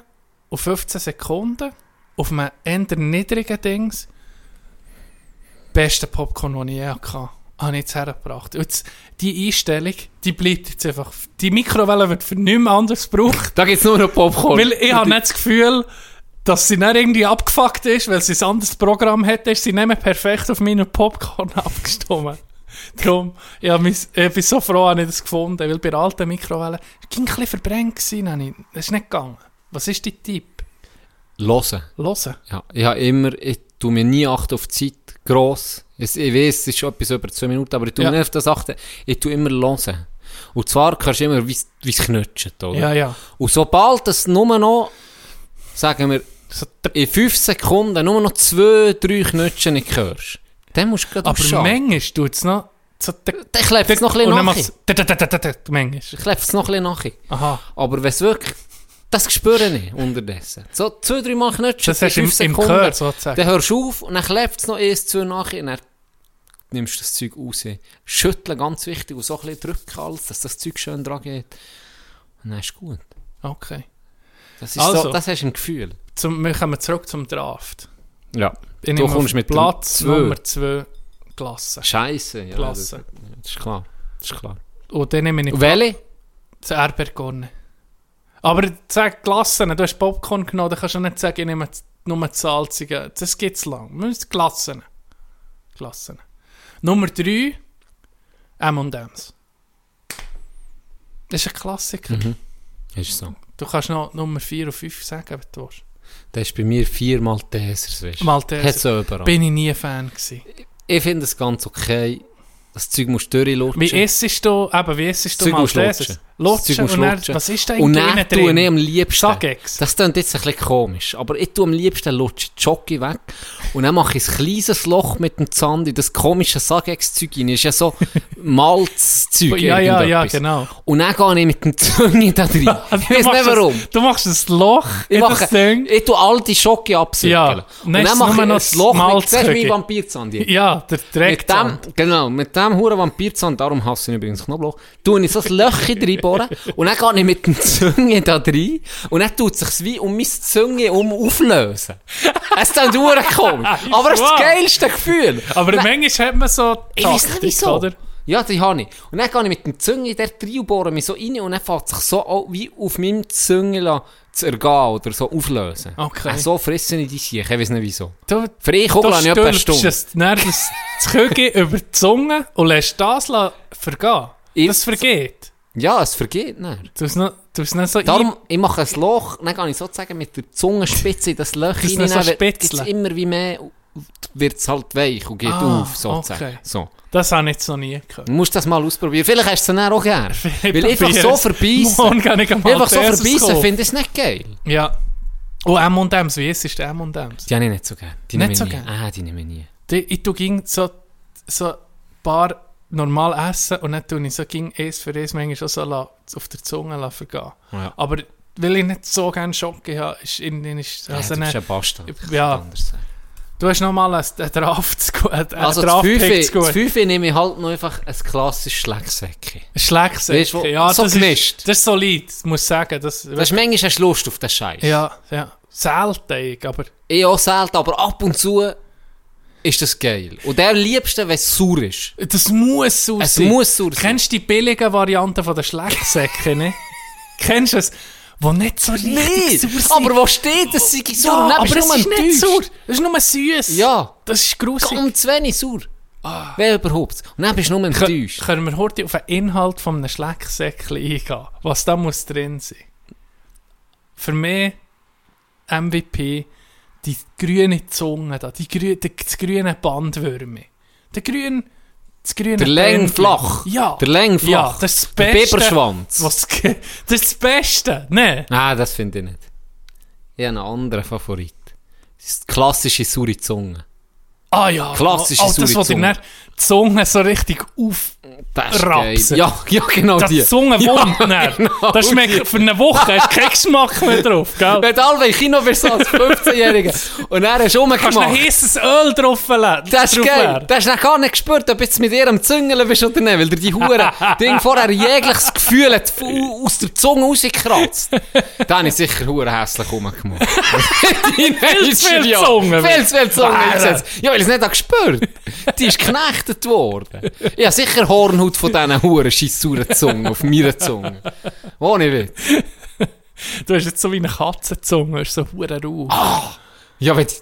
C: und 15 Sekunden auf einem eher niedrigen Dings, beste Popcorn, das ich je hatte, habe ich jetzt hergebracht. Und jetzt, die Einstellung, die bleibt jetzt einfach, die Mikrowelle wird für nichts anderes gebraucht,
D: Da gibt es nur noch Popcorn.
C: weil ich habe nicht das Gefühl, dass sie nicht irgendwie abgefuckt ist, weil sie ein anderes Programm hätte, ist sie nicht mehr perfekt auf meinen Popcorn abgestimmt. Darum, ich bin so froh, habe ich das gefunden, weil bei der alten Mikrowelle, es ging ein bisschen verbrennt gewesen, habe das ist nicht gegangen. Was ist dein Tipp?
D: Hören.
C: Hören.
D: Ja, ich habe immer, ich tue mir nie achten auf die Zeit, gross. Ich, ich weiß, es ist schon etwas über zwei Minuten, aber ich tue
C: Ja.
D: nicht auf das achten. Ich tue immer hören. Und zwar kannst du immer, wie es es knutscht, oder?
C: Ja, ja.
D: Und sobald das nur noch, sagen wir, in fünf Sekunden nur noch zwei, drei Knutschen nicht hörst, dann musst du gerade
C: aber manchmal tut es noch... So,
D: Dann klebt es noch ein bisschen nach.
C: Manchmal.
D: Klebt es noch ein bisschen nach.
C: Aha.
D: Aber wenn es wirklich, das spüre ich unterdessen. So zwei, drei Mal knutschen,
C: Das hast du im, im. Gehör sozusagen.
D: Dann hörst du auf und dann klebt es noch eins, zwei nachher und dann nimmst du das Zeug raus. Schütteln, ganz wichtig, und so ein bisschen drücken alles, dass das Zeug schön dran geht. Und dann ist gut.
C: Okay.
D: Das ist
C: Also.
D: so, das hast du ein Gefühl.
C: Zum, wir kommen zurück zum Draft.
D: Ja.
C: Ich
D: Du kommst mit
C: Platz
D: zwei.
C: Nummer 2 Klasse.
D: Scheiße. Ja,
C: Klasse.
D: das ist klar. Das ist klar.
C: Und dann nehme ich
D: Und welche?
C: das Erdbeerkorn. Aber sag Glassen, du hast Popcorn genommen, dann kannst du nicht sagen, ich nehme nur das Salzige. Das gibt es lang. Wir müssen Glassen. Glassen. Nummer 3, M&M's. Das ist ein Klassiker.
D: Mhm. Ist so.
C: Du kannst noch Nummer 4 und 5 sagen, wenn du willst.
D: Das ist bei mir vier Maltesers, weißt du.
C: Malteser.
D: Hat so überall.
C: Bin ich nie Fan gewesen.
D: Ich finde es ganz okay. Das Zeug musst du durchlutschen.
C: Wie essest du, eben, wie essest du Maltesers?
D: Lutschen.
C: Lutschen und dann,
D: lutschen.
C: was ist da
D: Und
C: eigentlich
D: dann tue ich
C: drin?
D: am liebsten.
C: Sagex.
D: Das klingt jetzt ein bisschen komisch, aber ich tue am liebsten lutsche die Jockey weg und dann mache ich ein kleines Loch mit dem Zand in das komische Sagex-Zeug rein. Das ist ja so Malzzeug.
C: Ja, ja, ja, genau.
D: Und dann gehe ich mit dem Zunge da drin. Ich
C: Du
D: weiß nicht warum.
C: Du machst ein Loch
D: Ich
C: in
D: mache,
C: das Ding.
D: ich tue all die Schocke absügeln.
C: Ja.
D: Und
C: Und
D: dann
C: dann ist es
D: mache ich
C: noch
D: ein
C: das
D: Loch mit, das ist
C: Malzzeug.
D: mein Vampirzahn. hier.
C: Ja, der
D: Mit dem, genau, mit dem huren Vampirzahn, darum hasse ich übrigens Knoblauch, tue ich so ein Löchchen reinbohren und dann gehe ich mit dem Zunge da rein und dann tut es sich wie um mein Zunge um auflösen. Es ist dann komisch. Aber es ist das geilste Gefühl.
C: Aber
D: Dann-
C: manchmal hat man so
D: ich weiß nicht
C: Taktik,
D: wieso.
C: oder?
D: Ja, die habe ich. Und dann gehe ich mit dem Zunge der rein und bohre mich so rein und dann fängt sich so wie auf meinem Zunge zu ergehen oder so auflösen.
C: Okay.
D: Äh, so fressen ich die Sicher, ich weiß nicht wieso.
C: Du,
D: ich Kugel habe ich etwa eine Stunde.
C: es dann das, Kügel über die Zunge und lässt das vergehen.
D: Ich-
C: Das vergeht.
D: Ja, es vergeht nicht.
C: Du hast noch, du hast noch so
D: Darum, ich mache ein Loch, dann gehe ich sozusagen mit der Zungenspitze in das Loch
C: noch so
D: wird es immer wie mehr, wird es halt weich und geht
C: Ah,
D: auf, sozusagen.
C: okay.
D: So.
C: Das habe ich jetzt noch nie gehört.
D: Du musst das mal ausprobieren. Vielleicht hast du es dann auch gerne. Weil einfach so
C: es.
D: verbeissen.
C: Kann am
D: Einfach so verbeissen, finde ich es nicht geil.
C: Ja. Oh, M&M's, wie ist es M&M's?
D: Die habe ich nicht so gerne. Die
C: Nicht so
D: nie.
C: gern?
D: Ah, die nehme ich nie.
C: Die, ich tu ging so, so ein paar normal essen und dann tue ich so ging eins für eins manchmal schon so la, auf der Zunge vergehen.
D: Ja.
C: Aber weil ich nicht so gerne Schocke habe, ist irgendwie ist,
D: Ja,
C: also
D: du bist
C: ne,
D: ein Bastard.
C: Ja. du hast noch mal einen, Draft zu gut,
D: Also das Fünfe, nehme ich halt noch einfach ein klassisches Schlecksäckchen.
C: Schlecksäcke,
D: Weißt du, wo-
C: ja,
D: so
C: das
D: gemischt.
C: Ist, das ist solid, muss ich sagen. Das,
D: Das ist manchmal hast du Lust auf den Scheiß.
C: ja, ja, selten, aber
D: Ich auch selten, aber ab und zu ist das geil. Und der am liebsten, wenn es sauer ist.
C: das muss so
D: Es
C: sein.
D: muss sauer sein.
C: Kennst du die billigen Varianten von den Schlecksäcken, ne? Kennst du es? Die nicht so richtig sauer sind.
D: aber wo steht das? Sei sauer?
C: ja,
D: Dann
C: aber es ist nicht
D: enttäuscht.
C: sauer. Das ist nur süß.
D: Ja,
C: Das ist gruselig.
D: ganz wenig sauer. Wer überhaupt? Und dann bist du nur enttäuscht.
C: Können wir heute auf den Inhalt von einem Schlecksäckchen eingehen? Was da muss drin sein? Für mich MVP die grüne Zunge da, die grü das grüne Bandwürmer. Der grüne, das grüne
D: Der Läng
C: Bändchen.
D: flach.
C: Ja.
D: Der Läng flach.
C: Ja, das das
D: Der
C: Beste.
D: Biberschwanz.
C: Was, das ist das Beste. Ne?
D: Nein, Ah, das finde ich nicht. Ich habe einen anderen Favorit. Das ist die klassische saure Zunge.
C: Ah ja.
D: Klassische
C: oh, das,
D: saure
C: was dir
D: Zunge.
C: dann die Zunge so richtig auf...
D: Das. Ja, ja, genau
C: Das
D: die.
C: Zunge wund
D: Ja,
C: dann.
D: genau
C: Das schmeckt für eine Woche, hast keinen Geschmack mehr drauf, gell?
D: Du im Kino als 15-Jähriger und dann hast du
C: Kannst du ein
D: rumgemacht.
C: heißes Öl drauf.
D: Das ist geil. Du hast dann gar nicht gespürt, ob du jetzt mit ihr am Züngeln bist oder nicht, weil dir die Hure Ding vorher jegliches Gefühl hat aus der Zunge rausgekratzt. Da habe ich sicher Hure hässlich rumgemacht. viel
C: zu viel Zunge.
D: Viel zu viel Zunge. Ja, weil ich es nicht gespürt Die ist geknechtet worden. Habe sicher Hornhaut von diesen Huren scheissauren Zungen auf meiner Zunge. Ohne Witz.
C: Du hast jetzt so wie eine Katzenzunge, hast so hure Rauch.
D: Ja, wenn die,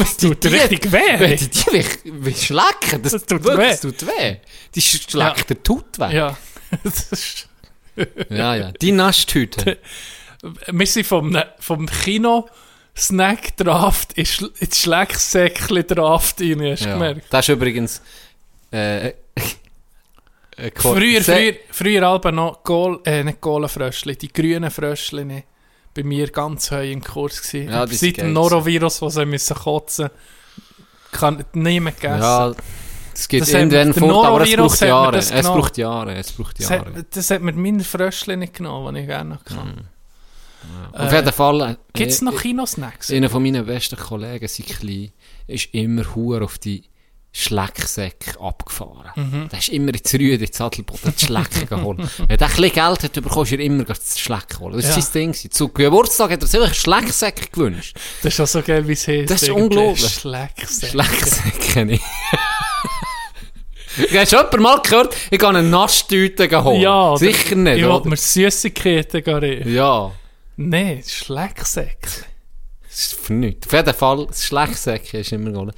D: die,
C: tut richtig weh.
D: Wenn die die wie, wie schlecken, das,
C: Das tut
D: wirklich,
C: weh.
D: Das tut weh. Die schleckt der Tut weg.
C: Ja.
D: Ja, ja. Die Naschtüte.
C: wir sind vom, vom Kino Snack Draft ins Schl- ins Schlecksäckchen Draft rein, hast du
D: Ja.
C: gemerkt?
D: Das ist übrigens. Äh, äh,
C: Früher, früher, früher Alben noch Kohl, äh, nicht Kohlenfröschli, die grünen Fröschli bei mir ganz heu im Kurs gewesen.
D: Ja,
C: Seit dem Norovirus, wo sie müssen kotzen kann niemand gegessen.
D: Ja, es gibt
C: Das
D: irgendwann fort, aber es braucht Jahre.
C: das
D: Es
C: genommen.
D: braucht Jahre. Es braucht
C: das,
D: Jahre.
C: hat, das hat mir meine Fröschli nicht genommen, die ich gerne noch kann.
D: Auf jeden Fall. Äh,
C: Gibt es noch
D: äh,
C: Kinosnacks?
D: Einer von meinen besten Kollegen, sein Klein, ist immer hure auf die Schlecksäcke abgefahren.
C: Mhm.
D: Der ist immer ins Rüde, ins Sadelboden, die Schlecken geholt. Wenn er ein bisschen Geld hat, bekommst du immer das Schlecken holen. Das
C: Ja.
D: ist sein Ding. gewesen. Zu Geburtstag hat er sich einen Schlecksäcke gewünscht.
C: Das ist auch so geil, wie es heißt.
D: Das ist unglaublich.
C: Schlecksäcke.
D: Schlecksäcke nicht. Hast du jemand mal gehört, ich gehe eine Nasstüte holen?
C: Ja,
D: Sicher nicht,
C: Ich wollte mir Süßigkeiten gehen.
D: Ja.
C: Nein, Schlecksäckchen.
D: Das ist für nichts. Auf jeden Fall, das ist immer gegangen.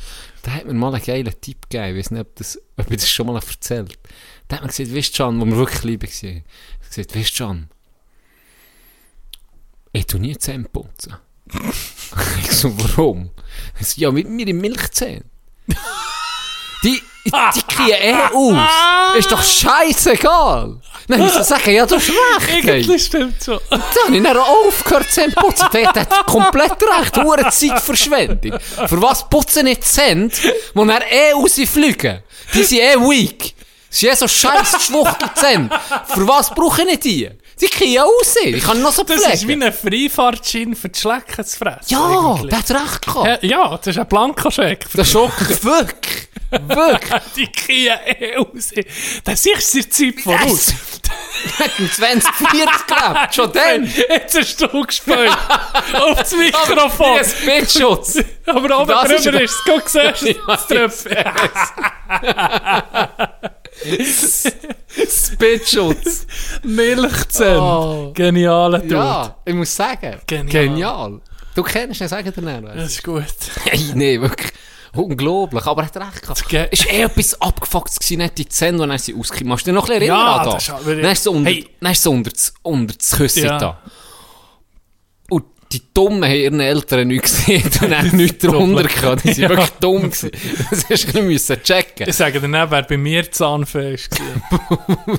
D: Da hat mir mal einen geilen Tipp gegeben. Ich weiß nicht, ob, das, ob ich das schon mal erzählt Da hat mir gesagt, weißt du, Can, wo wir wirklich lieb waren. Er hat gesagt, weißt du, Can, ich tu nie Zähne putzen. ich so, warum? Er so, ja, mit mir in Milchzähne. Die, die kriegen eh aus. Ist doch scheißegal. Dann muss ich sagen, ja, du hast recht.
C: Eigentlich stimmt schon.
D: Dann habe ich dann auch aufgehört zu putzen. Der hat komplett recht. Hure Zeitverschwendung. Für was putzen nicht Cent, wo dann eh rausfliegen? Die sind eh weak. Das sind eh so scheiß schwuchtel Cent. Für was brauche ich die? Die können ja aussehen. Ich kann noch so
C: Das ist wie
D: pflegen.
C: ein Freifahrtschein für die Schlecken zu fressen.
D: Ja,
C: eigentlich.
D: der hat recht gehabt.
C: Ja, das ist ein Blankoscheck.
D: Der Schock. Wirklich. Wirklich.
C: Die kriegen eh aus. Das ist die Zeit voraus.
D: Im 2040 gelebt. Schon dann.
C: Jetzt hast du gespielt. Auf das Mikrofon.
D: Ein Spitschutz.
C: Aber oben
D: Das
C: drüber ist es. Guck, siehst du das Tröpfchen.
D: Spitschutz.
C: Milchzähne.
D: Oh.
C: Genialer Dude.
D: Ja, ich muss sagen.
C: Genial.
D: Genial. Du kennst ihn, sag dir nicht.
C: Das ist gut.
D: Hey, nee, wirklich. Unglaublich, aber er hat recht gehabt.
C: ge-
D: Ist eh etwas abgefuckt gewesen, nicht die Zähne, und dann sie ausgekippt. Machst du dich noch ein bisschen
C: Ja,
D: erinnern an
C: das aber-
D: Dann ist so unter,
C: Hey.
D: dann ist so unter das, unter das Küsschen
C: Ja.
D: da. Und die Dummen haben ihren Eltern nichts gesehen und dann nichts drunter gehabt. Die sind
C: Ja.
D: wirklich dumm gewesen. Das hast du ein bisschen checken.
C: Ich sage dir nicht, wer bei mir Zahnfee war.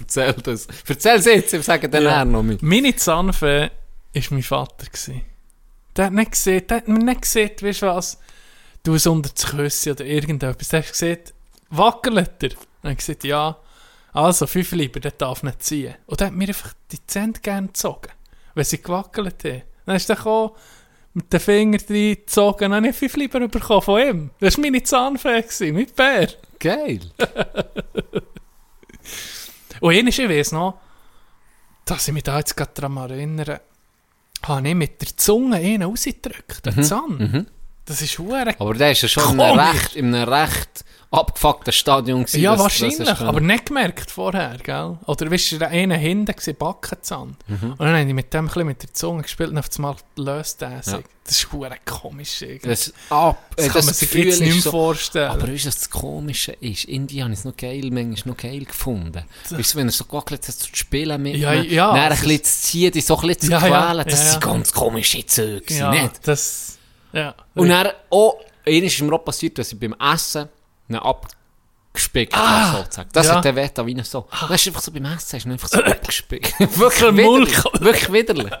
D: Erzähl das. Erzähl es jetzt, ich sage dann
C: Ja.
D: ja. noch mit.
C: Meine Zahnfee war mein Vater. gewesen. Der hat nicht gesehen, der hat mir nicht gesehen, weißt du was, du es unter das Küsschen oder irgendetwas. Der hat gesagt, wackelt er? Dann habe ich gesagt, ja. Also, fünf lieber, der darf nicht ziehen. Und der hat mir einfach die Zähne gerne gezogen, wenn sie gewackelt haben. Dann ist er gekommen, mit den Fingern reingezogen, dann habe ich fünf lieber bekommen von ihm. Das war meine Zahnfee, mit Bär.
D: Geil.
C: Und eines, ich weiss noch, dass ich mich da jetzt gerade daran erinnere, habe ich mit der Zunge einen rausgedrückt, den Zahn. Das ist hure
D: Aber der ist ja schon in einem recht, in einem recht abgefuckten Stadion gewesen.
C: Ja, wahrscheinlich,
D: es
C: aber nicht gemerkt vorher, gell? Oder weißt du, der eine hinten war Backenzahn. Und dann habe ich mit dem ein mit der Zunge gespielt und auf einmal löst er sich.
D: Ja.
C: Das ist hure komisch irgendwie.
D: Das, ab,
C: Das
D: äh,
C: kann man sich jetzt nicht mehr
D: so-
C: vorstellen.
D: Aber weißt du, was das Komische ist? Irgendwie habe ich es noch geil, manchmal noch geil gefunden. Weißt du, wenn er so gewackelt hat, zu spielen mit
C: Ja,
D: ihm,
C: ja,
D: dann ein
C: das
D: bisschen zu ziehen, die so ein bisschen zu
C: Ja, ja,
D: quälen, das
C: ja,
D: sind
C: ja.
D: ganz komische Züge,
C: ja,
D: nicht?
C: das... Ja.
D: Und dann auch, einmal ist mir auch passiert, dass ich beim Essen einen abgespickt habe, sozusagen. Das
C: ja.
D: hat der Wett wie so. Dann ist einfach so beim Essen, ist einfach so abgespickt. wirklich widerlich. Wirklich widerlich.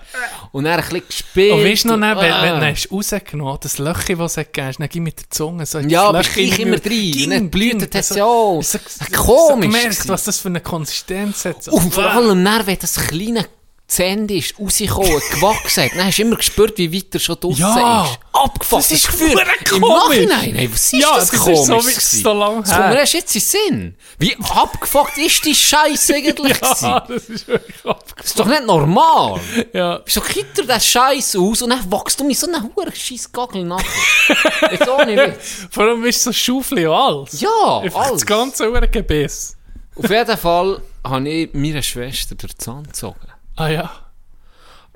D: Und dann ein bisschen gespickt.
C: Und weißt du noch,
D: und-
C: wenn, wenn
D: Ah.
C: du hast rausgenommen das Löchchen, das es gegeben hast, dann gib mit der Zunge so
D: Ja,
C: das
D: aber ich immer
C: rein. Ging,
D: dann es
C: So-
D: ja auch.
C: so-
D: Komisch
C: So gemerkt,
D: gewesen.
C: was das für eine Konsistenz hat. So.
D: Und vor allem, dann, wenn das kleine Zähne ist, rausgekommen, gewachsen hat, dann hast du immer gespürt, wie weit er schon draussen
C: Ja.
D: ist. Abgefuckt,
C: Das ist
D: Gefühl. Im. Nachhinein, hey, was ist
C: Ja,
D: das,
C: das ist
D: komisch
C: so, wie-
D: gewesen?
C: so lang
D: Das kommt mir
C: her.
D: erst jetzt in Sinn. Wie abgefuckt ist die Scheiße eigentlich
C: Ja, das ist wirklich abgefuckt.
D: Das ist doch nicht normal.
C: Ja.
D: Wieso kippt er den Scheiß aus und dann wachst du mir so einen huren scheiß Gagel nachher? Jetzt auch nicht Witz.
C: Vor allem ist so Schaufel und alles.
D: Ja,
C: Einfach
D: alles.
C: das ganze Gebiss.
D: Auf jeden Fall habe ich meiner Schwester den Zahn gezogen.
C: Ah ja.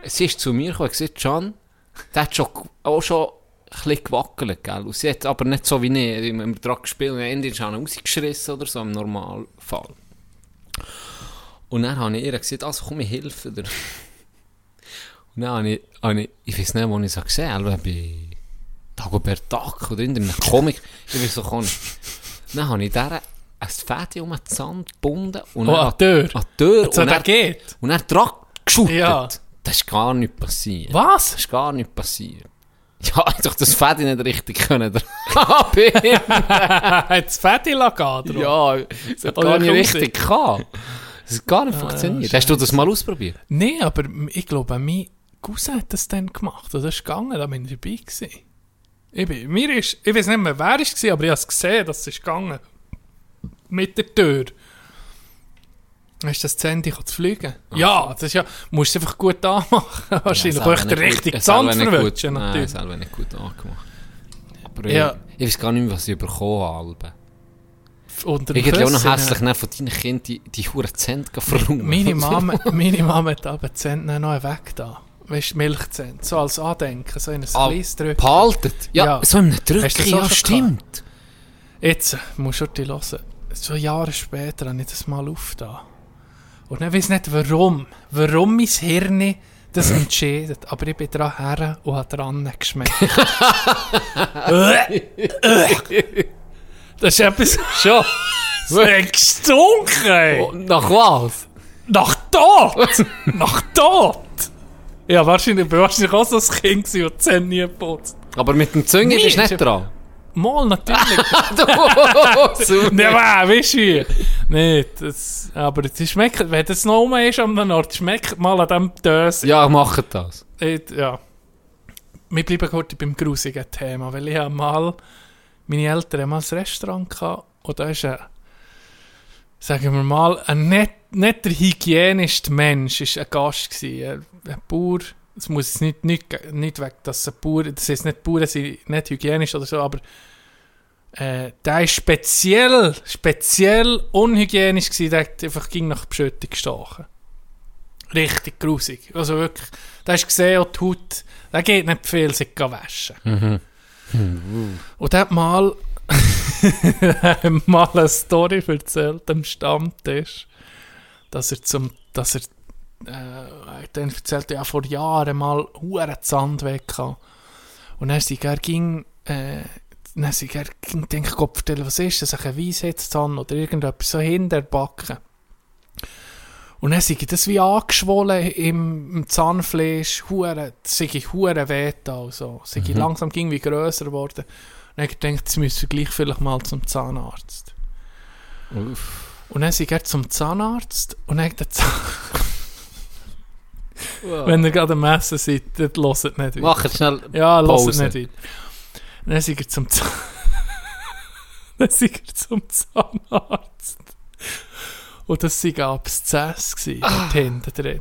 D: Sie ist zu mir gekommen und gesagt, Can, der hat schon, auch schon ein bisschen gewackelt, gell? Und sie hat aber nicht so wie ich, wenn wir dran gespielt haben, Ende ist er rausgeschissen oder so, im Normalfall. Und dann habe ich ihr gesagt, also komm, ich helfe dir. Und dann habe ich, habe ich, ich weiß nicht, wo ich es gesehen habe, bei Dagobert Duck oder in einem Comic, ich weiß auch nicht. Dann habe ich der ein Fädchen um den Zahn gebunden und
C: Oh, an die Tür.
D: An die Tür.
C: So,
D: und
C: der
D: dann,
C: geht.
D: und dann dran geschüttet.
C: Ja.
D: Das ist gar nicht passiert.
C: Was?
D: Das ist gar nicht passiert. Ja, ich doch das Fett nicht richtig können.
C: das Fett lassen
D: Ja, das hat gar nicht richtig gehabt. Das hat gar nicht funktioniert. Hast du das mal ausprobiert?
C: Nein, aber ich glaube, mein Cousin hat das dann gemacht. Das ist gegangen, da bin ich dabei gewesen. Ich, bin, mir ist, ich weiß nicht mehr, wer es war, aber ich habe es gesehen, dass es ist gegangen. Mit der Tür. Hast du das Zähnchen zu fliegen? Ja, das ist ja, musst du einfach gut anmachen. Wahrscheinlich.
D: Ja, selber
C: den richtigen Zahn verwünschen, natürlich.
D: selber nicht gut angemacht. Aber
C: Ja.
D: ich, ich weiß gar nicht mehr, was ich bekommen habe.
C: unter dem
D: Irgendwie auch noch hässlich, von deinen Kindern die, die Huren Zent verräumen.
C: Meine Mama, meine Mama hat aber Zentner noch weg da. Weißt du, Milchzent. So als Andenken, so in ein
D: Ah,
C: kleines Drücken.
D: Behaltet? Ja,
C: Ja.
D: so in einem
C: das
D: ja, stimmt.
C: Jetzt musst du die hören. So Jahre später habe ich das mal aufgetan. Und ich weiß nicht warum. Warum mein Hirn das entscheidet. Aber ich bin dran her und habe dran geschmeckt. das ist etwas...
D: Schon.
C: Hat gestunken.
D: Oh, nach was?
C: Nach Tod! Nach Tod! Ja, wahrscheinlich, ich bin wahrscheinlich auch so ein Kind, das die Zähne nie putzt.
D: Aber mit dem Zünge
C: Nee,
D: bist du nicht dran.
C: Mal, natürlich.
D: Super.
C: Ne, weh, weißt du wie? Nee, das, aber es schmeckt, wenn das noch rum ist am Ort, schmeckt mal an dem Döse.
D: ja, mach das.
C: Ich- ja. Wir bleiben kurz beim grusigen Thema, weil ich habe mal, meine Eltern haben mal ein Restaurant gehabt und da ist ein, sagen wir mal, ein nicht, nicht der hygienischste Mensch, ist ein Gast gewesen, ein, ein Bauer, es muss nicht, nicht, nicht weg, dass ein Bauer, das heißt nicht, Bauern sind nicht hygienisch oder so, aber äh, der ist speziell, speziell unhygienisch gewesen, der hat einfach ging nach Beschüttung gestochen. Richtig grusig. Also wirklich, da hast du gesehen, auch die Haut, der geht nicht viel, sich gehen waschen. Und der hat mal, mal eine Story erzählt am Stammtisch, dass er zum, dass er, äh, dann erzählt, ja, vor Jahren mal hure Sand weg gehabt. Und dann sei er ging, äh, dann sei er ging, denke ich, Gott, was ist das, ein Weisheitszahn oder irgendetwas, so hinter der Backe. Und dann sei das wie angeschwollen im, im Zahnfleisch, hure, sei ich hure weh da, so. Sei ich langsam ging wie grösser geworden. Und dann gedacht, jetzt müssen wir gleich vielleicht mal zum Zahnarzt. Und dann sei er zum Zahnarzt und dann der Zahn Wenn ihr gerade am Messen seid, dann hört nicht weiter.
D: Mach jetzt schnell.
C: Ja, es
D: Pause.
C: nicht weiter. Dann sei er zum dann er zum Zahnarzt. Und das sei Abszess gewesen, dort hinten drin.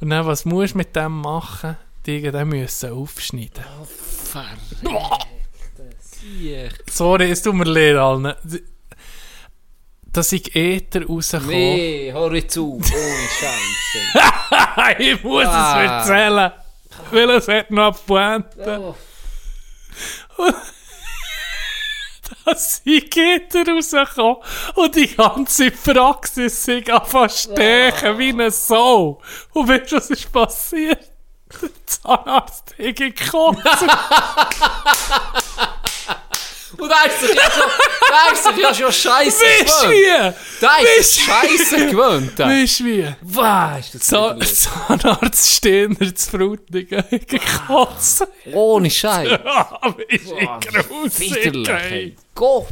C: Und dann, was musst du mit dem machen? Die müssen aufschneiden. Sorry, es tut mir leid, allen. Dass ich Äther rausgekommen
D: Nee, hör jetzt auf. Ohne Scheiße.
C: ich muss
D: Ah.
C: es erzählen. Weil es hat noch eine Pointe. Dass ich Gitter rausgekommen und die ganze Praxis sich anfangen stechen wie eine Sau. Und weißt du, was ist passiert? Der Zahnarzt hat gekotzt.
D: Und da ist sich ja schon, da ist sich ja schon Scheiße
C: Weißt du
D: gewöhnt.
C: wie?
D: Da ist sich Scheiße gewöhnt.
C: Weißt du wie?
D: Was? ist das
C: Zahn
D: widerlich?
C: Zahnarzt Stener zu Frutigen hat gekotzt.
D: Ohne Scheiß.
C: Aber ist ey.
D: Widerlich. Gott,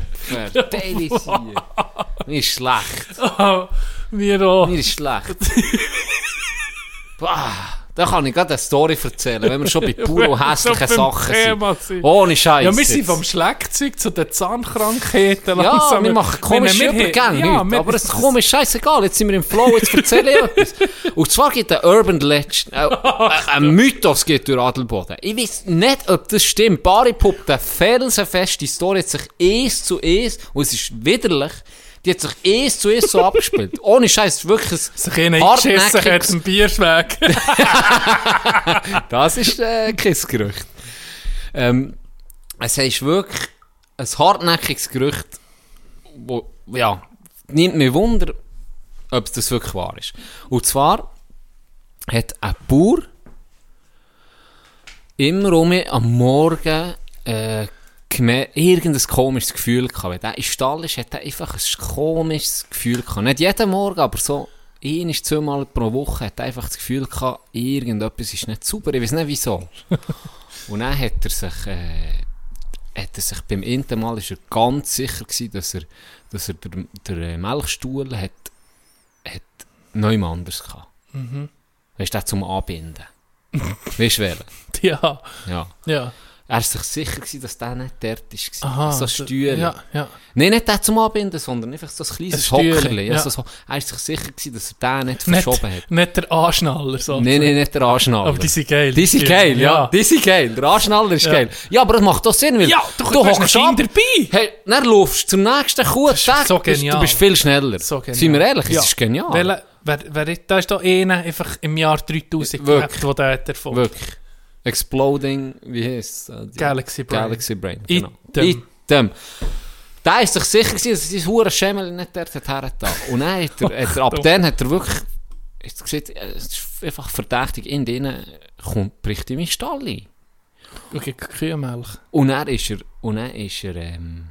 D: verteile sie. Mir ist schlecht.
C: Ah, Wir auch.
D: Mir ist schlecht. Bah, da kann ich gerade eine Story erzählen, wenn wir schon bei pur und
C: Wenn wir
D: hässlichen Sachen
C: Thema
D: sind. Ohne Scheiß.
C: Ja, wir sind vom Schlagzeug zu den Zahnkrankheiten
D: Ja,
C: langsam.
D: wir machen komische Übergänge
C: ja,
D: heute, aber es ist komisch, scheißegal, jetzt sind wir im Flow, jetzt erzähle ich etwas. Und zwar gibt es einen Urban Legend, äh, äh, ein Mythos geht durch Adelboden. Ich weiß nicht, ob das stimmt. Bari Pupp, der felsenfeste Story hat sich eins zu eins, und es ist widerlich, die hat sich eins zu eins so abgespielt. Ohne Scheiß, wirklich
C: Sich ihnen
D: ein
C: eingeschissen hat im Bierschweg.
D: Das ist äh, kein Gerücht. Ähm, es ist wirklich ein hartnäckiges Gerücht, wo, ja, nimmt mich Wunder, ob das wirklich wahr ist. Und zwar hat ein Bauer immer um am Morgen äh, irgendein komisches Gefühl gehabt. Wenn der im Stall ist, hat er einfach ein komisches Gefühl gehabt. Nicht jeden Morgen, aber so ein bis zweimal pro Woche hat er einfach das Gefühl gehabt, irgendetwas ist nicht super. Ich weiß nicht wieso. Und dann hat er sich, äh, hat er sich beim ersten Mal ist er ganz sicher gewesen, dass er, dass er der, der äh, Melkstuhl hat, hat neu anders gehabt. Mhm. Weißt du, zum Anbinden. weißt du, welchen?
C: ja,
D: Ja.
C: ja.
D: Er war sich sicher, gewesen, dass der nicht dort war.
C: Aha.
D: so Stühle.
C: Ja, ja.
D: Nein, nicht der zum Anbinden, sondern einfach so ein kleines
C: Ein
D: Hockerli. Ja.
C: ja.
D: So. Er war sich sicher, gewesen, dass er den nicht
C: Nicht,
D: verschoben hat.
C: nicht der Anschnaller. So.
D: Nein, nein, nicht der Anschnaller.
C: Aber die sind geil.
D: Die sind geil, ja. Die sind geil. Der Anschnaller ist
C: Ja.
D: geil. Ja, aber das macht doch Sinn, weil
C: Ja, du,
D: du hockst ab.
C: Dabei.
D: Hey, dann laufst du zum nächsten Kuh.
C: ist so genial.
D: Du bist viel schneller.
C: So genial.
D: Seien wir ehrlich,
C: Ja.
D: es ist genial.
C: Welcher- Wer, wer, da ist da einer einfach im Jahr 3000
D: Wirklich.
C: gelebt, wo der hat erfolgt.
D: Wirklich. Exploding, wie heisst es?
C: Galaxy Brain.
D: Galaxy Brain. Genau.
C: Item.
D: Item. Da ist sich sicher gewesen, dass sein hure Schemmel nicht dort hat hergetan. Und dann hat er, hat er, ab dann hat er wirklich, jetzt sieht, es ist einfach verdächtig, in denen kommt, bricht ihm in Stall ein.
C: Okay, Kühlmilch.
D: Und dann ist er, und dann ist er, ähm,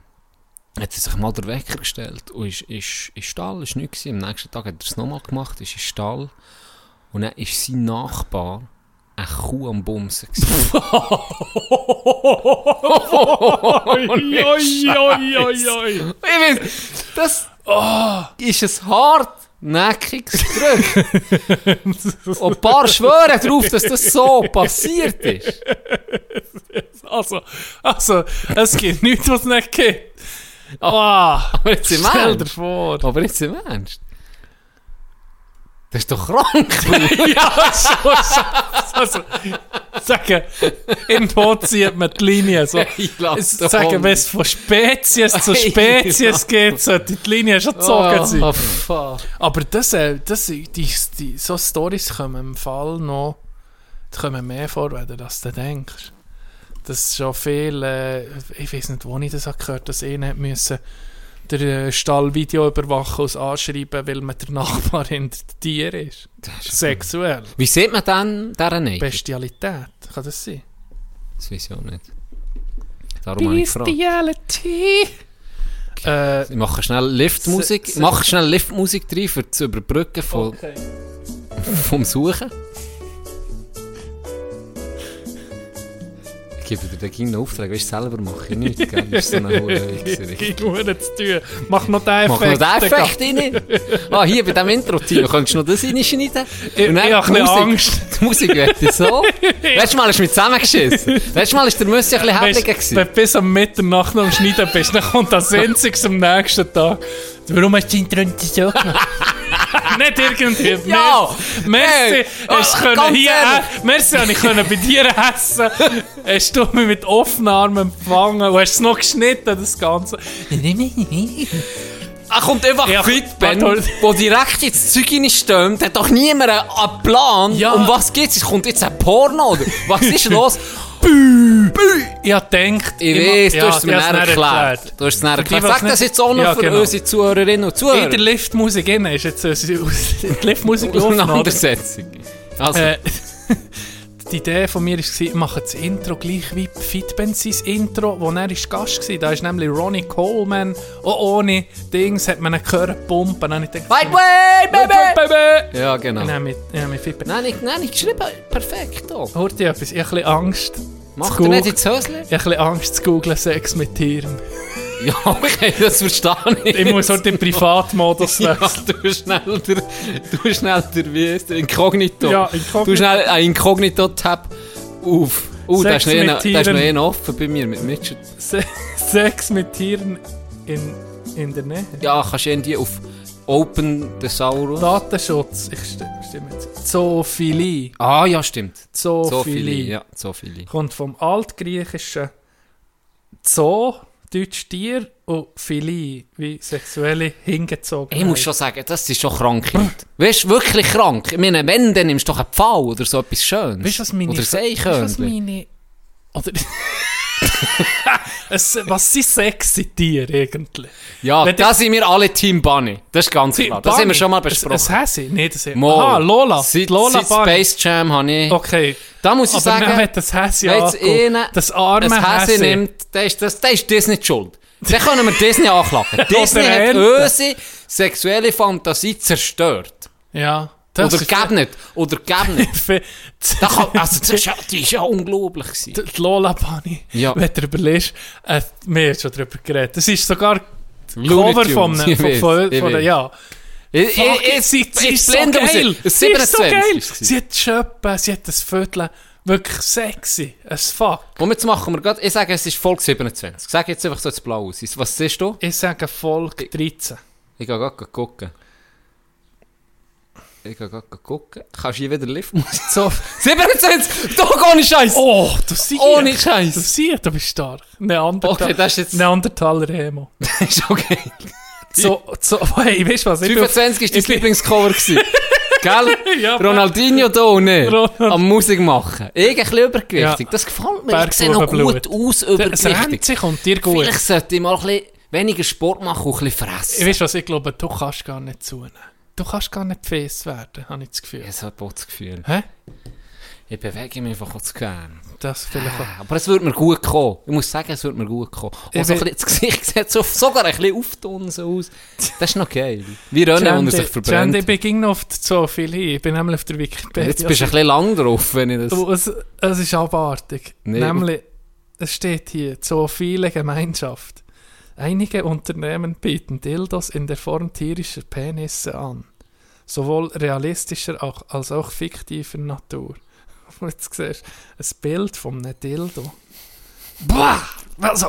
D: hat er sich mal den Wecker gestellt und ist, ist, ist Stall, ist nichts gewesen. Am nächsten Tag hat er es nochmal gemacht, ist in Stall. Und dann ist sein Nachbar eine Kuh am Bumsen.
C: Oi,
D: das ist ein hartnäckiges Drück. Und ein paar schwören darauf, dass das so passiert ist.
C: Also, also, es gibt nichts, was es nicht gibt. Ah,
D: Aber jetzt im
C: stell dir
D: Ernst.
C: vor.
D: Aber jetzt im Ernst. Das ist doch krank.
C: ja, so, also, sagen, irgendwo zieht man die Linie. So. Sagen, wenn es von Spezies zu Spezies geht, sollte die Linie schon gezogen sein.
D: Oh.
C: Aber das, äh, das, die, die, so Storys kommen im Fall noch kommen mehr vor, wenn du das dann denkst. Das ist schon viel, äh, ich weiß nicht, wo ich das habe gehört dass ich nicht müssen der äh, Stall Video überwachen und anschreiben, weil man der Nachbarin der Tier ist. Sexuell.
D: Wie sieht man dann deren nicht?
C: Bestialität, kann das sein?
D: Das weiß ich auch nicht. Darum.
C: Bestiality. Äh,
D: Ich mache schnell Liftmusik. Mach schnell Liftmusik rein, für zu überbrücken von,
C: okay.
D: vom Suchen. Gebe dir den Gegner Auftrag, weißt du, selber mache ich nichts, gell? Das ist so eine hohe
C: nur zu tun. Mach noch den
D: Mach
C: Effekt.
D: noch den. Effekt rein. Ah, hier bei diesem Intro-Team, könntest du noch das reinschneiden?
C: Ich,
D: Und dann
C: ich habe Angst.
D: Die Musik wird so. Letztes Mal hast du mich zusammengeschissen. Letztes Mal war der Müssi ein bisschen hässlicher.
C: wenn du bis am Mitternacht noch am Schneiden bist, dann kommt das Einzige am nächsten Tag. Warum hast du die Intro nicht so gemacht? nicht irgendwie.
D: Ja!
C: Merci,
D: Hey,
C: hast
D: ah,
C: können hier, merci, habe ich können bei dir essen. Hast du mich mit offenen Armen empfangen und hast es noch geschnitten, das Ganze.
D: Er kommt einfach
C: Ja,
D: Fitband,
C: warte.
D: wo direkt ins Zeug reinstömt, hat doch niemand einen einen Plan.
C: Ja.
D: Um was geht's? Es kommt jetzt ein Porno, oder? Was ist los?
C: Ich habe gedacht...
D: Ich
C: ma-
D: weiß, du
C: ja,
D: hast es mir
C: ich
D: näher erklärt. Du hast es näher erklärt. Sag das jetzt auch noch
C: Ja,
D: für
C: genau.
D: unsere Zuhörerinnen und
C: In
D: Zuhörer.
C: der Liftmusik innen ist jetzt unsere die Liftmusik?
D: Auseinandersetzung. Also,
C: Äh, die Idee von mir war, ich mache das Intro gleich wie sein Intro, wo er ist Gast war. Da ist nämlich Ronnie Coleman. Auch ohne Dings hat man ihn gehört pumpen. Dann habe ich gedacht,
D: Wait, wait, baby!
C: baby!
D: Ja, genau.
C: Dann dann habe ich Fitband.
D: Nein, ich, nein, ich geschrieben. Perfekt. Oh.
C: Hört ihr etwas? Ich habe ein bisschen Angst.
D: Mach
C: zu
D: dir nicht ins Hösli.
C: Ich habe ein bisschen Angst zu googlen Sex mit Tieren.
D: Ja, okay, das verstehe ich.
C: Ich muss halt den Privatmodus
D: Ja,
C: wechseln.
D: du schnell der, du schnell der, wie der, Inkognito.
C: Ja, Inkognito.
D: Du schnell ein Inkognito-Tab auf. Oh, da ist, noch ist einer offen bei mir mit Mitchell.
C: Se Sex mit Tieren in, in der Nähe.
D: Ja, kannst du irgendwie auf Open Thesaurus.
C: Datenschutz. Ich sti- stimme jetzt. Zoophilie.
D: Ah, ja, stimmt.
C: Zoophilie.
D: Viele, ja, viele.
C: kommt vom altgriechischen Zoo, Deutsch Tier, und Philie, wie sexuelle Hingezogenheit.
D: Ich muss schon sagen, das ist schon Krankheit. weißt du, wirklich krank. Ich meine, wenn, dann nimmst du doch einen Pfau oder so etwas Schönes.
C: Weißt du, was meine...
D: Oder
C: Weißt du, was
D: Seichhörnchen.
C: meine... Oder... es, was sind sexy Tiere eigentlich?
D: Ja,
C: Wenn
D: da sind wir alle Team Bunny. Das ist ganz klar. Das haben wir schon mal besprochen.
C: Es, es Häsi? Nee, das ist...
D: Mal.
C: Aha, Lola.
D: Seit,
C: Lola
D: seit
C: Bunny.
D: Space Jam habe ich...
C: Okay.
D: Da muss ich
C: Aber
D: sagen...
C: dann hat das angeguckt.
D: einer
C: Das arme
D: Häsi
C: Häsi.
D: nimmt, der ist, das, der ist Disney die schuld. Dann können wir Disney anklagen. Disney hat unsere sexuelle Fantasie zerstört.
C: Ja. Das
D: Oder gab nicht. Oder gab nicht. Da kann, also, das ist ja, die ist ja unglaublich gewesen.
C: Die die Lola Bunny,
D: Ja.
C: wenn du überlegst, äh, wir haben schon darüber geredet. Das ist sogar
D: Looney
C: Cover von,
D: ich
C: von, von,
D: ich
C: von
D: weiß.
C: ja.
D: Ich, ich, ich,
C: sie
D: ich
C: ist so geil. Sie ist so
D: 27
C: geil. Sie hat Schöppen, sie hat das Viertel Wirklich sexy as fuck.
D: Und jetzt machen wir gerade, ich sage, es ist Folge 27. Sag jetzt einfach so das Blau aus. Was siehst du?
C: Ich sage Folge 13.
D: Ich gehe gerade gucken. Ich gehe gerade gucken. Kannst du hier wieder Liftmusik?
C: So.
D: 27! Doch, ohne Scheiß!
C: Oh, du siehst.
D: Ohne
C: Du
D: Scheiß!
C: siehst, du bist stark. Neandertal
D: Okay, das ist jetzt-
C: Neandertaler Emo.
D: Das ist okay.
C: So, so, hey, weißt du was? Ich bin auf-
D: 25 war dein Lieblingscover. gewesen. Gell?
C: Ja,
D: Ronaldinho da unten
C: Ronald-
D: am Musik machen. Bisschen übergewichtig.
C: Ja.
D: Das gefällt mir. Ich sehe noch gut aus,
C: Das
D: übergewichtig.
C: sich und dir gut.
D: Vielleicht sollte ich mal ein bisschen weniger Sport machen und ein bisschen
C: Ich
D: fressen.
C: weißt was, ich glaube, du kannst gar nicht zunehmen. Du kannst gar nicht fest werden, habe ich das Gefühl.
D: Ich habe so ein das Gefühl.
C: Hä?
D: Ich bewege mich einfach auch zu gern.
C: Das vielleicht auch.
D: Aber es würde mir gut kommen. Ich muss sagen, es würde mir gut kommen.
C: Ich
D: Und so
C: will-
D: bisschen, das Gesicht sieht so, sogar ein bisschen auftunsen aus. Das ist noch geil. Wie Rennen, und er sich verbrennt.
C: ich bin ging oft so viel hin. Ich bin nämlich auf der Wikipedia.
D: Jetzt bist du ein bisschen lang drauf, wenn ich das...
C: Es, es ist abartig.
D: Nee.
C: Nämlich, es steht hier, zoophile Gemeinschaft. Einige Unternehmen bieten Dildos in der Form tierischer Penisse an. Sowohl realistischer auch, als auch fiktiver Natur. Jetzt siehst du ein Bild von einem Dildo. Bah! Also,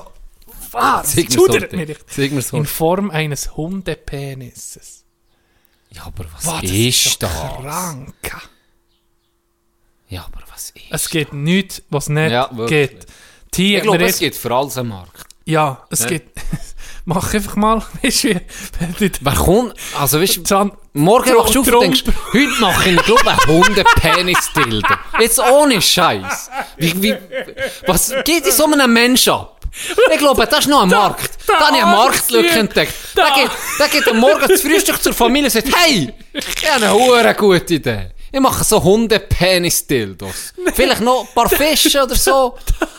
C: was? Schudert
D: heute.
C: mich nicht. In. Form eines Hundepenisses.
D: Ja, aber was
C: Wow, das
D: ist
C: doch
D: das?
C: Krank.
D: Ja, aber was ist
C: Es gibt nichts, was nicht
D: Ja,
C: geht. Die,
D: Ich glaube, es gibt für alles einen Markt.
C: Ja, es
D: Ja.
C: gibt. Mach einfach mal, weißt du,
D: Wer kommt... Also, weißt du... Morgen wachst du auf und denkst, heute mache ich, glaube ich, einen Hundepenis-Dildo. Jetzt ohne Scheiß. Wie, wie, was geht in so einem Mensch ab? Ich glaube, das ist noch ein Markt. Da, habe ich eine Marktlücke entdeckt. Da, geht, da geht am Morgen das Frühstück zur Familie und sagt, hey, ich habe eine hure gute Idee. Ich mache so Hundepenis-Dildos. Vielleicht noch ein paar Fische oder so.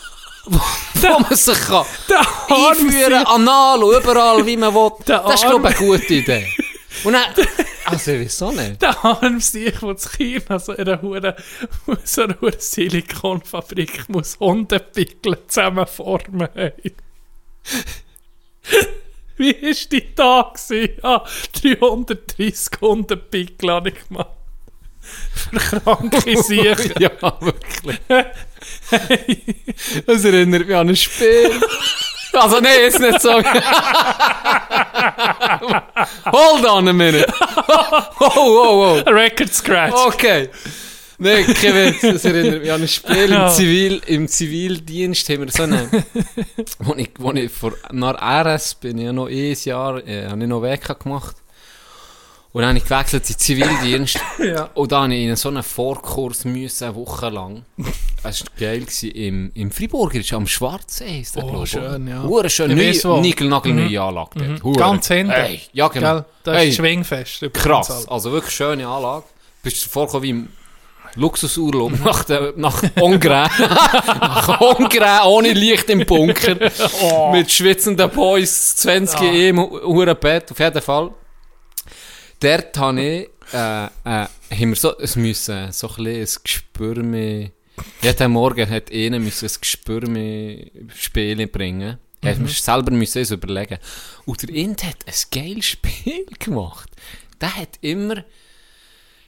D: Wo, man sich kann einführen, anal und überall, wie man will. Das ist, glaube ich,
C: Arm-
D: eine gute Idee. Und dann, also, wieso nicht?
C: Der arme Sieg, der zu China so in einer Hure, so einer Hure Silikonfabrik muss Hundepickel zusammenformen. Wie war die da? gewesen? Ja, 330 Hundepickel habe ich gemacht. Für kranke Siechen.
D: Ja, wirklich. Das erinnert mich an ein Spiel. Also, nein, jetzt nicht so. Hold on a minute. Oh, oh, oh.
C: Record Scratch.
D: Okay. Nein, Witz. Das erinnert mich an ein Spiel im. Zivil, im Zivildienst. Haben wir so eine, wo ich, wo ich vor, nach RS bin, ich ja noch ein Jahr, äh, habe ich noch WK gemacht. Und dann habe ich gewechselt in Zivildienst.
C: Ja.
D: Und dann musste ich in so einen Vorkurs, müssen, eine Woche lang. Das war geil. Gewesen. Im, Im Friburger ist am Schwarzsee. Ist der,
C: Oh, schön, ja.
D: Hure schön.
C: Ich
D: Neu. Nigelnagelneue Anlage dort. Hure.
C: Ganz hinten.
D: Hey, ja, genau.
C: Gell? Das
D: Hey,
C: ist Schwingfest.
D: krass.
C: halt.
D: Also wirklich schöne Anlage. Bist du vorgekommen wie im Luxusurlaub nach, der, nach Hongren. nach Hongren, ohne Licht im Bunker. Mit schwitzenden Boys, 20
C: Ah.
D: im Hure Bett, auf jeden Fall. Dort habe ich, äh, äh, haben wir so, es müssen, so ein bisschen ein Gespür mehr, jeden Morgen hat einer müssen ein Gespür mehr Spiele bringen. Er
C: Mhm.
D: musste selber müssen es überlegen. Und der Int hat ein geiles Spiel gemacht. Der hat immer,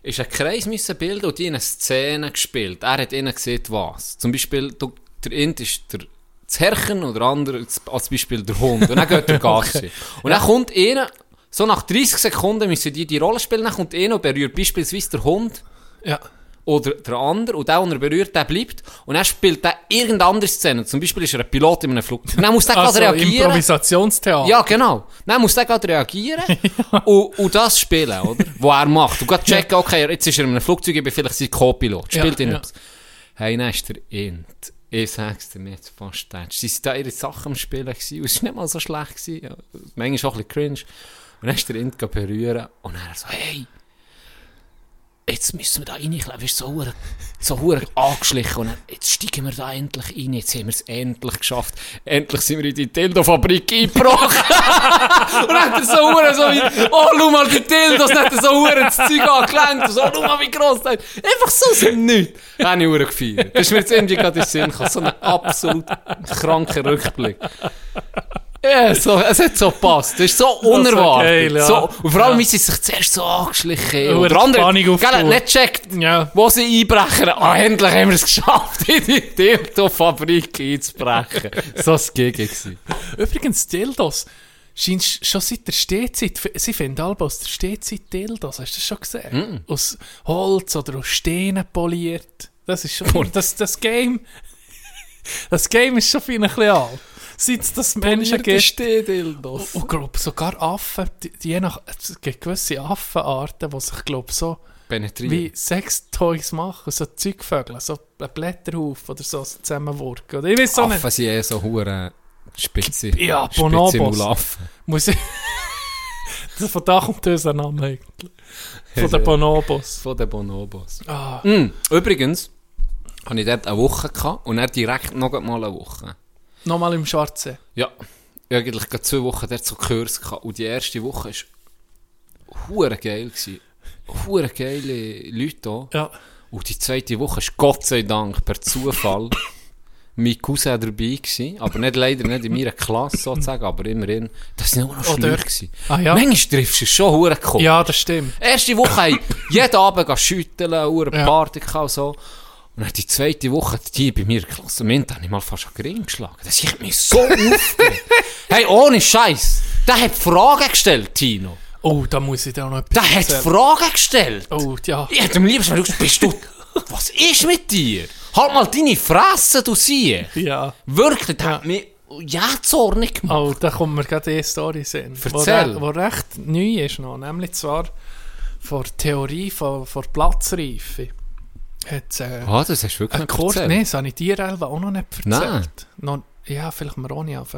D: ist einen Kreis müssen bilden und die in eine Szene gespielt. Er hat ihnen gesehen, was. Zum Beispiel, du, der Int ist der, das Herrchen und der andere als Beispiel der Hund. Und dann geht der Gassi. Und dann kommt einer, so nach 30 Sekunden müssen die die Rolle spielen, dann kommt einer und berührt beispielsweise der Hund
C: Ja.
D: oder der andere und der, den er berührt, der bleibt und dann spielt der irgendeine andere Szene. Zum Beispiel ist er ein Pilot in einem Flugzeug. Dann muss der
C: Also,
D: gerade reagieren.
C: Improvisationstheater.
D: Ja, genau. Dann muss der gerade reagieren und, und das spielen, oder? Was er macht. Und gerade checken, okay, jetzt ist er in einem Flugzeug, ich bin vielleicht sein Co-Pilot. Spielt
C: Ja,
D: ihn
C: ja.
D: etwas. Hey, dann ist der Int. Ich sag's dir mir jetzt fast tätsch. Sie waren da ihre Sachen am Spielen gewesen, und es war nicht mal so schlecht. Gewesen. Ja, manchmal auch ein bisschen cringe. Und dann ist der Int berühren und dann so, hey, jetzt müssen wir da reinkleppen. Weißt du, so hure- so angeschlichen. Und dann, jetzt steigen wir da endlich rein. Jetzt haben wir es endlich geschafft. Endlich sind wir in die Dildo-Fabrik eingebrochen. und dann hat er so hure so wie, oh, schau mal die Dildos. Dann hat er so hure das Zeug angelenkt. So, schau mal wie gross das ist. Einfach so so nichts. Das habe ich hure gefeiert. Das ist mir jetzt irgendwie gerade in den Sinn gekommen. So ein absolut kranker Rückblick. Ja, so, es hat so gepasst. Das ist so unerwartet.
C: geil, ja.
D: so, und vor allem,
C: Ja.
D: wie sie sich zuerst so angeschlichen haben.
C: Und
D: Und der
C: die
D: andere,
C: Spannung
D: gell, nicht gecheckt,
C: Ja.
D: wo sie einbrechen. Ah, endlich haben wir es geschafft, in die Dildo-Fabrik einzubrechen. so ein Gig gewesen.
C: Übrigens, Dildos scheint schon seit der Stehzeit, sie finden alle aus der Stehzeit Dildos, hast du das schon gesehen? Aus Holz oder aus Steinen poliert. Das ist schon, das, das Game, das Game ist schon viel ein bisschen alt. Seit es das Menschen gibt.
D: Stehdildos.
C: Und glaube sogar Affen, die, je nach, es gibt gewisse Affenarten, die sich glaube so
D: Penetrieren.
C: wie Sextoys machen, so Zeugvögel, so ein Blätterhaufen oder so zusammenwurken. Oder ich weiß auch nicht.
D: Affen sind eh so hure spitze.
C: Ja, Bonobos. Muss ich. Das- Von da kommt unser Name eigentlich. Von den Bonobos.
D: Von den Bonobos.
C: Ah,
D: Mm, übrigens, hatte ich dort eine Woche gehabt und dann direkt noch mal eine Woche.
C: nochmal im Schwarzen.
D: Ja, eigentlich gerade zwei Wochen dort so Kurs gehabt. Und die erste Woche war hure geil. Gewesen. Hure geile Leute da.
C: Ja.
D: Und die zweite Woche war Gott sei Dank per Zufall mein Cousin dabei gewesen. Aber nicht, leider nicht in meiner Klasse sozusagen, aber immerhin. Das waren nur noch
C: Oh,
D: gewesen.
C: Ah, ja.
D: Manchmal triffst du schon hure.
C: Ja, das stimmt.
D: Erste Woche haben jeden Abend schütteln, hure
C: Ja.
D: Party und so. Und dann die zweite Woche, die bei mir Klassement, habe ich mal fast an den geschlagen. Das hat mich so aufgeregt. Hey, ohne Scheiß. Der hat Fragen gestellt, Tino.
C: Oh, da muss ich dir auch noch etwas
D: Der hat
C: erzählen.
D: Fragen gestellt.
C: Oh, ja.
D: Ich hätte am liebsten, wenn du bist du, was ist mit dir? Halt mal deine Fresse, du siehst.
C: Ja.
D: Wirklich, der hat mich ja zornig gemacht.
C: Oh, da kommt mir gerade die Story sehen.
D: Erzähl.
C: wo recht neu ist noch. Nämlich zwar vor Theorie von, von Platzreife. Hat äh,
D: Ah, das hast du wirklich nicht
C: Kurs,
D: erzählt.
C: nein, das habe ich dir auch noch nicht erzählt.
D: Nein.
C: Noch, ja, vielleicht mal Roni auf.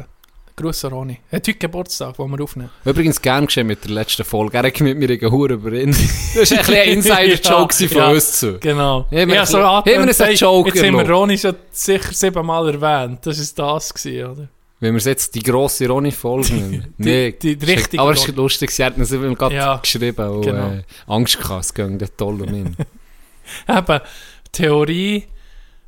C: Grüße Roni. Er hat heute Geburtstag, den wir aufnehmen.
D: Übrigens gern geschehen mit der letzten Folge. Er hat mit mir eine Hure über ihn. Das war ein ein Insider-Joke
C: Ja,
D: von
C: ja.
D: uns zu.
C: Genau.
D: Ja, wir
C: Ja,
D: haben
C: so
D: haben wir einen Joke
C: Jetzt haben wir. Roni schon sicher siebenmal erwähnt. Das war das, gewesen, oder?
D: Wenn wir jetzt die grosse Ronny-Folge nennen. Nee,
C: die- die richtige
D: Aber es ist lustig, sie hat uns eben gerade
C: Ja,
D: geschrieben und
C: genau.
D: äh, Angst gehabt, es ging toll um ihn.
C: Eben, Theorie,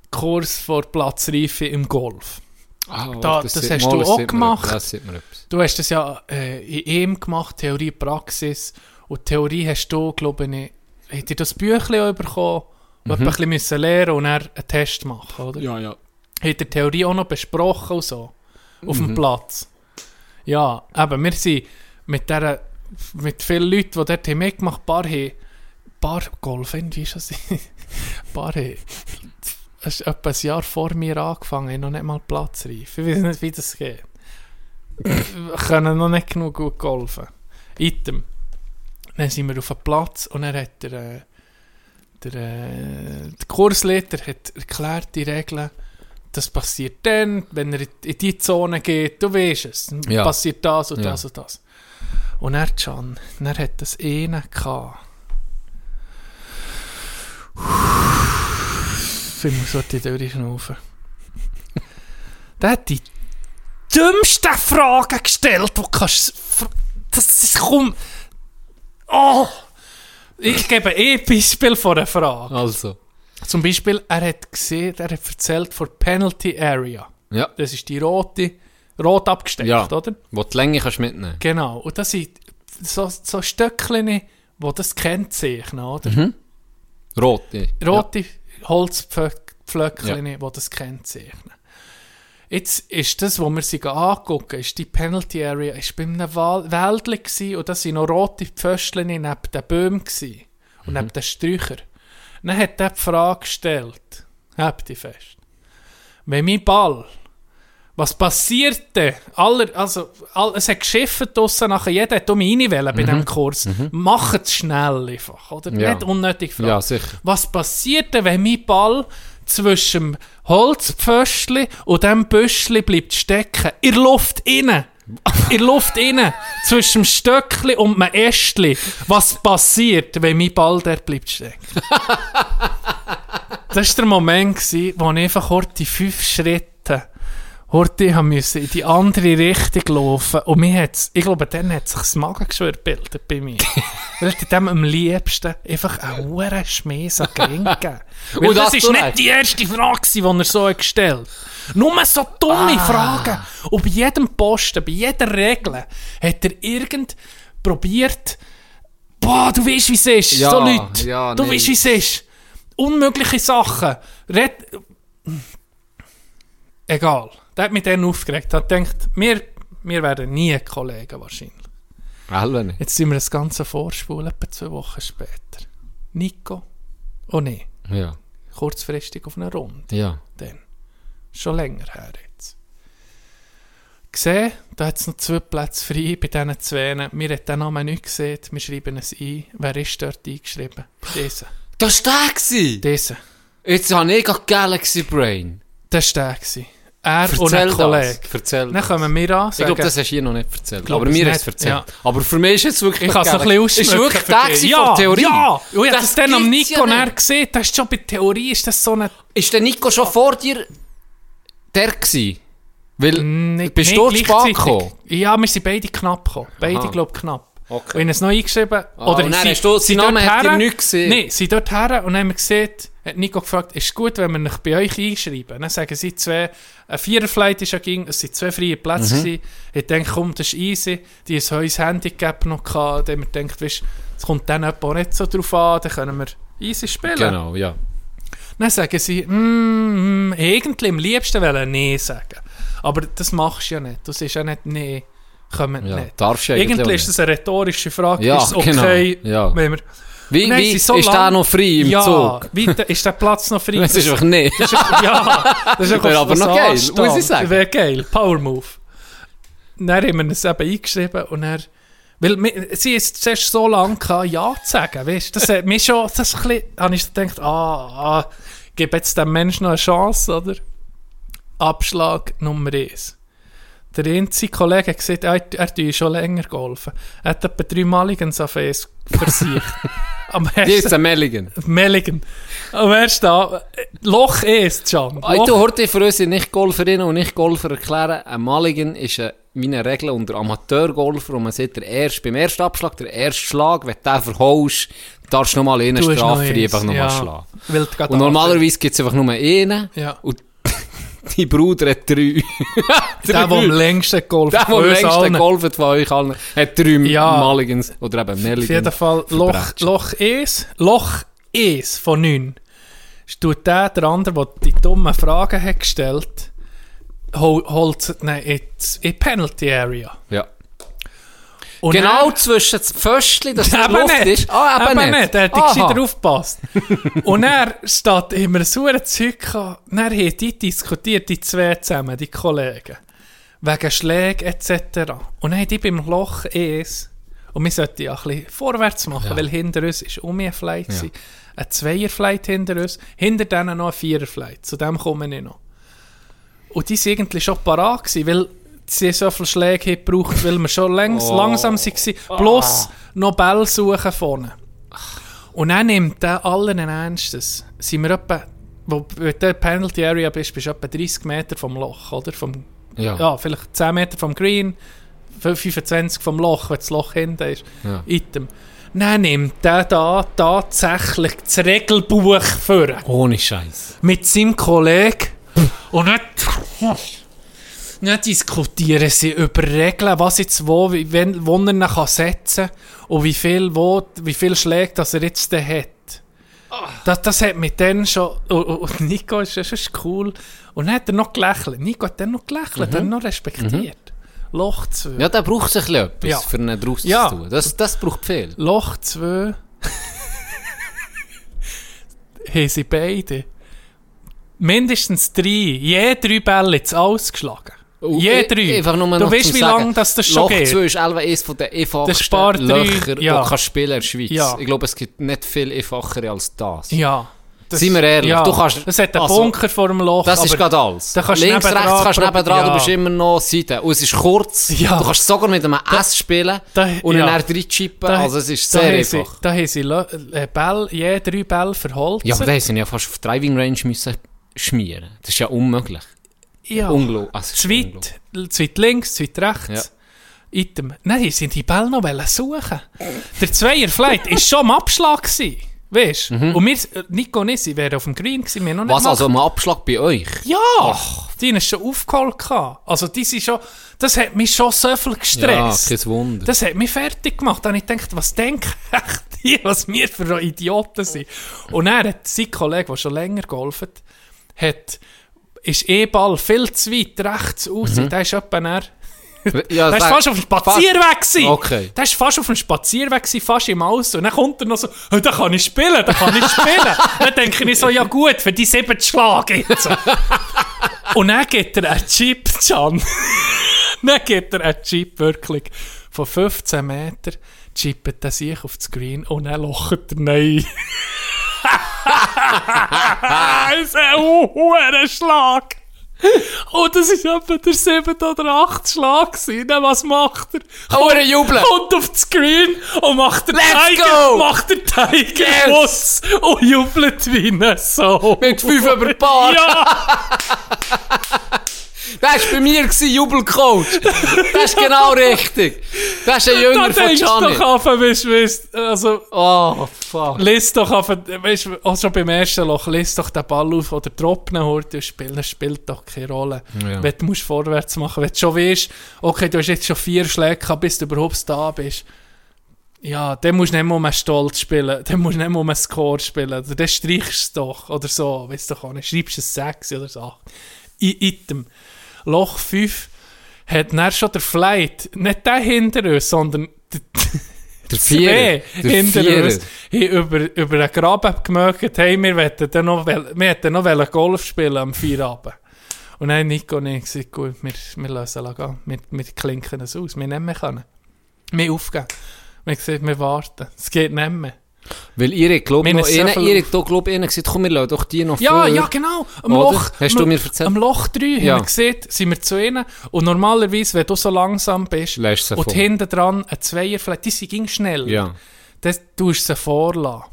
C: Kurs vor Platzreife im Golf.
D: Ah,
C: Da- das
D: sieht-
C: hast
D: mal,
C: du
D: das
C: auch gemacht.
D: Das man.
C: Du hast das ja äh, in ihm gemacht, Theorie, Praxis. Und Theorie hast du, glaube ich, hat dir das Büchlein auch bekommen, wo du ein bisschen müssen lernen und dann einen Test machen, oder?
D: Ja, ja.
C: Hat der Theorie auch noch besprochen und so. Auf dem Platz. Ja, eben, wir sind mit der, mit vielen Leuten, die dort mitgemacht haben, paar haben, paar Golf, irgendwie ist das, es ist etwa ein Jahr vor mir angefangen, haben noch nicht mal Platzreif. Ich weiß nicht, wie das geht. Wir können noch nicht genug gut golfen. Item. Dann sind wir auf dem Platz und dann hat der, äh, der, äh, der Kursleiter hat erklärt, die Regeln, das passiert dann, wenn er in die Zone geht, du weißt es, dann
D: Ja.
C: passiert das und
D: Ja.
C: das und das. Und er Can, er hat das eine gehabt. Ich muss heute durchschnaufen. Der hat die dümmsten Fragen gestellt, die kannst... Das ist kaum... Oh! Ich gebe ein Beispiel von einer Frage.
D: Also.
C: Zum Beispiel, er hat gesehen, er hat erzählt von Penalty Area.
D: Ja.
C: Das ist die rote, rot abgesteckt,
D: Ja.
C: oder?
D: Wo die Länge kannst du mitnehmen.
C: Genau. Und das sind so, so Stöckchen, die das kennzeichnen, oder?
D: Mhm. Rote.
C: Rote Holzpflöckchen, die das kennzeichnen. Jetzt ist das, was wir sie angucken, ist die Penalty Area, ist bei einem gsi und das sind noch rote Pföstchen neben den Bäumen gsi und neben den Sträuchern. Dann hat er die Frage gestellt, habt ihr fest, wenn mein Ball, was passiert denn? Aller, also, all, es hat geschifft draussen, nachher jeder hat um mich bei diesem Kurs. Macht es schnell einfach, oder?
D: Ja.
C: Nicht unnötig fragen.
D: Ja, sicher.
C: Was passiert denn, wenn mein Ball zwischen dem Holzpföstchen und dem Büschli bleibt stecken? In der Luft innen. In der Luft innen. Zwischen dem Stöckli und dem Ästli. Was passiert, wenn mein Ball dort bleibt stecken? das war der Moment, wo ich einfach kurz die fünf Schritte Horti haben müssen in die andere Richtung laufen und mir hat's, ich glaube, dann hat sich das Magengeschwür gebildet bei mir. Weil ich dem am liebsten einfach einen hohen Schmäß an Gring gegeben. Weil
D: Und
C: das
D: das
C: ist
D: du
C: nicht die erste Frage, die er so hat gestellt Nur so dumme Fragen. Und bei jedem Posten, bei jeder Regel hat er irgend probiert, boah, du weißt, wie es ist,
D: Ja,
C: so Leute.
D: ja,
C: du
D: nee.
C: weißt, wie es ist. Unmögliche Sachen. Red Egal. Der hat mich dann aufgeregt. Er hat gedacht, wir, wir werden nie Kollegen wahrscheinlich.
D: Alle nicht.
C: Jetzt sind wir das Ganze vorspulen, etwa zwei Wochen später. Nico. Oh nee,
D: Ja,
C: kurzfristig auf eine Runde.
D: ja.
C: Dann. Schon länger her jetzt. Gesehen, da hat es noch zwei Plätze frei bei diesen zwei. Wir haben den Namen nicht gesehen, wir schreiben es ein. Wer ist dort eingeschrieben? Dieser.
D: Das war der! gewesen.
C: Dieser.
D: Jetzt habe ich gerade Galaxy Brain.
C: Das war der. gewesen. Er und
D: Erzähl
C: ein Kollege.
D: Erzähl
C: Dann kommen wir an,
D: Ich
C: sagen,
D: glaube, das hast du hier noch nicht erzählt.
C: Glaub
D: Aber
C: es
D: mir hast du erzählt.
C: ja.
D: Aber für mich ist jetzt wirklich
C: Ich kann es noch ein bisschen
D: Ist wirklich der
C: dich.
D: von Theorie?
C: Ja, und ich
D: Das
C: das dann am
D: ja
C: Nico näher gesehen. Das ist schon bei Theorie, ist das so eine...
D: Ist der Nico schon vor dir der gewesen? Weil,
C: Nicht,
D: bist
C: nicht
D: du
C: gleichzeitig.
D: gekommen?
C: Ja, wir sind beide knapp gekommen. Beide, glaube ich, knapp.
D: Okay.
C: Und ich habe es noch eingeschrieben.
D: Ah,
C: oder
D: und dann
C: sie-
D: hast du-
C: sie
D: sein Name
C: dort
D: hat
C: her-
D: nicht gesehen?
C: Nein, sie dort her und haben gesehen, hat Nico gefragt, ist es gut, wenn wir mich bei euch einschreiben? Dann sagen sie zwei, ein Viererflight ist ja ging, es sind zwei freie Plätze
D: Mhm.
C: gewesen. Ich denke, komm, das ist easy. Die haben ein Handicap noch gehabt. Haben wir gedacht, weißt, es kommt dann jemand nicht so drauf an, dann können wir easy spielen.
D: Genau, ja.
C: Dann sagen sie, mm, mm, irgendwie am liebsten wollen nee sagen. Aber das machst du ja nicht. Du sagst ja nicht nee, kommen
D: ja.
C: nicht.
D: Darfst du eigentlich
C: Irgendwie ist das eine rhetorische Frage.
D: Ja,
C: ist es okay,
D: genau, ja.
C: wenn wir...
D: Wie,
C: dann
D: wie
C: so
D: ist der
C: lang-
D: noch frei im
C: ja,
D: Zug?
C: Wie, ist der Platz noch frei?
D: Das ist einfach nicht.
C: Das ist- ja, das ist
D: Wäre aber noch geil,
C: Anstand.
D: muss ich sagen.
C: Wäre geil, Power Move. Dann haben wir es eben eingeschrieben und er... Weil wir- sie ist zuerst so lange gehabt, Ja zu sagen, weißt das hat mich schon, das ein bisschen, habe ich gedacht, ah, ah, gib jetzt dem Menschen noch eine Chance, oder? Abschlag Nummer 1. Der einzige Kollege hat gesagt, er, er tue schon länger golfen. Er hat etwa dreimalig auf Face versiegt. Am
D: Die ist
C: ersten,
D: ein Melligan.
C: Melligen. Am ersten, Ab- Loch 1, Can.
D: Hey,
C: Loch
D: du heute für uns Nicht-Golferinnen und Nicht-Golfer erklären, ein Mulligan ist eine, meine Regel unter Amateurgolfer und man sieht, der erst, beim ersten Abschlag, der erste Schlag, wenn du den verhaust, darfst du nochmal einen Strafe
C: noch
D: einfach nochmal
C: ja.
D: schlagen. Und normalerweise gibt es einfach nur einen
C: Ja.
D: und die Bruder hat drei.
C: Der, der am längsten golft.
D: Der, der am längsten
C: allen.
D: golft von euch allen, hat drei
C: Ja.
D: Mulligans oder eben
C: Auf jeden. Fall Loch. Loch 1. Loch 1 von 9. Tut der, der andere, der die dummen Fragen hat gestellt, hol- holt nein, in die Penalty Area.
D: Ja.
C: Und
D: genau
C: dann-
D: zwischen das Pföstchen, das
C: Eben
D: Luft
C: nicht.
D: ist. Ah, eben,
C: eben nicht. Der hat
D: Aha.
C: gescheiter aufgepasst. und er steht immer so ein Zeug gehabt. Dann haben die diskutiert, die zwei zusammen, die Kollegen. Wegen Schlägen etc. Und dann haben die beim Loch ES. Und wir sollten ja ein bisschen vorwärts machen,
D: Ja.
C: weil hinter uns ist um ein Flight. Ja. Ein Zweierflight hinter uns. Hinter denen noch ein Viererflight. Zu dem komme ich noch. Und die waren eigentlich schon parat, weil sie so viele Schläge gebraucht, weil wir schon längs,
D: Oh.
C: langsam waren. Plus noch Bälle suchen vorne. Und dann nimmt der allen Ernstes. Sind wir etwa, wo du in der Penalty Area bist, bist du etwa 30 Meter vom Loch, oder? Vom,
D: Ja.
C: ja, vielleicht 10 Meter vom Green, 25 vom Loch, wenn das Loch hinten ist.
D: Ja.
C: Item. Dann nimmt der da tatsächlich das Regelbuch vor
D: Ohne Scheiß.
C: mit seinem Kollegen und nicht, nicht diskutieren sie über Regeln, was jetzt wo, wie, wenn, wo er ihn kann setzen kann und wie viel, wo, wie viel Schläge das er jetzt hat. Das, das hat mit dann schon, und, und- und Nico ist, das ist cool. Und dann hat er noch gelächelt. Nico hat dann noch gelächelt, dann noch respektiert. Loch 2.
D: Ja, da braucht sich etwas,
C: Ja.
D: für einen draus
C: Ja.
D: zu tun. Das, das braucht viel.
C: Loch 2 haben sie beide mindestens drei, je drei Bälle jetzt ausgeschlagen. Je drei.
D: Einfach nur
C: du weißt, wie lange das, das schon
D: Loch
C: geht.
D: 2 ist eines von der einfachsten Löcher, die du spielen in der Schweiz.
C: Ja.
D: Ich glaube, es gibt nicht viel einfachere als das.
C: Ja. Das,
D: Seien wir ehrlich,
C: ja.
D: du kannst-
C: Es hat einen
D: also,
C: Bunker vor dem Loch.
D: Das ist gerade alles.
C: da du
D: Links, rechts kannst du nebendran, du
C: ja.
D: bist immer noch Seite. Und es ist kurz.
C: Ja.
D: Du kannst sogar mit einem S spielen
C: da-
D: und
C: ja.
D: dann drin chippen.
C: Da-
D: Also es ist
C: da
D: sehr
C: haben sie,
D: einfach.
C: Da haben sie äh, je drei Bälle verholzt.
D: Ja, aber da sind ja fast auf Driving Range müssen schmieren. Das ist ja unmöglich.
C: Ja.
D: Unglaublich. Also,
C: Zu weit, zu weit links, zu weit rechts. Item. Nein, sie sind die Bälle noch suchen. Der Zweierflight war schon am Abschlag. Gewesen, weißt du? Und wir, äh, Nico und ich, wären auf dem Green gewesen, wir noch nicht
D: Mhm. Was, also am Abschlag bei euch?
C: Ja! Die haben schon aufgeholt. gehabt. Also, die sind schon, das hat mich schon so viel
D: Ja,
C: gestresst.
D: kein Wunder.
C: Das hat mich fertig gemacht. Dann habe ich gedacht, was denken die, was wir für Idioten sind. Und er hat sein Kollege, der schon länger golfen, hat, ist E-Ball viel zu weit rechts aus. Der ist etwa näher.
D: ja,
C: Der
D: sag-
C: fast auf dem Spazierweg gewesen.
D: Okay.
C: Der ist fast auf dem Spazierweg fast im Auto. Und dann kommt er noch so, hey, da kann ich spielen, da kann ich spielen. dann denke ich so, ja gut, für die sieben Schläge jetzt. Und dann geht er einen Chip, Can. dann geht er einen Chip wirklich von 15 Metern, chippet er sich auf das Green und dann locht er nein. ist ein hoher Schlag. Und das ist etwa der siebte oder achte Schlag gewesen. Dann was macht er?
D: Oh, er jubelt.
C: Kommt auf das Screen und macht den Tiger, macht den Tiger
D: Yes!
C: Und jubelt wie ein so.
D: Mit fünf über Paar.
C: Ja,
D: Das war bei mir, Jubelcoach. Das ist genau richtig. Das ist ein
C: da
D: Jünger von
C: denkst du
D: Gianni.
C: doch auf, weißt weißt, also,
D: Oh, fuck.
C: Lies doch auf, weißt auch schon beim ersten Loch, lies doch den Ball auf oder droppen heute und spielen, das spielt doch keine Rolle.
D: Ja.
C: Wenn du musst vorwärts machen, wenn du schon weißt, okay, du hast jetzt schon vier Schläge gehabt, bis du überhaupt da bist. Ja, dann musst du nicht mehr um einen Stolz spielen, dann musst du nicht mehr um einen Score spielen, oder dann streichst du es doch, oder so, weißt du schreibst es 6 oder so. I Item. Loch 5 hat dann schon der Flight, nicht der hinter uns, sondern der,
D: Der
C: zwei
D: Vierer. Der
C: hinter
D: Vierer.
C: uns über, über einen Graben gemerkt, hey, wir dann noch, wir hätten noch Golf spielen am Feierabend. Und dann Nico und ich gesagt, gut, wir, wir lassen es gehen. Wir, wir klinken es aus. Wir nehmen können. Wir aufgeben. Wir haben gesagt, wir warten. Es geht nicht mehr.
D: Weil ihr, glaub,
C: Wir
D: noch,
C: viel-
D: ihr, da, glaub, gesagt, komm, wir lassen doch die noch
C: Ja,
D: vor.
C: ja, genau. Am
D: Oder?
C: Loch,
D: Hast du mir erzählt?
C: Am Loch 3
D: Ja.
C: haben wir gesehen, sind wir zu ihnen. Und normalerweise, wenn du so langsam bist
D: Lässt
C: und hinten dran ein Zweier, vielleicht, die sind ging schnell.
D: Ja.
C: Das tust du sie vorlassen.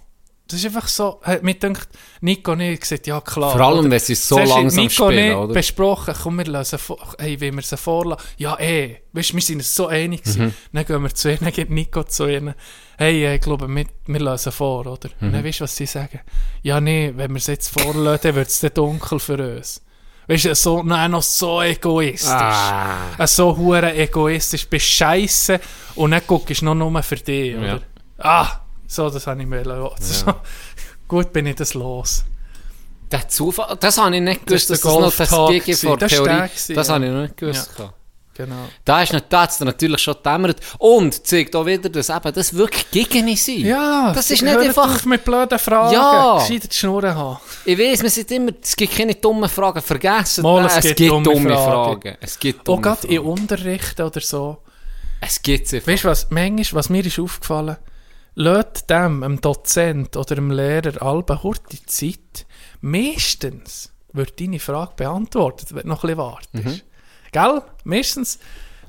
C: Das ist einfach so, mir gedacht, Nico und ich gesagt, ja klar.
D: Vor allem, wenn sie so
C: Zuerst
D: langsam
C: Nico
D: spielen, oder?
C: besprochen, komm, wir lassen vor, hey, wie wir sie vorlassen. Ja, eh, weißt, wir sind so einig gewesen.
D: Mhm.
C: Dann gehen wir zu ihnen, geht Nico zu ihnen, hey, äh, ich glaube, wir, wir lassen vor, oder?
D: Mhm.
C: Und dann weißt du, was sie sagen? Ja, nee, wenn wir es jetzt vorlassen, dann wird es dann dunkel für uns. Weißt du, so, nein, noch so egoistisch.
D: Ah.
C: Äh, So hure egoistisch, bist scheiße und dann guckst du noch nur für dich, oder?
D: Ja.
C: Ah, so, das habe ich mir so, Gut bin ich das los.
D: Der Zufall, das habe ich nicht
C: Das
D: gewusst,
C: ist
D: dass das noch das
C: Golf-Talk
D: GG vor.
C: Das ist
D: Theorie.
C: gewesen,
D: das
C: ja.
D: habe ich noch nicht gewusst. gehabt.
C: Genau.
D: Da ist nicht, da hat's dir natürlich schon gedämmert. Und zeigt auch wieder, dass eben das wirklich gegen sind.
C: Ja,
D: Das ist nicht einfach-
C: auf mit blöden Fragen.
D: Ja.
C: Gescheiter die Schnurren haben.
D: Ich weiß, wir sind immer, es gibt keine dummen Fragen. Vergessen
C: Mal,
D: das.
C: es gibt dumme Fragen.
D: Es gibt
C: Auch
D: dumme
C: gerade in
D: Fragen.
C: Unterrichten oder so.
D: Es gibt sie.
C: Weißt du was, manchmal, was mir ist aufgefallen, lädt dem, dem Dozent oder dem Lehrer alba die Zeit, meistens wird deine Frage beantwortet, wenn du noch ein bisschen wartest. Gell? Meistens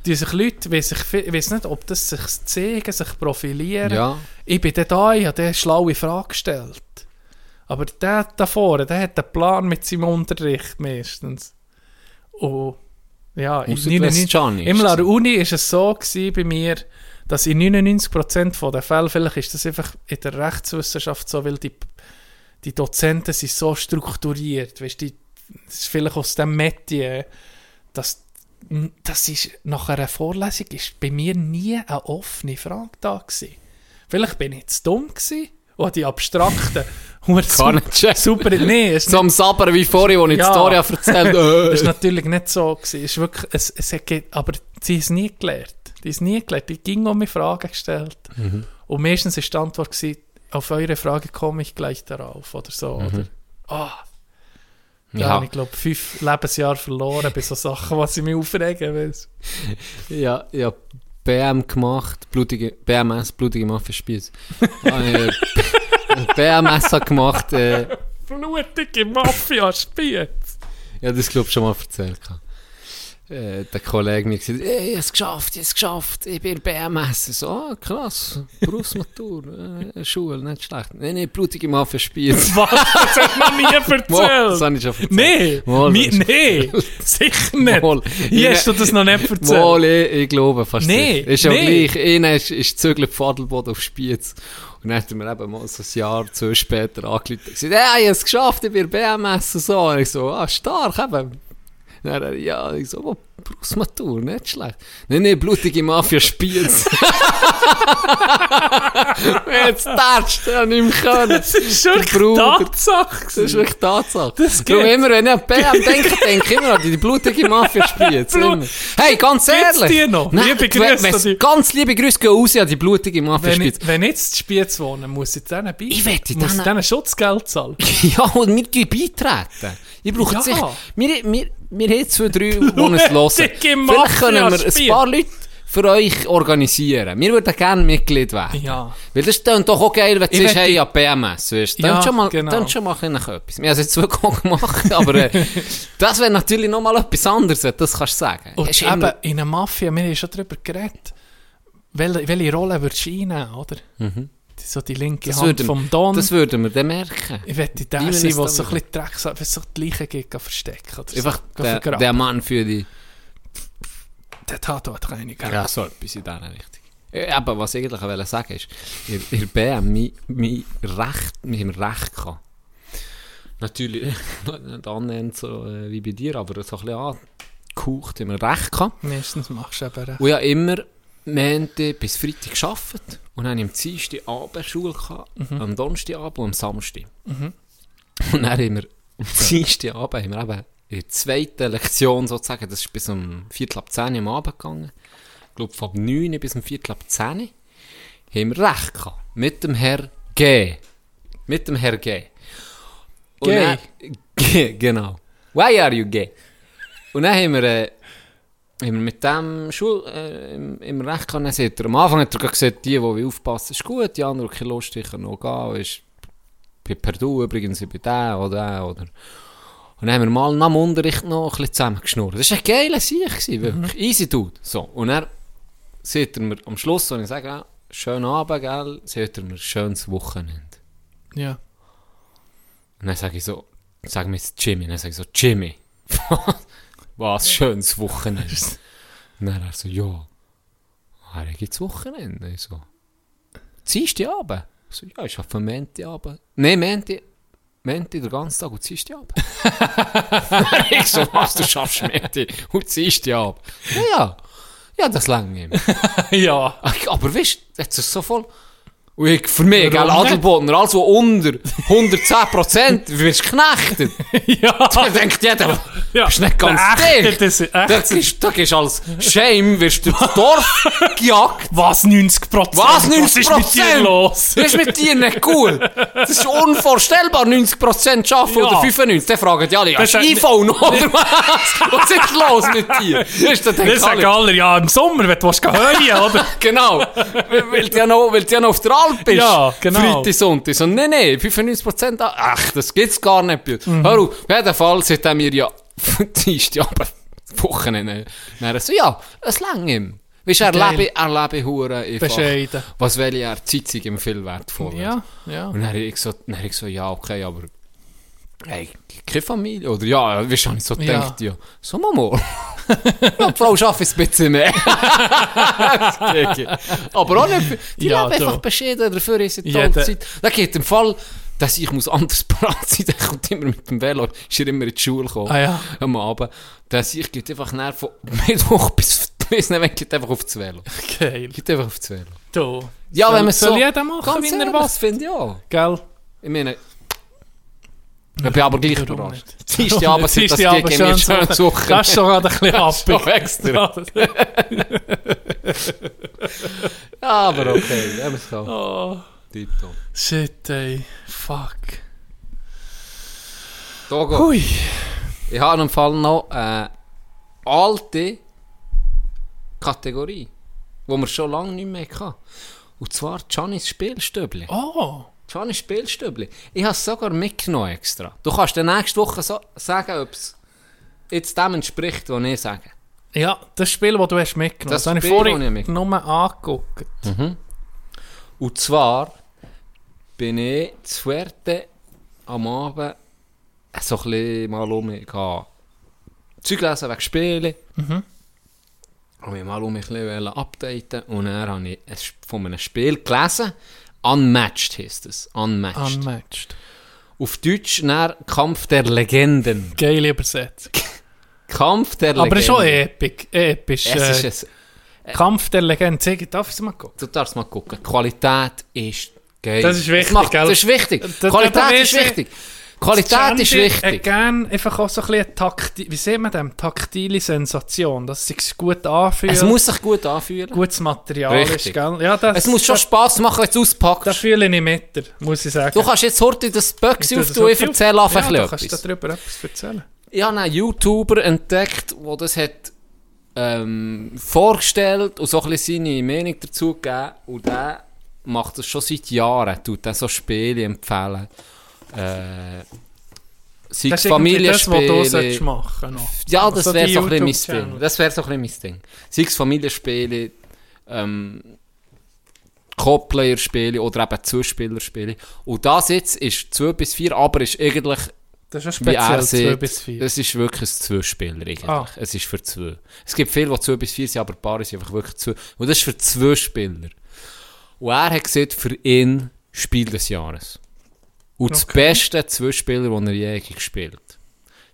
C: die sich Leute, ich, weiß nicht, ob das sich zeigen, sich profilieren.
D: Ja.
C: Ich bin da, ich habe eine schlaue Frage gestellt. Aber der da vorne, der hat einen Plan mit seinem Unterricht meistens. Und ja, in
D: Ausser du wärst
C: 99,
D: Gianni,
C: im
D: ist
C: La
D: das?
C: Uni ist es so gewesen bei mir, dass in 99% der Fälle, vielleicht ist das einfach in der Rechtswissenschaft so, weil die, die Dozenten sind so strukturiert, weißt, die, das ist vielleicht aus dem Metier, dass das ist, nach einer Vorlesung ist bei mir nie eine offene Frage da gewesen. Vielleicht bin ich zu dumm gewesen und die abstrakten
D: Gar
C: super,
D: nicht checken.
C: super, nee, es ist
D: So am Sabbern wie vorhin, wo ich
C: Ja.
D: die Story habe erzählt
C: das ist
D: habe.
C: natürlich nicht so gewesen. Es ist wirklich, es, es hat, aber sie ist nie gelernt. Die ist nie gelernt. Die ging um mir Fragen gestellt.
D: Mhm.
C: Und meistens ist die Antwort gewesen, auf eure Frage komme ich gleich darauf oder so. Oder, ah, da
D: Ja.
C: habe ich glaube fünf Lebensjahre verloren bei so Sachen, was ich mich aufregen will.
D: Ja, ja, BM gemacht, blutige, BMS, blutige Mafia-Spieß. äh, BMS hat gemacht, äh,
C: Blutige Mafia spielt.
D: ja, das glaube ich schon mal erzählt. Äh, der Kollege mir gesagt, hey, ich habe es geschafft, ich habe es geschafft, ich bin BMS. So, ah, krass, Berufsmatur, äh, Schule, nicht schlecht. Nein, nein, blutige Mafia spielt.
C: Was? Das hat man nie
D: Mal, das
C: erzählt.
D: habe ich schon erzählt.
C: Nee,
D: Mal,
C: mi- nee, sicher nicht.
D: Mal.
C: Hier hast du das noch nicht erzählt.
D: Mal, ich, ich glaube fast
C: Nee,
D: sicher. Ist ja
C: nee.
D: gleich, einer ist, ist gezögert auf Adelboden auf Spiez. Und dann hat er mir eben mal so ein Jahr, zwei später angerufen und gesagt, hey, ich habe es geschafft, ich bin BMS und so. Und ich so, ah, stark, eben. Dann ja, ich so, oh, Berufsmatur, nicht schlecht. Nein, nein, blutige Mafia Spiez. Jetzt tätscht er nicht mehr können.
C: Das ist
D: Bruder.
C: Tatsache.
D: Das ist wirklich Tatsache.
C: Das
D: Darum immer, wenn ich an BM denke, denke ich immer an die blutige Mafia.
C: Blut-
D: Hey, ganz
C: Gibt's
D: ehrlich.
C: die noch?
D: Nein,
C: Liebe Grüße die-
D: Ganz liebe Grüße gehen raus an die blutige Mafia
C: Wenn
D: spielt.
C: wenn jetzt in Spiez wohne, muss ich denen bei.
D: Ich wette,
C: muss
D: denen-
C: Schutzgeld zahlen.
D: Ja, und wir beitreten. Ich brauche
C: Ja.
D: sich. Wir, wir, wir haben zwei, drei, die es hören. Vielleicht können wir ein paar Leute für euch organisieren. Wir würden gerne Mitglied werden.
C: Ja.
D: Weil das klingt doch auch geil, wenn du
C: wette-
D: hey, ja, BMS, weißt du.
C: Ja,
D: schon mal,
C: genau.
D: dann schon mal etwas. Wir haben es jetzt wirklich gemacht, aber äh, das wäre natürlich noch mal etwas anderes, das kannst du sagen.
C: Und
D: Hast
C: eben in einer Mafia, wir haben schon darüber geredet, welche, welche Rolle würdest du einnehmen, oder? Die- So die linke
D: das,
C: Hand
D: würden,
C: vom Don.
D: das würden wir dann merken.
C: ich wette der sein, der so ein bisschen Dreck sagt, wenn es so die Leichen geht, verstecken oder
D: Einfach
C: so.
D: der, der Mann für die...
C: Der Tatortreiniger.
D: Ja, so etwas in dieser Richtung. Aber was ich eigentlich wollte sagen ist, in der BM, mein, mein Recht, wir haben Recht gehabt. Natürlich nicht annähernd so wie bei dir, aber so ein bisschen angehaucht haben wir Recht gehabt.
C: Meistens machst du eben recht.
D: Und habe immer Montag bis Freitag gearbeitet und dann am Dienstag Abend Schule, gehabt, am Donnerstagabend und am Samstag. Und dann haben wir am Dienstagabend haben wir eben in der zweiten Lektion sozusagen, das ist bis um Viertel ab 10 Uhr am Abend gegangen, ich glaube von 9 Uhr bis um Viertel ab 10 Uhr, haben wir recht gehabt. Mit dem Herr G. Mit dem Herr G. Und
C: Gay?
D: dann- genau. Why are you gay? Und dann haben wir, äh, haben wir mit dem Schul äh, im, im Recht sagt er, am Anfang hat er gesagt, die, die will aufpassen, ist gut, die anderen, die keine Lust haben, können noch gehen, ist bei Perdu übrigens, ich bin der oder der, oder... Und dann haben wir mal nach dem Unterricht noch ein bisschen zusammengeschnurrt. Das war ein geiler Sieg, gewesen, wirklich. Easy Dude. So, und dann sagt er mir am Schluss, wenn ich sage, ja, schönen Abend, gell, sagt er mir, schönes Wochenende.
C: Ja.
D: Und dann sage ich so, sag mir jetzt Jimmy. Und dann sage ich so, Jimmy, was schönes Wochenende. Und dann er so, ja, ah, da gibt's Wochenende. Ich so, ziehst du Abend? Ich so, ja, ich arbeite Menti Abend. Nein, Menti, Menti den ganzen Tag und ziehst du Abend. ich so, was, du schaffst Menti und ziehst du Abend? Ja, ja, ja, das lange ihm.
C: ja.
D: Aber weißt du, jetzt ist es so voll. Und ich, für mich, gell? Adelbodner, was unter 110% wirst geknechtet.
C: ja.
D: Da denkt jeder,
C: ja.
D: bist nicht ganz
C: Echt,
D: dicht.
C: das ist
D: Da gehst, gehst als Shame, wirst du durchs Dorf gejagt.
C: Was, 90 Prozent?
D: Was, 90%?
C: Was ist mit dir los?
D: Das ist mit dir nicht cool. Das ist unvorstellbar, 90% arbeiten
C: Ja.
D: oder 95%. Dann fragen die alle,
C: Das
D: hast du
C: ist-
D: iPhone oder was? Was ist los mit dir? Du,
C: Das
D: denken
C: sagen
D: alle,
C: ja, im Sommer, wenn du heuen, oder?
D: Genau. weil, du ja noch, weil du ja noch auf der Alp bist.
C: Ja, genau.
D: Freitag, Sonntag. So, nein, nein, 95% an- Ach, das gibt's gar nicht.
C: Mhm.
D: Hör auf, auf jeden Fall seitdem wir ja Dienstag, aber Wochenende. Dann so, ja, es lang ihm. Weißt du, er lebe, er lebe hure einfach.
C: Bescheiden.
D: Was will er Zeitung im viel wertvoll.
C: Ja, ja.
D: Und dann habe ich so, dann habe ich so, ja, okay, aber... Hey, keine Familie? Oder ja, wie habe ich so
C: Ja.
D: gedacht, ja, so mal. ja, die Frau arbeitet ein bisschen mehr. Aber auch nicht, die
C: Ja,
D: leben einfach beschieden, dafür ist es tolle Zeit. Da geht im Fall, dass ich muss anders parat sein, der kommt immer mit dem Velo, ist er immer in die Schule gekommen,
C: Ah, ja.
D: am Abend. Dass ich geht einfach näher von Mittwoch bis, bis nicht, geht einfach auf das Velo.
C: Geil.
D: Geht einfach auf das Velo.
C: Du.
D: Ja,
C: soll,
D: wenn man so...
C: Soll jeder machen,
D: Ganz
C: wie er was?
D: finde ich auch.
C: Gell?
D: Ich meine, ich bin aber gleich überrascht.
C: nicht?
D: Dienstag Abend sind das
C: Dienstagabend
D: gegen mir
C: schön
D: suchen.
C: Das ist schon gerade ein bisschen happig.
D: extra. Ja, aber okay, nehmen wir es kann.
C: oh,
D: Tipptopp.
C: shit, ey. Fuck.
D: Togo,
C: Hui.
D: ich habe im Fall noch eine alte Kategorie, die wir schon lange nicht mehr hatten. Und zwar Giannis Spielstöbli.
C: Oh.
D: Giannis Spielstöbli. Ich habe es sogar mitgenommen extra. Du kannst dann nächste Woche so sagen, ob es jetzt dem entspricht, was ich sage.
C: Ja, das Spiel, das du hast mitgenommen
D: Das
C: das habe ich vorhin
D: ich
C: nur angeguckt.
D: Und zwar bin ich zu Fuerte am Abend so ein bisschen mal um mich gegangen. Zeug lesen wegen Spielen. Mhm. Habe mich mal um mich ein bisschen updaten und dann habe ich von einem Spiel gelesen. Unmatched heisst es. Unmatched.
C: Unmatched.
D: Auf Deutsch dann Kampf der Legenden.
C: Geile Übersetzung.
D: Kampf der Legenden.
C: Aber es ist schon epic, episch.
D: Es
C: äh,
D: ist ein,
C: Kampf der Legende. Zeig, darf ich es mal gucken?
D: du darfst mal gucken. Qualität ist geil.
C: Das ist wichtig,
D: macht,
C: gell?
D: Das ist wichtig.
C: Da- da-
D: Qualität
C: da
D: ist wichtig. Qualität ist wichtig.
C: hat gerne einfach auch so ein bisschen Takti wie sieht man dem? Taktile Sensation, dass es sich gut anfühlt.
D: Es muss sich gut anfühlen.
C: gutes Material
D: Richtig.
C: ist, gell? Ja, das,
D: Es muss schon
C: das,
D: Spass machen, wenn du es auspackst.
C: fühle ich mit dir, muss ich sagen.
D: Du kannst jetzt heute das
C: Ich
D: auf
C: tue
D: du,
C: das
D: ich
C: auf-
D: erzähle einfach
C: ja, du kannst
D: etwas.
C: darüber etwas erzählen.
D: Ich habe einen YouTuber entdeckt, der das hat ähm, vorgestellt und so ein bisschen seine Meinung dazu gegeben. Und der macht das schon seit Jahren, tut er so Spiele empfehlen. Äh, sei
C: Das ist das, was du machen noch.
D: Ja, das
C: Also
D: wäre so ein bisschen mein. Ding. Das wäre so ein bisschen mein Ding. Sei es Familienspiele, ähm, Co-Player-Spiele oder eben Zuspielerspiele. Und das jetzt ist 2 bis 4, aber ist eigentlich,
C: Das ist
D: wie er
C: speziell 2
D: sieht,
C: bis 4.
D: es ist wirklich ein Zwei-Spieler eigentlich.
C: Ah.
D: Es ist für zwei. Es gibt viele, die 2 bis 4 sind, aber ein paar sind einfach wirklich zwei. Und das ist für zwei Spieler. Und er hat gesagt, für ihn Spiel des Jahres. Und das
C: Okay.
D: beste Zwei-Spieler, den er je gespielt.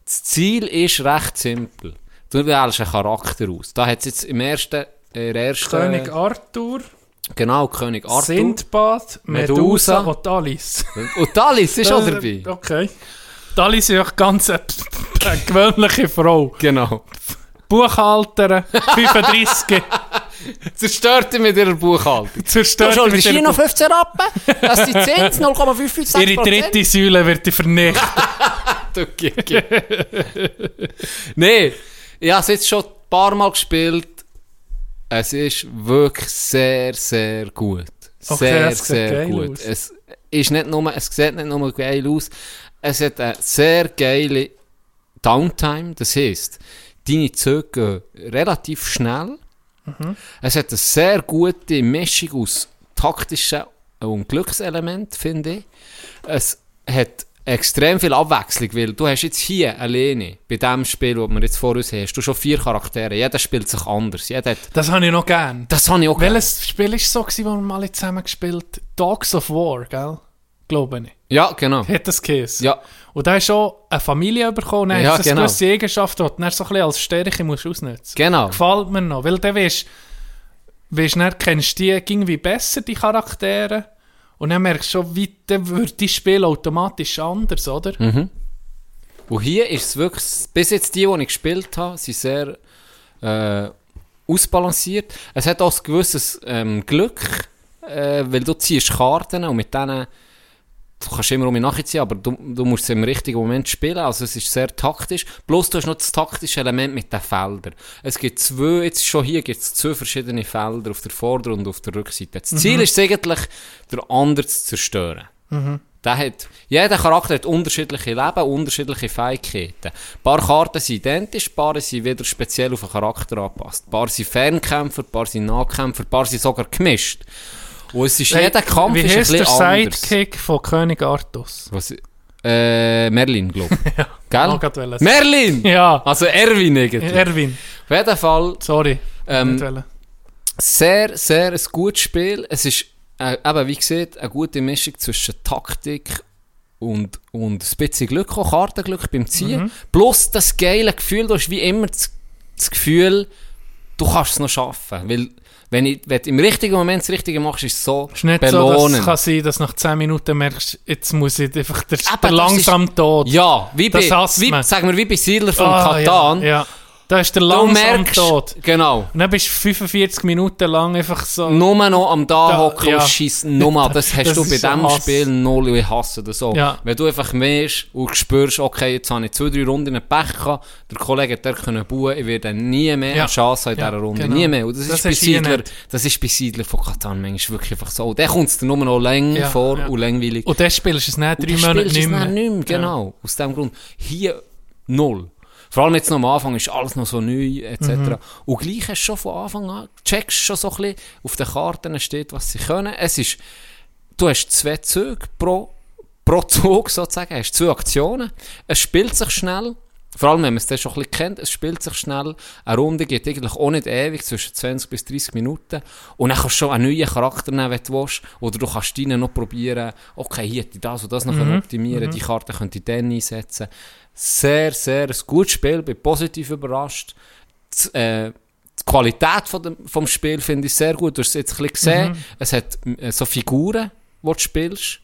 D: Das Ziel ist recht simpel. Du wählst einen Charakter aus. Da hat es jetzt im ersten, äh, ersten
C: König Arthur,
D: genau, König Arthur.
C: Sindbad,
D: Medusa.
C: Medusa und Alice.
D: Und Alice ist auch dabei.
C: Okay. Alice ist ja ganz eine, eine gewöhnliche Frau.
D: Genau.
C: Buchhalterin, 35,
D: Zerstört ihn mit ihrer Buchhaltung.
C: zerstört mit
D: wir
C: ihrer-
D: noch 15 Rappen. Das ist die Zins, 0,556
C: Ihre dritte Säule wird die vernichtet.
D: Du Gigi. nee, ich habe es jetzt schon ein paar Mal gespielt. Es ist wirklich sehr, sehr gut.
C: Okay,
D: Sehr,
C: es sieht
D: sehr
C: geil
D: gut.
C: aus.
D: Es, ist nicht nur, es sieht nicht nur geil aus, es hat eine sehr geile Downtime. Das heisst, deine Züge gehen relativ schnell.
C: Mhm.
D: Es hat eine sehr gute Mischung aus taktischen und Glückselementen, finde ich. Es hat extrem viel Abwechslung, weil du hast jetzt hier alleine, bei dem Spiel, das wir jetzt vor uns haben, hast du schon vier Charaktere. Jeder spielt sich anders. Jeder hat,
C: Das habe ich noch gern.
D: das habe ich auch.
C: Welches Spiel war so, gewesen, das wir mal zusammen gespielt Dogs of War, gell? Glaube ich.
D: Ja, genau.
C: Hat das geheißen?
D: Ja,
C: Und da hast du auch eine Familie bekommen, dann
D: Ja,
C: hast du
D: genau.
C: gewisse Eigenschaften, die du dann so ein bisschen als Stärke musst ausnutzen
D: genau.
C: Gefällt mir noch, weil dann weißt weißt, dann kennst du die irgendwie besser, die Charaktere, und dann merkst du schon, wie dann wird die Spiel automatisch anders, oder?
D: Mhm. Und hier ist es wirklich, bis jetzt die, die ich gespielt habe, sind sehr äh, ausbalanciert. Es hat auch ein gewisses ähm, Glück, äh, weil du ziehst Karten und mit denen, du kannst immer um mich nachziehen, aber du, du musst sie im richtigen Moment spielen, also es ist sehr taktisch. Plus du hast noch das taktische Element mit den Feldern. Es gibt zwei, jetzt schon hier gibt es zwei verschiedene Felder auf der Vorder- und auf der Rückseite. Das Ziel ist es eigentlich, der andere zu zerstören. Der hat, jeder Charakter hat unterschiedliche Leben, unterschiedliche Fähigkeiten. Ein paar Karten sind identisch, ein paar sind wieder speziell auf den Charakter angepasst. Ein paar sind Fernkämpfer, ein paar sind Nahkämpfer, ein paar sind sogar gemischt. Und es ist, jeder Kampf
C: Wie
D: ist ein
C: heißt der
D: anders.
C: Sidekick von König Artus?
D: Was, äh, Merlin, glaube ich.
C: Ja,
D: Gell? Merlin!
C: Ja,
D: Also Erwin irgendwie.
C: Erwin,
D: Auf jeden Fall
C: sorry.
D: Ähm, sehr, sehr ein gutes Spiel. Es ist, äh, eben, wie gesagt, eine gute Mischung zwischen Taktik und, und ein bisschen Glück, auch Kartenglück beim Ziehen.
C: Mhm.
D: Plus das geile Gefühl, du hast wie immer das, das Gefühl, du kannst es noch schaffen. Weil, wenn, ich, wenn du im richtigen Moment das Richtige machst, ist es so
C: Es ist nicht so, dass es kann sein, dass nach 10 Minuten merkst, jetzt muss ich einfach der,
D: Eben,
C: der langsam Tod.
D: ja, wie bei, wie, sagen wir, wie bei Siedler von
C: Ah,
D: Katan.
C: Ja, ja. Da ist der langsam
D: merkst,
C: Tod.
D: genau,
C: Und dann bist du 45 Minuten lang einfach so...
D: nur noch am da hocken
C: ja.
D: und schießen. Nur, das hast
C: Das
D: du bei diesem
C: Hass.
D: Spiel null ich hasse das so.
C: Ja.
D: Wenn du einfach merkst und spürst, okay, jetzt habe ich zwei, drei Runden in Pech gehabt, der Kollege hat dort können bauen, ich werde nie mehr
C: Ja.
D: eine Chance in
C: Ja,
D: dieser Runde.
C: genau.
D: Nie mehr. Und das,
C: Das
D: ist bei Siedler, das ist bei Siedler von Katan manchmal wirklich einfach so. Der kommt es dir nur noch länger vor und langweilig.
C: Und dann spielst du es nicht drei Monate nicht mehr.
D: nicht mehr. Genau. Aus dem Grund. Hier null. Vor allem jetzt noch am Anfang ist alles noch so neu, etc. Und gleich hast du schon von Anfang an, checkst schon so ein bisschen, auf den Karten steht, was sie können. Es ist, du hast zwei Züge pro, pro Zug sozusagen, hast zwei Aktionen. Es spielt sich schnell. Vor allem, wenn man es dann schon ein bisschen kennt, es spielt sich schnell. Eine Runde geht eigentlich auch nicht ewig, zwischen 20 bis 30 Minuten. Und dann kannst du schon einen neuen Charakter nehmen, wenn du willst. Oder du kannst deinen noch probieren, okay, hier hätte ich das und das noch
C: Mhm.
D: optimieren, die Karte könnte ich dann einsetzen. Sehr, sehr ein gutes Spiel, bin positiv überrascht. Z- äh, die Qualität von dem, vom Spiel finde ich sehr gut. Du hast es jetzt ein bisschen gesehen.
C: Mhm.
D: Es hat äh, so Figuren, die du spielst,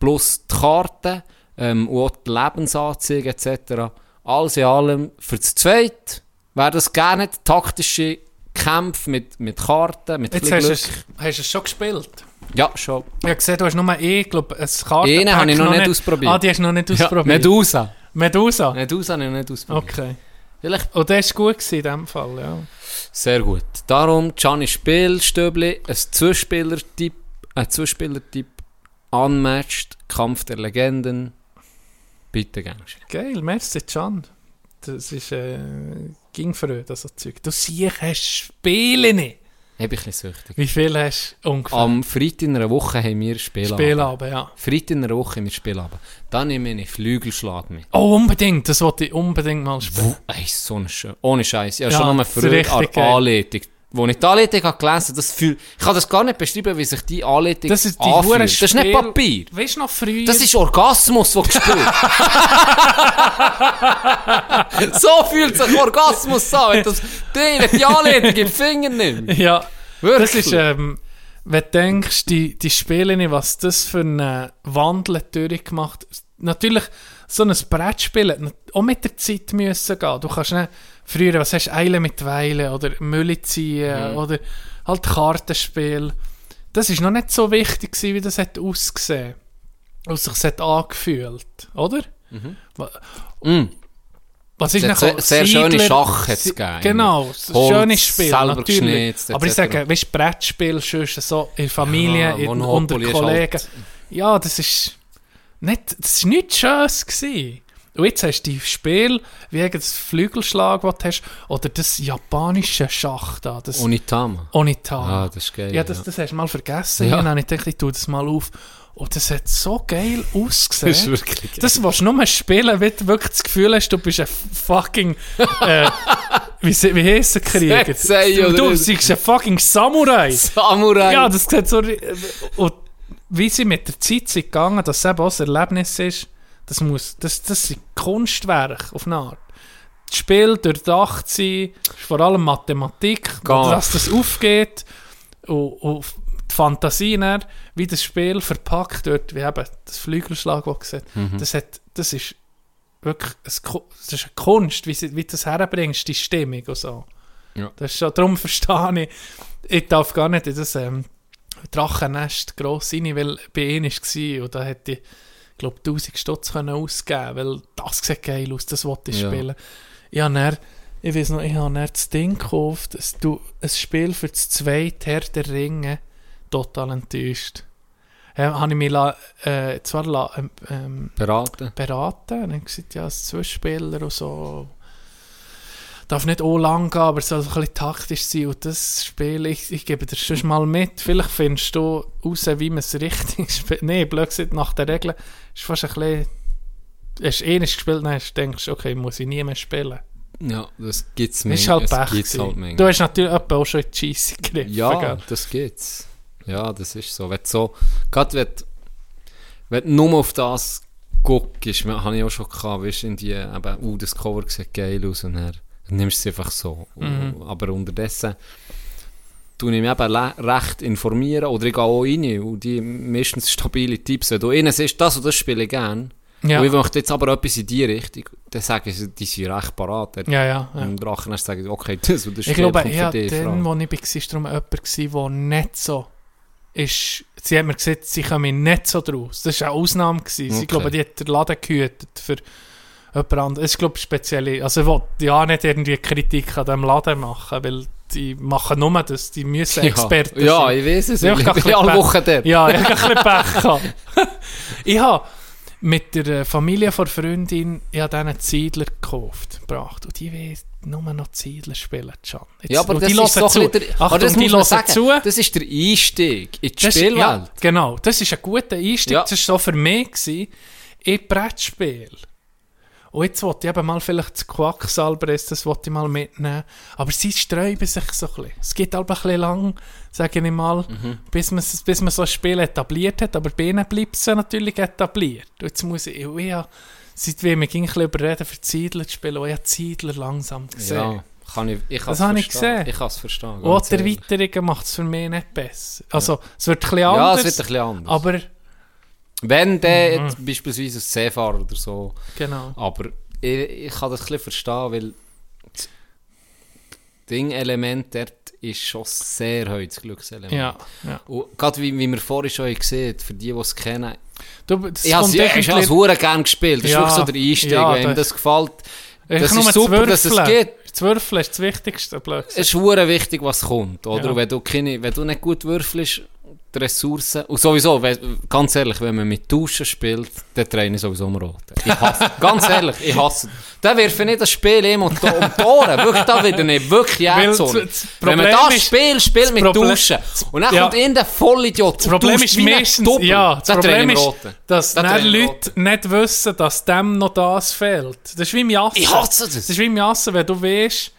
D: plus die Karten ähm, und auch die Lebensanzeige etc. Alles in allem für das Zweite wäre das gerne taktische Kämpfe mit, mit Karten, mit
C: Jetzt hast du, es, hast du es schon gespielt.
D: Ja, schon.
C: Ich habe gesehen, du hast nur eh, glaube ein Kartenpack
D: Einen habe ich noch nicht ausprobiert.
C: Ah, die hast du noch nicht
D: Ja,
C: ausprobiert.
D: Medusa.
C: Medusa?
D: Medusa habe ich noch nicht ausprobiert.
C: Okay.
D: Vielleicht
C: Und das war gut gewesen in dem Fall, ja.
D: Sehr gut. Darum, Gianni Spielstöbli, ein Zuspieler-Tipp, ein Zuspieler-Tipp, unmatched, Kampf der Legenden. Bitte gern.
C: Geil, merci, Can. Das ist, äh, ging für das so Zeug. Du siehst, hast Spiele nicht.
D: Habe ich ein bisschen süchtig.
C: Wie viel hast du ungefähr?
D: Am Freitag in einer Woche haben wir Spielabend.
C: Spielabend, ja.
D: Freitag in einer Woche haben wir Spielabend. Dann nehme ich Flügelschlag mit.
C: Oh, unbedingt, das wollte ich unbedingt mal spielen.
D: Ey, so ein schön. Ohne Scheiß. Ich habe
C: Ja,
D: schon
C: ist
D: früher an. Anleitung. Wo ich die Anleitung habe gelesen das fühl, ich kann das gar nicht beschreiben, wie sich die Anleitung
C: Das ist die
D: anfühlt. Das ist nicht Papier.
C: Weißt du noch früher?
D: Das ist Orgasmus, der gespielt So fühlt sich Orgasmus an, wenn, das, Ding, wenn die Anleitung im Finger nimmt.
C: Ja,
D: Wirklich.
C: das ist, ähm, wenn du denkst, die, die Spiele, was das für einen Wandel hat durchgemacht Natürlich, so ein Brettspiel hat auch mit der Zeit müssen gehen. Du kannst nicht, früher, was hast du, Eile mit Weile oder Mülle ziehen oder halt Kartenspiel. Das ist noch nicht so wichtig gewesen, wie das hat ausgesehen. Und sich hat angefühlt, oder? Wa-
D: Mm.
C: Was ist
D: Es hat sehr- sehr schöne Schach hat's
C: Si-
D: gegeben.
C: Genau,
D: Holz,
C: schönes Spiel, natürlich. Aber ich sage, weißt du, Brettspiel so in Familie,
D: Ja,
C: in, unter Kollegen.
D: halt-
C: Ja, das ist nicht, das ist nichts Schönes gewesen. Und jetzt hast du die Spiel, wie eben das Flügelschlag, du hast, oder das japanische Schach da, das
D: Onitama.
C: Onitama.
D: Ah, das ist geil.
C: Ja, das, das hast du mal vergessen.
D: Ja.
C: Ja. Habe ich gedacht, ich tue das mal auf. Und das hat so geil ausgesehen.
D: Das ist wirklich geil.
C: Das willst du nur spielen, wenn du wirklich das Gefühl hast, du bist ein fucking, äh, wie, wie heisst der Krieger? Du, du bist ein fucking Samurai.
D: Samurai.
C: Ja, das sieht so... Und wie sie mit der Zeit sind gegangen, dass es eben auch ein Erlebnis ist, das muss, das, das sind Kunstwerke auf eine Art. Das Spiel durchdacht sein, vor allem Mathematik,
D: Gar.
C: dass das aufgeht und, und die Fantasie dann, wie das Spiel verpackt wird, wie eben das Flügelschlag, das gesagt
D: Mhm.
C: das, hat, das ist wirklich ein, das ist eine Kunst, wie, sie, wie du das herbringst, die Stimmung und so.
D: Ja.
C: Das ist schon, darum verstehe ich, ich darf gar nicht in das ähm, Drachennest gross rein, weil bei ihnen war und da hätte ich, glaube 1000 Stutz können ausgeben weil das sieht geil aus, das wollte ich
D: Ja.
C: spielen. Ich habe dann, ich weiß noch, ich habe dann das Ding gekauft, ein, du, ein Spiel für das zweite Herr der Ringe, total enttäuscht. Ja, habe ich mich la, äh, zwar la, ähm, ähm,
D: Beraten.
C: beraten und dann gesagt, ja, als Zwischenspieler und so. Darf nicht auch lang gehen, aber es soll so ein bisschen taktisch sein. Und das Spiel, ich, ich gebe dir schon mal mit. Vielleicht findest du raus, wie man es richtig spielt. Nein, blöd gesagt, nach den Regeln ist fast ein bisschen. Hast du eh nicht gespielt, dann hast du denkst, okay, muss ich nie mehr spielen.
D: Ja, das gibt's
C: Das ist halt
D: das
C: Pech.
D: gibt's halt
C: du hast natürlich auch schon in die Scheisse gegriffen.
D: Ja,
C: gell?
D: das geht's. Ja, das ist so. Wenn so, gerade wenn, wenn du nur auf das guckst, habe ich auch schon gehabt, weißt in die, eben, uh, das Cover sieht geil aus und dann, nimmst du es einfach so.
C: Mhm.
D: Aber unterdessen tue ich mich eben recht informieren oder ich gehe auch rein und die meistens stabile Tipps. Wenn du innen siehst, das und das spiele ich gerne,
C: Ja,
D: und ich möchte jetzt aber etwas in die Richtung, dann sagen sie, die sind recht parat.
C: ja, ja. ja.
D: Drachen dann sagen sie, okay, das und das
C: Ich
D: Spiel
C: glaube, ja,
D: für dich in
C: dann,
D: Frage.
C: wo ich war, war darum jemand, der nicht so ist. Sie hat mir gesagt, sie kommen nicht so draus. Das war eine Ausnahme. Gewesen. Sie
D: Okay.
C: glaube, die hat den Laden gehütet für jemand anderes. Es ist, glaube ich, speziell. Also, ich will ja nicht irgendwie Kritik an diesem Laden machen, weil die machen nur das. Die müssen Experten
D: Ja,
C: sein.
D: ich weiß es.
C: Ja,
D: Ich
C: ich
D: bin alle
C: ein
D: Woche dort.
C: Ja, ich habe ein bisschen Pech gehabt. ich habe, mit der äh, Familie von der Freundin, ich habe denen Ziedler gekauft, gebracht. Und die will nur noch Ziedler spielen, Can. Jetzt-
D: Ja, aber das
C: die
D: ist doch
C: zu.
D: der,
C: Achtung,
D: aber das
C: die hören
D: sagen,
C: zu.
D: das ist der Einstieg in die
C: Das ist-
D: Spielwelt.
C: Ja, genau, das ist ein guter Einstieg.
D: Ja.
C: Das war so für mich gewesen, in Brettspiel. Und jetzt wollte ich eben mal vielleicht das Quacksalbres, das wollte ich mal mitnehmen. Aber sie sträuben sich so ein bisschen. Es geht aber ein bisschen lang, sage ich mal,
D: Mhm.
C: bis, man, bis man so ein Spiel etabliert hat. Aber bei ihnen bleibt es ja natürlich etabliert. Und jetzt muss ich, ich habe- seit wir mich ein bisschen überreden, für Ziedler zu spielen, und ich habe Ziedler langsam gesehen.
D: Ja, kann ich, ich
C: Das habe ich gesehen.
D: Ich kann es verstehen.
C: Und
D: ganz
C: die. Erweiterungen macht es für mich nicht besser. Also, es wird ein bisschen
D: Ja,
C: anders.
D: es wird ein bisschen anders.
C: Aber,
D: Wenn der
C: Mhm.
D: jetzt beispielsweise ein Seefahrer oder so,
C: genau.
D: aber ich, ich kann das ein bisschen verstehen, weil das Ding-Element dort ist schon sehr heute das Glückselement.
C: Ja, ja.
D: Und gerade wie, wie wir vorhin schon gesehen haben, für die, die es kennen,
C: Du, das
D: ich habe es
C: irgendwie-
D: hure gerne gespielt. Das
C: Ja,
D: ist wirklich so der Einstieg.
C: ja,
D: wenn ihm
C: das-
D: gefällt,
C: Ich
D: das ist super, dass es gibt.
C: Das Würfeln ist das Wichtigste, blöd gesagt.
D: Es ist hure wichtig, was kommt. Oder?
C: Ja.
D: Wenn, du keine, wenn du nicht gut würfelst, die Ressourcen. Und sowieso, wenn, ganz ehrlich, wenn man mit Tauschen spielt, dann traine ich sowieso am Roten. Ich hasse, ganz ehrlich, ich hasse. Dann werfe ich nicht das Spiel ihm die um die Ohren. Wirklich, da wird er nicht wirklich
C: das
D: Wenn man das Spiel spielt mit
C: Problem-
D: Tauschen und dann
C: Ja.
D: kommt in der Vollidiot
C: Das Problem ist meistens, ja, das Problem ist, dass
D: Da
C: dann Leute nicht wissen, dass dem noch das fehlt. Das ist wie im Jassen.
D: Ich hasse das.
C: Das ist wie im Jassen, wenn du weißt,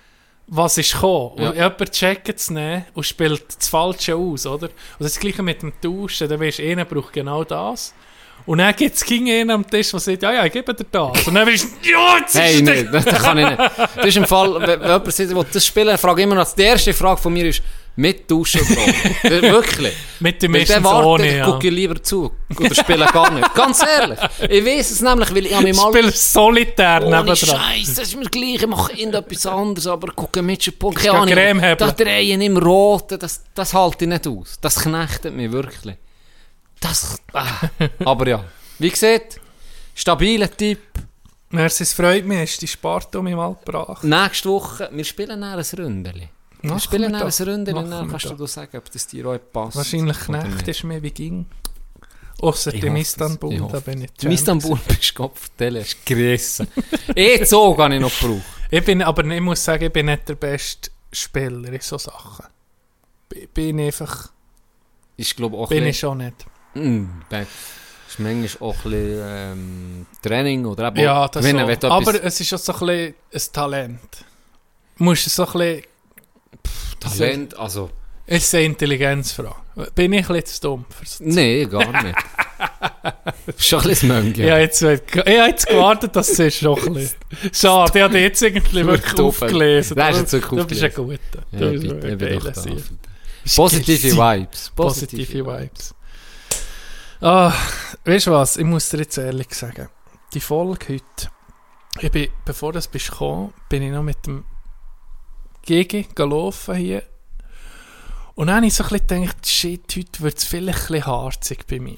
C: was ist gekommen.
D: Ja.
C: Und jemand checkt es nicht und spielt das Falsche aus, oder? Und das Gleiche mit dem Tauschen. Dann weisst du, einer braucht genau das. Und dann gibt es einen am Tisch, der sagt, ja, ja, ich gebe dir das. Und dann weißt du, ja, jetzt
D: Hey,
C: ist
D: nee, das, kann ich nicht. Das ist im Fall, wenn, jemand sagt, das spielen, frage immer noch, die erste Frage von mir ist, mit Duschen. Das- Wirklich.
C: Mit dem
D: Weil der
C: meistens
D: wartet,
C: ohne, ja.
D: gucke ich lieber zu. Oder spiele gar nicht. Ganz ehrlich. Ich weiß es nämlich, weil ich habe mich mal...
C: Spiel solitär
D: Ohne
C: nebendran.
D: Scheiß, das ist mir gleich, ich mache irgendetwas anderes, aber gucke mit
C: kann Creme haben.
D: Das Drehen im Roten, das, das halte ich nicht aus. Das knechtet mich wirklich. Das... Ah. Aber ja, wie gesagt, stabiler Typ.
C: Merci, es freut mich, hast du die Sparte um mich mal gebracht.
D: Nächste Woche, wir spielen dann ein Ründeli.
C: Machen doch.
D: ein Ründeli und dann kannst du dir sagen, ob das dir auch passt.
C: Wahrscheinlich Knecht ist mehr wie ging.
D: Ich
C: dem. Istanbul,
D: Ich
C: da bin ich
D: Istanbul bist du Kopf hast gerissen. eh so kann ich noch brauchen.
C: Ich bin, aber ich muss sagen, ich bin nicht der beste Spieler in so Sachen. Bin ich einfach,
D: Ist glaube auch
C: bin ich schon nicht.
D: Mm, das ist manchmal auch ein bisschen ähm, Training oder eben
C: Ja, das
D: gewinnen,
C: so. Aber es ist auch so ein bisschen ein Talent. Du musst so ein bisschen,
D: Talent, also...
C: es ist eine Intelligenzfrage. Bin ich ein bisschen zu dumm
D: Nee, gar nicht. Schon ein bisschen Mönch.
C: Ja, jetzt, ich habe jetzt gewartet, dass es ist noch ein bisschen. Schade, ich habe jetzt irgendwie wirklich aufgelesen.
D: Das ist jetzt wirklich
C: Du bist ein. Guter.
D: Ja,
C: Du
D: ich
C: bist ein. Sieg.
D: Positive Vibes.
C: Positive Vibes. Ah, weißt du was? Ich muss dir jetzt ehrlich sagen. Die Folge heute, ich bin, bevor du bist gekommen, bin ich noch mit dem Gigi gelaufen hier. Und dann habe ich so ein gedacht, shit, heute wird es vielleicht ein harzig bei mir.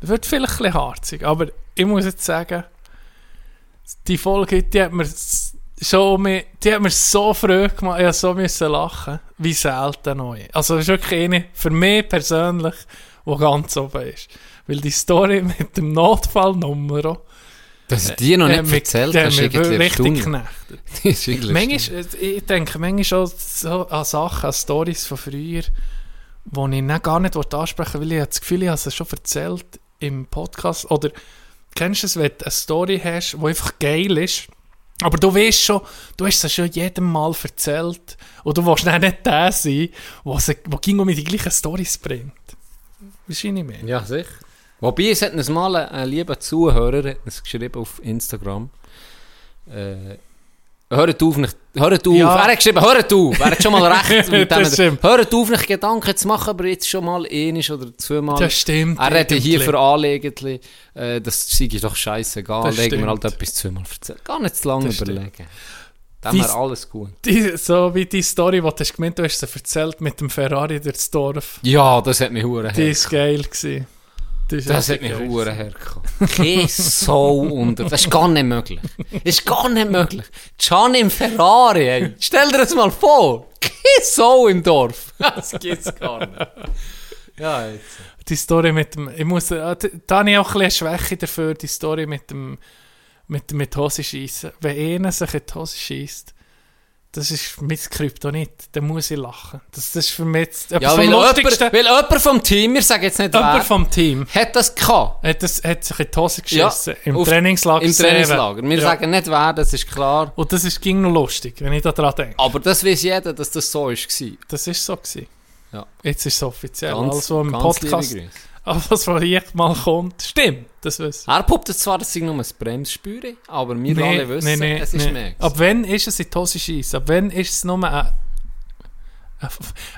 C: Es wird vielleicht ein bisschen harzig, aber ich muss jetzt sagen, die Folge die hat mir schon mehr, die hat mir so früh gemacht, ich so müssen lachen, wie selten neu. Also das ist wirklich eine, für mich persönlich, die ganz oben ist. Weil die Story mit dem Notfallnummer,
D: Dass ich dir noch
C: die
D: nicht
C: mich-
D: erzählt
C: mich
D: ist irgendwie
C: richtig geknechtet. Manchmal, äh, ich denke manchmal auch so an Sachen, an Stories von früher, die ich nicht, gar nicht ansprechen will, weil ich habe das Gefühl, ich habe es schon erzählt im Podcast. Oder kennst du es, wenn du eine Story hast, die einfach geil ist, aber du weißt schon, du hast es schon jedem Mal erzählt und du willst nicht der sein, der ging um die gleichen Stories bringt. Weißt du, was ich meine?
D: Ja, sicher. Wobei, es hat uns mal ein, ein lieber Zuhörer hat uns geschrieben auf Instagram. Äh, hört auf, nicht, hört auf.
C: Ja.
D: Er hat geschrieben, hört auf. Er hat schon mal recht. mit
C: Das
D: dem,
C: stimmt.
D: hört auf, nicht Gedanken zu machen, aber jetzt schon mal einisch oder zweimal.
C: Das stimmt.
D: er hätte hier für anlegen, äh, das sei doch scheißegal.
C: Das
D: Legen wir halt
C: stimmt.
D: etwas zweimal erzählen. Gar nicht zu lange
C: Das stimmt.
D: überlegen. Dann
C: Dies-
D: wäre alles gut.
C: Die, so wie die Story, die du hast gemeint, du hast sie erzählt mit dem Ferrari durchs Dorf.
D: Ja, das hat mich hure
C: Die ist geil gewesen. Ist
D: Das hat mich hure hergekommen. Kein so unter. Das ist gar nicht möglich. Das ist gar nicht möglich. Gianni im Ferrari, ey. Stell dir das mal vor. Kein so im Dorf. Das gibt's gar nicht. Ja, jetzt.
C: Die Story mit dem, ich muss, äh, d- da habe ich auch ein bisschen eine Schwäche dafür, die Story mit dem, mit, mit Hose schiessen. Wenn einer sich in die Hose schießt, das ist mein Kryptonit, dann muss ich lachen. Das, das ist für mich jetzt etwas
D: Ja,
C: vom
D: weil jemand,
C: Lustigsten.
D: weil jemand vom Team, wir sagen jetzt nicht
C: Jemand
D: wer,
C: vom Team
D: hat das gehabt.
C: hat, das, hat sich in die Hose
D: Ja,
C: geschissen. Im
D: auf-
C: Trainingslager.
D: Im. Trainingslager. Wir
C: Ja.
D: sagen nicht wer, das ist klar.
C: Und das ist, ging noch lustig, wenn ich da dran denke.
D: Aber das weiß jeder, dass das so war.
C: Das ist so gewesen.
D: Ja.
C: Jetzt ist es offiziell.
D: Ganz,
C: also im Podcast, alles was hier mal kommt, stimmt. Das wissen wir.
D: Er poppt zwar, das sei nur ein Bremsspüre, aber wir
C: Nee,
D: alle wissen,
C: nee, nee,
D: es ist
C: nee.
D: mehr.
C: Ab wann ist es in die Hose schiessen? Ab wann ist es nur ein... ein-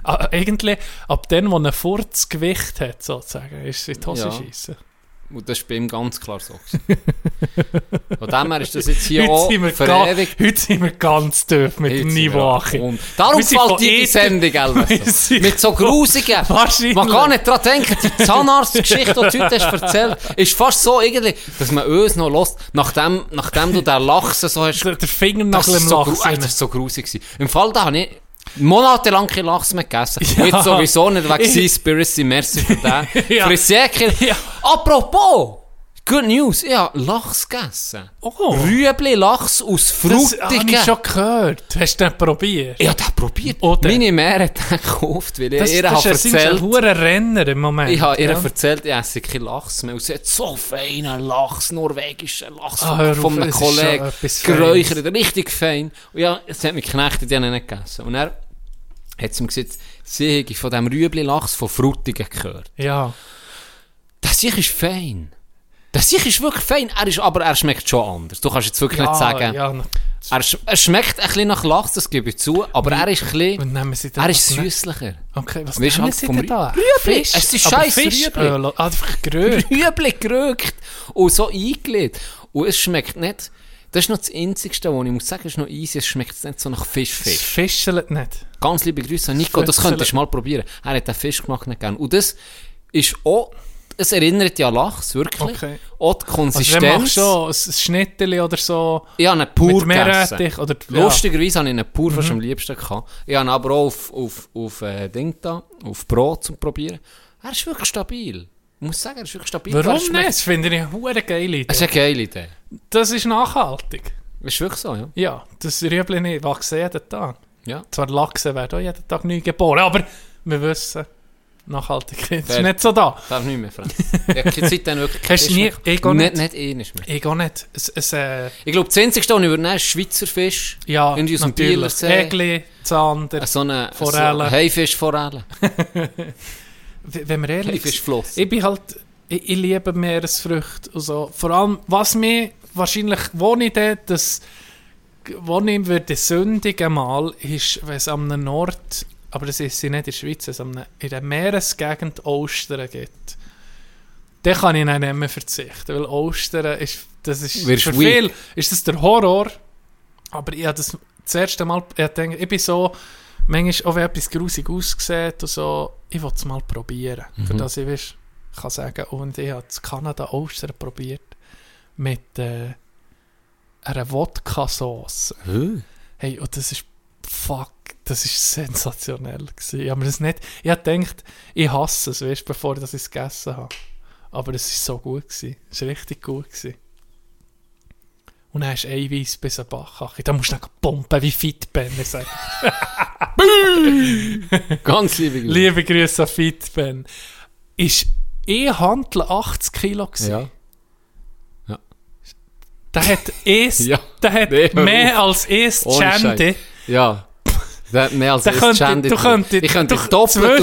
C: Eigentlich, ab dann, wo ein Furz Gewicht hat, sozusagen, ist es in die Hose
D: Ja. Und das war bei ihm ganz klar so. Von dem her ist das jetzt hier
C: Heute
D: auch verewigt.
C: heute sind wir ganz tief mit dem
D: Jetzt sind
C: Niveau. Achim.
D: Darum
C: Wir sind
D: fällt
C: von
D: dir die Sendung, Elvis. Mit so grusigen. Man kann nicht daran denken, die Zahnarztgeschichte, die du heute hast erzählt, ist fast so irgendwie, dass man uns noch lässt, nachdem, nachdem du den Lachsen so hast.
C: Der, Finger nach
D: ist
C: dem
D: so, gru- Ey, das ist so grusig gewesen. Im Fall da habe ich monatelang kein Lachs mehr gegessen.
C: Ja.
D: Jetzt sowieso nicht wegen Seaspiracy, merci für den.
C: Ja. Ja.
D: Apropos, good news, ich habe Lachs gegessen.
C: Oh.
D: Rüebli Lachs aus
C: Das habe ich
D: Frutigen.
C: schon gehört. Hast du den probiert?
D: Ich habe den probiert.
C: Oder?
D: Meine Mär hat den gekauft, weil ich
C: Das,
D: ihr
C: das
D: habe
C: ist ein
D: erzählt.
C: hoher Renner im Moment.
D: Ich habe ihr
C: ja.
D: erzählt, ich esse keinen Lachs mehr. Und sie hat so feinen Lachs, norwegischen Lachs
C: Ah,
D: von, einem
C: ist
D: Kollegen. Geräuchert, richtig fein. Und ja, es hat mich geknechtet, die habe ich nicht gegessen. Und er hat sie mir gesagt, sie hätte von diesem Rüebli-Lachs von Frutigen gehört.
C: Ja.
D: Das ist fein. Das sich ist wirklich fein. Er ist, aber er schmeckt schon anders. Du kannst jetzt wirklich
C: ja,
D: nicht sagen,
C: Ja,
D: er, sch er schmeckt ein bisschen nach Lachs, das gebe ich zu, aber er ist ein bisschen, er ist süßlicher.
C: Okay, was
D: Weißt
C: nehmen
D: halt
C: sie denn da?
D: Rüebli.
C: Fisch?
D: Es ist
C: Aber
D: scheiß
C: Fischöl.
D: Rüebli.
C: Ah, Einfach gerührt.
D: Rüebli gerögt und so eingelegt. Und es schmeckt nicht, das ist noch das Einzigste, was ich muss sagen, ist noch easy, es schmeckt nicht so nach
C: Das
D: Fischfisch.
C: fischelt nicht.
D: Ganz liebe Grüße an Nico, das könntest du mal probieren. Er hat den Fisch gemacht nicht gern. Und das ist auch, es erinnert ja an Lachs, wirklich.
C: Okay.
D: Auch die
C: Also
D: Konsistenz.
C: du schon ein Schnitteli oder so
D: ich habe einen pur.
C: Meerrettich oder...
D: Lustigerweise habe ich einen pur
C: Mhm.
D: fast am liebsten gehabt. Ich habe aber auch auf, auf, auf äh, Ding da, auf Brot zum Probieren. Er ist wirklich stabil. Ich muss sagen, er ist wirklich stabil.
C: Ja. Warum nicht? Das finde ich eine geile
D: Das ist
C: Idee.
D: eine geile Idee.
C: Das ist nachhaltig.
D: Ist wirklich so, ja.
C: Ja, das Rüebli nicht wachsen jeden Tag.
D: Ja.
C: Zwar Lachse werden auch jeden Tag neu geboren, aber wir wissen, Nachhaltigkeit ist
D: Fair.
C: nicht so da.
D: Darf nicht mehr fressen. Ich habe keine Zeit, dann wirklich
C: Hast du nie-
D: Fisch
C: ich
D: mehr-
C: nicht.
D: Nicht, nicht einmal mehr.
C: Ich auch nicht. Es, es, äh,
D: Ich glaube, das einzige, was ich würde nehmen, ist Schweizer Fisch.
C: ja,
D: Irgendwie aus dem. Bielersee.
C: Egli, Zander.
D: Äh, So eine
C: Forelle.
D: So Haifischforelle.
C: Wenn wir ehrlich sind,
D: Haifischfloss.
C: ich bin halt, ich, ich liebe Meeresfrüchte und so. Vor allem, was mir wahrscheinlich, wo ich dort, das, wo ich würde sündigen mal, ist, wenn es am Nord, aber das ist sie nicht in der Schweiz, es am- in der Meeresgegend Ostern gibt. Dann kann ich dann nicht mehr verzichten, weil Ostern ist, das ist,
D: Wirst
C: für viel ist das der Horror, aber ich habe das das erste Mal, ich, denke, ich bin so, manchmal, auch wenn etwas grusig aussieht und so, ich will es mal probieren. Für das ich weiss, kann sagen, und ich habe in Kanada Ostern probiert mit äh, einer Wodka-Sauce. Hey, und das ist, fuck, das ist sensationell gewesen. Ich habe mir das nicht, ich habe gedacht, ich hasse es, weißt, bevor ich es gegessen habe. Aber es war so gut gewesen. Es war richtig gut gewesen. Und dann hast du Eiweiß bis ein Bach. Da musst du dann pumpen wie Fitben. Ich sage.
D: Ganz liebe Grüße.
C: Liebe Grüße an Fitben. Ist eh Handel 80 Kilo gewesen.
D: Ja.
C: Der hat es,
D: Ja.
C: der hat
D: Nee,
C: mehr als es Chandy.
D: Ja. Mehr als ein Chandy
C: du könntest,
D: Ich könnte doppelt
C: zwei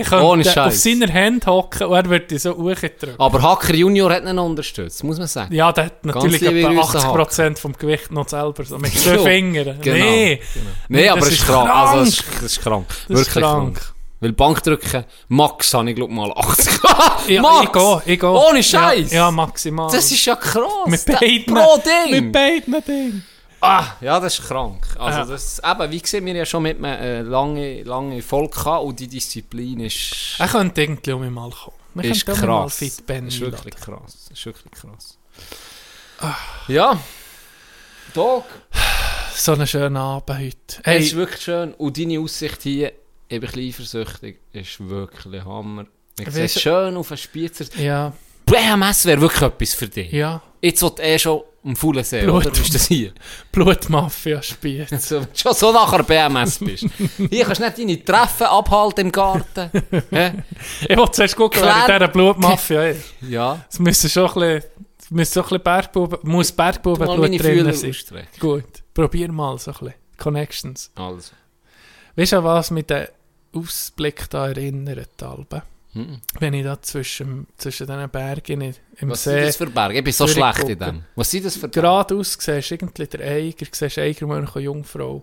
C: ich
D: Ohne
C: auf seiner Hand hocken und er würde so hochgedrückt.
D: Aber Hacker Junior hat ihn unterstützt, muss man sagen.
C: Ja, der hat natürlich etwa
D: Grüße,
C: 80% vom Gewicht noch selber, so mit zwei Fingern.
D: genau,
C: Nee,
D: Nee, aber
C: das
D: es ist
C: ist
D: krank. Also,
C: krank.
D: es ist, das ist krank.
C: Das ist
D: Wirklich
C: krank.
D: krank. Weil Bankdrücken, Max habe ich glaube mal 80.
C: ja,
D: Max!
C: ich gehe, ich gehe.
D: Ohne Scheiß!
C: Ja, ja, maximal.
D: Das ist ja krass.
C: mit beiden,
D: Pro Ding!
C: mit beiden Dingen.
D: Ah, ja, das ist krank. Also
C: Ja.
D: das, eben, wie gesehen, wir ja schon mit einem äh, lange, lange Volk gehabt und die Disziplin ist,
C: Er könnte irgendwie um mich mal kommen. Wir
D: ist
C: auch mal
D: krass.
C: Fit Ben
D: ist wirklich krass. Ist wirklich krass. Ja. Dog.
C: So einen schönen Abend heute.
D: Es
C: Hey,
D: ist wirklich schön. Und deine Aussicht hier, bin ein bisschen eifersüchtig, ist wirklich Hammer. Ich sehe schön auf den Spitzer.
C: Ja,
D: BMS wäre wirklich etwas für dich.
C: ja.
D: Jetzt wird eh schon am faulen See,
C: Blut.
D: oder? Ist das hier?
C: Blutmafia spielt.
D: So, wenn du schon so nachher BMS bist. Hier kannst du nicht deine Treffen abhalten im Garten.
C: Ich wollte zuerst gucken, wer in
D: Klär-
C: dieser Blutmafia ist.
D: ja.
C: Es müssen schon ein bisschen, müssen so ein bisschen Bergbuben, muss Bergbubenblut drin sein.
D: ausstrecken.
C: Gut, probier mal so ein bisschen. Connections.
D: Also.
C: Weißt du, was mit dem Ausblick da erinnert, Alben?
D: Hm.
C: Wenn ich da zwischen, zwischen diesen Bergen in- im
D: Was sind
C: See
D: das für Berge? Ich bin so schlecht in
C: gucken.
D: dem. Was sind das für Berge?
C: geradeaus siehst, irgendwie der Eiger, siehst Eiger, Mönch und Jungfrau.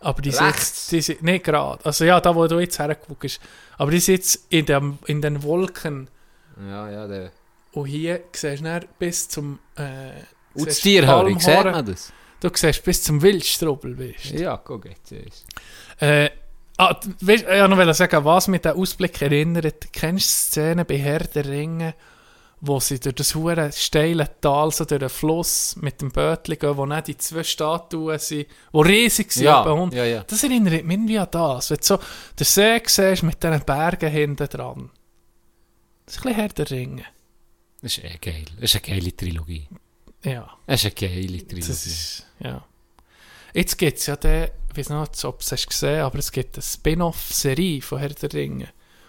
C: Aber die
D: Rechts?
C: sitzt, die sind nicht gerade. Also ja, da wo du jetzt herguckst. Aber die sitzt in, dem, in den Wolken.
D: Ja, ja, der.
C: Und hier siehst du dann bis zum... Äh,
D: Und das Tierhörig, sieht man das?
C: Du siehst bis zum Wildstrubel, du.
D: Ja, guck jetzt.
C: Äh, ah, weißt, ich wollte noch sagen, was mit dem Ausblick erinnert. Kennst du die Szene bei Herr der Ringe, wo sie durch das hure steile Tal, so durch den Fluss mit dem Bötchen gehen, wo nicht die zwei Statuen sind, die riesig sind.
D: Ja,
C: etwa 100
D: ja, ja.
C: Das erinnert mich irgendwie an das. Wenn du so den See siehst mit diesen Bergen hinten dran. Das ist ein bisschen Herr der Ringe.
D: Das ist eh geil. Das ist eine geile Trilogie.
C: Ja,
D: Das ist eine geile Trilogie.
C: ist, ja. Jetzt gibt es ja den, ich weiß nicht, ob du es hast gesehen aber es gibt eine Spin-off-Serie von Herr der Ringe.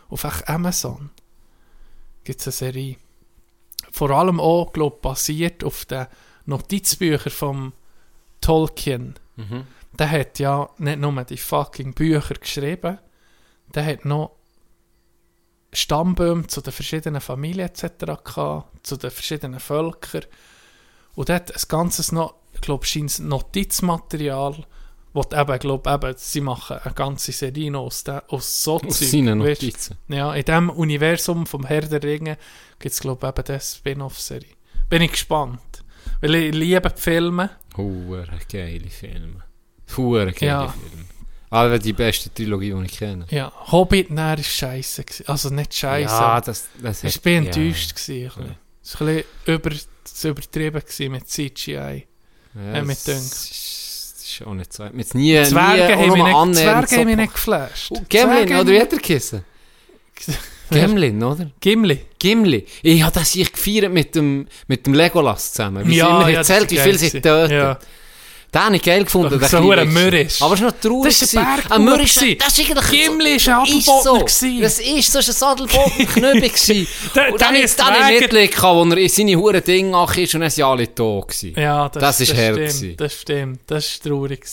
C: Auf Amazon gibt es eine Serie. Vor allem auch, glaube ich, basiert auf den Notizbüchern von Tolkien.
D: Mhm.
C: Der hat ja nicht nur die fucking Bücher geschrieben, der hat noch Stammbäume zu den verschiedenen Familien etc. gehabt, zu den verschiedenen Völkern. Und der hat ein ganzes noch, ich glaube, Notizmaterial, wo die eben, glaube eben, sie machen eine ganze Serie aus, der, aus so
D: Aus seinen. Notizen.
C: Ja, in diesem Universum vom Herr der Ringe gibt es, glaube ich, eben diese Spin-off-Serie. Bin ich gespannt. Weil ich liebe die Filme.
D: Hure geile Filme. Hure geile
C: Ja.
D: Filme. Aber die beste Trilogie, die ich kenne.
C: Ja, Hobbit näher ist scheiße. Also nicht scheiße.
D: Ja, das, das
C: ich bin
D: ja.
C: enttäuscht. gewesen. Es war ein bisschen über, übertrieben mit CGI.
D: Ja,
C: Ja, mit
D: das
C: Dünk.
D: Ist, auch nicht so. Mit nie,
C: Zwerge
D: nie
C: haben mich nicht, Zwerge haben mich nicht geflasht.
D: Oh, Gemlin, oder wie hat er gegessen? Gemlin, oder?
C: Gimli.
D: Gimli. Ich habe das ich gefeiert mit dem, mit dem Legolas zusammen. Wie
C: Ja, ja,
D: erzählt, wie viel sie töten.
C: Ja.
D: Den habe ich geil gefunden. Der
C: so ein. Mürrisch.
D: Aber es war noch traurig.
C: Das ist ein
D: Ein Mürrisch. Das ist eigentlich
C: Gimli
D: so.
C: ein
D: Ist
C: Adelbodner
D: so. Das ist so ein Sadelboden-Knöbel gewesen.
C: Der-
D: Und dann
C: ist Zwerge-
D: nicht gelegt, wo er in seine Huren Dinge ach ist und dann sind alle gewesen.
C: Ja, das,
D: Das ist
C: das stimmt. Das stimmt. Das war traurig.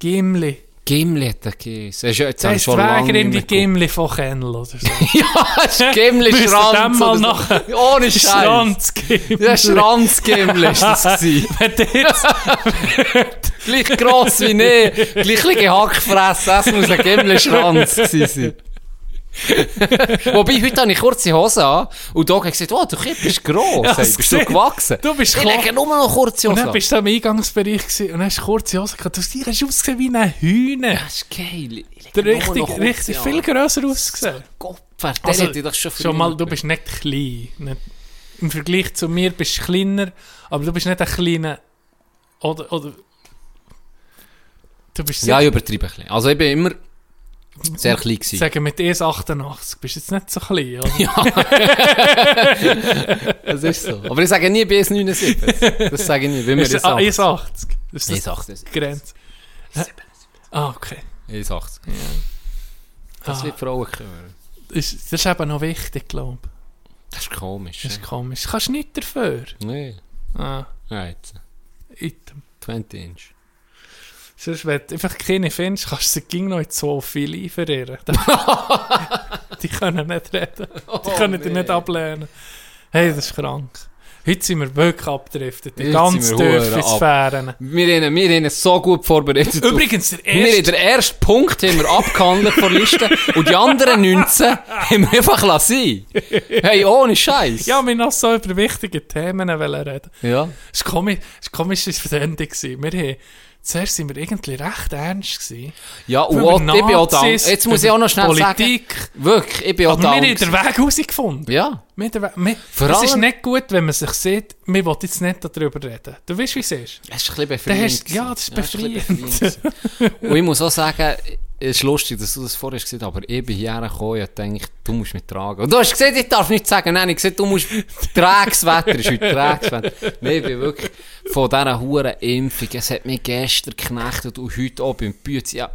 C: Gimli.
D: Gimli hat er gegessen. Das ist jetzt
C: Das
D: schon lange
C: die Gimli von Kennel oder so.
D: Ja, das ist Gimli Schranz.
C: mal nach-
D: Ohne Scheiß.
C: Schranzgimli.
D: Ja, Schranzgimli ist das gewesen. Gleich gross wie ne, gleich ein Hackfresse, es muss ein Gimmelschranz gewesen sein. Wobei, heute habe ich kurze Hose an und Doc hat gesagt, oh, du Kind bist gross,
C: Ja,
D: hey, bist du gewachsen?
C: Du bist
D: Ich lege nur noch kurze
C: Und
D: Hose
C: dann
D: an.
C: bist du am Eingangsbereich gewesen, und dann hast kurze Hose gehabt. Du hast ausgesehen wie ein Hühner.
D: Das ist geil.
C: Der richtig, richtig viel grösser ausgesehen.
D: Gott, der
C: Also,
D: hätte das schon
C: Schon mal, du bist nicht klein. Nicht, Im Vergleich zu mir bist du kleiner, aber du bist nicht ein kleiner. Oder. oder du bist
D: Ja, ich übertreibe ein bisschen. Also ich bin immer sehr klein gewesen.
C: sagen mit 1,88 bist du jetzt nicht so klein, oder?
D: Das ist so. Aber ich sage nie BS79. Das sage ich nie, wie wir
C: Ist
D: das
C: ah,
D: sagen.
C: 1,80. Das ist
D: Ich
C: das
D: sage das.
C: die Grenze. Ah, okay.
D: 1,80. Das
C: Ah.
D: wird Frauen hören.
C: Das, ist- das ist eben noch wichtig, glaube ich.
D: Das ist komisch.
C: Das ist
D: ja.
C: komisch. Du kannst nicht dafür.
D: Nee.
C: Ah,
D: Ja, jetzt.
C: item.
D: 20 Inch.
C: Sonst, wenn du einfach keine findest, kannst du sie noch in so viele verirren. die können nicht reden. Die können dich nicht ablehnen. Hey, das ist krank. Heute sind wir wirklich abgedriftet. Die ganz
D: wir ab.
C: Sphären.
D: Wir haben, wir haben so gut vorbereitet.
C: Übrigens, der
D: wir haben
C: erste...
D: den ersten Punkt haben wir abgehandelt von Liste und die anderen 19 haben wir einfach lassen. Hey, ohne Scheiß.
C: Ja, wir noch so über wichtige Themen reden.
D: ja.
C: Es war komisch, es war komisch, es war. Wir haben, zuerst sind wir irgendwie recht ernst gewesen.
D: Ja, und auch, ich bin auch da.
C: Nazis,
D: Jetzt muss ich auch noch schnell
C: Politik.
D: sagen. Wirklich, ich bin auch
C: Aber
D: da.
C: wir haben den Weg herausgefunden.
D: Ja.
C: Wir wir,
D: Vor
C: es ist nicht gut, wenn man sich sieht, wir wollen jetzt nicht darüber reden. Du weißt, wie es ist.
D: Es ist ein bisschen befreiend.
C: hast- ja, das ist.
D: Ja, befreiend. Und ich muss auch sagen, es ist lustig, dass du das vorher gesagt hast, aber ich bin hierher gekommen und denke, du musst mich tragen. Und du hast gesagt, ich darf nicht sagen, nein, ich habe gesagt, du musst, träges Wetter ist heute träges Wetter. Nein, ich bin wirklich von dieser huren Impfung, es hat mich gestern geknechtet und heute auch beim Bütz, ja.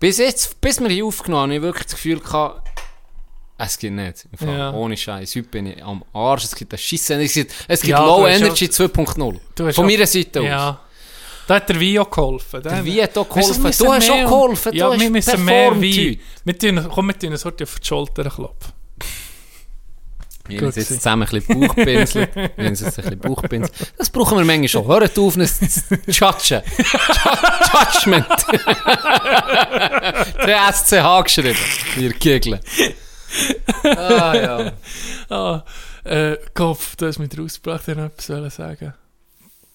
D: Bis jetzt, bis wir hier aufgenommen haben, habe ich wirklich das Gefühl gehabt, es geht nicht. Im Fall.
C: Ja.
D: Ohne Scheiß. Heute bin ich am Arsch. Es gibt eine Scheisse. Es gibt, es gibt
C: Ja,
D: Low Energy 2.0.
C: Du hast
D: Von meiner Seite aus.
C: Ja. Da hat der Wein auch geholfen.
D: Der Wein hat auch geholfen. Du hast auch geholfen.
C: Ja,
D: du
C: wir müssen mehr Wein.
D: heute.
C: Wir tun, komm, wir tun uns heute auf die Schulter klopfen.
D: Wir haben jetzt zusammen ein bisschen Bauchpinsel. Wir haben jetzt ein bisschen Bauchpinsel. Das brauchen wir manchmal schon. Hört auf, uns zu judgen. Ju- Judgment. Der SCH geschrieben. Wir giggeln. Ah, ja.
C: Ah, äh, Kopf, du hast mich rausgebracht, ich noch etwas sagen.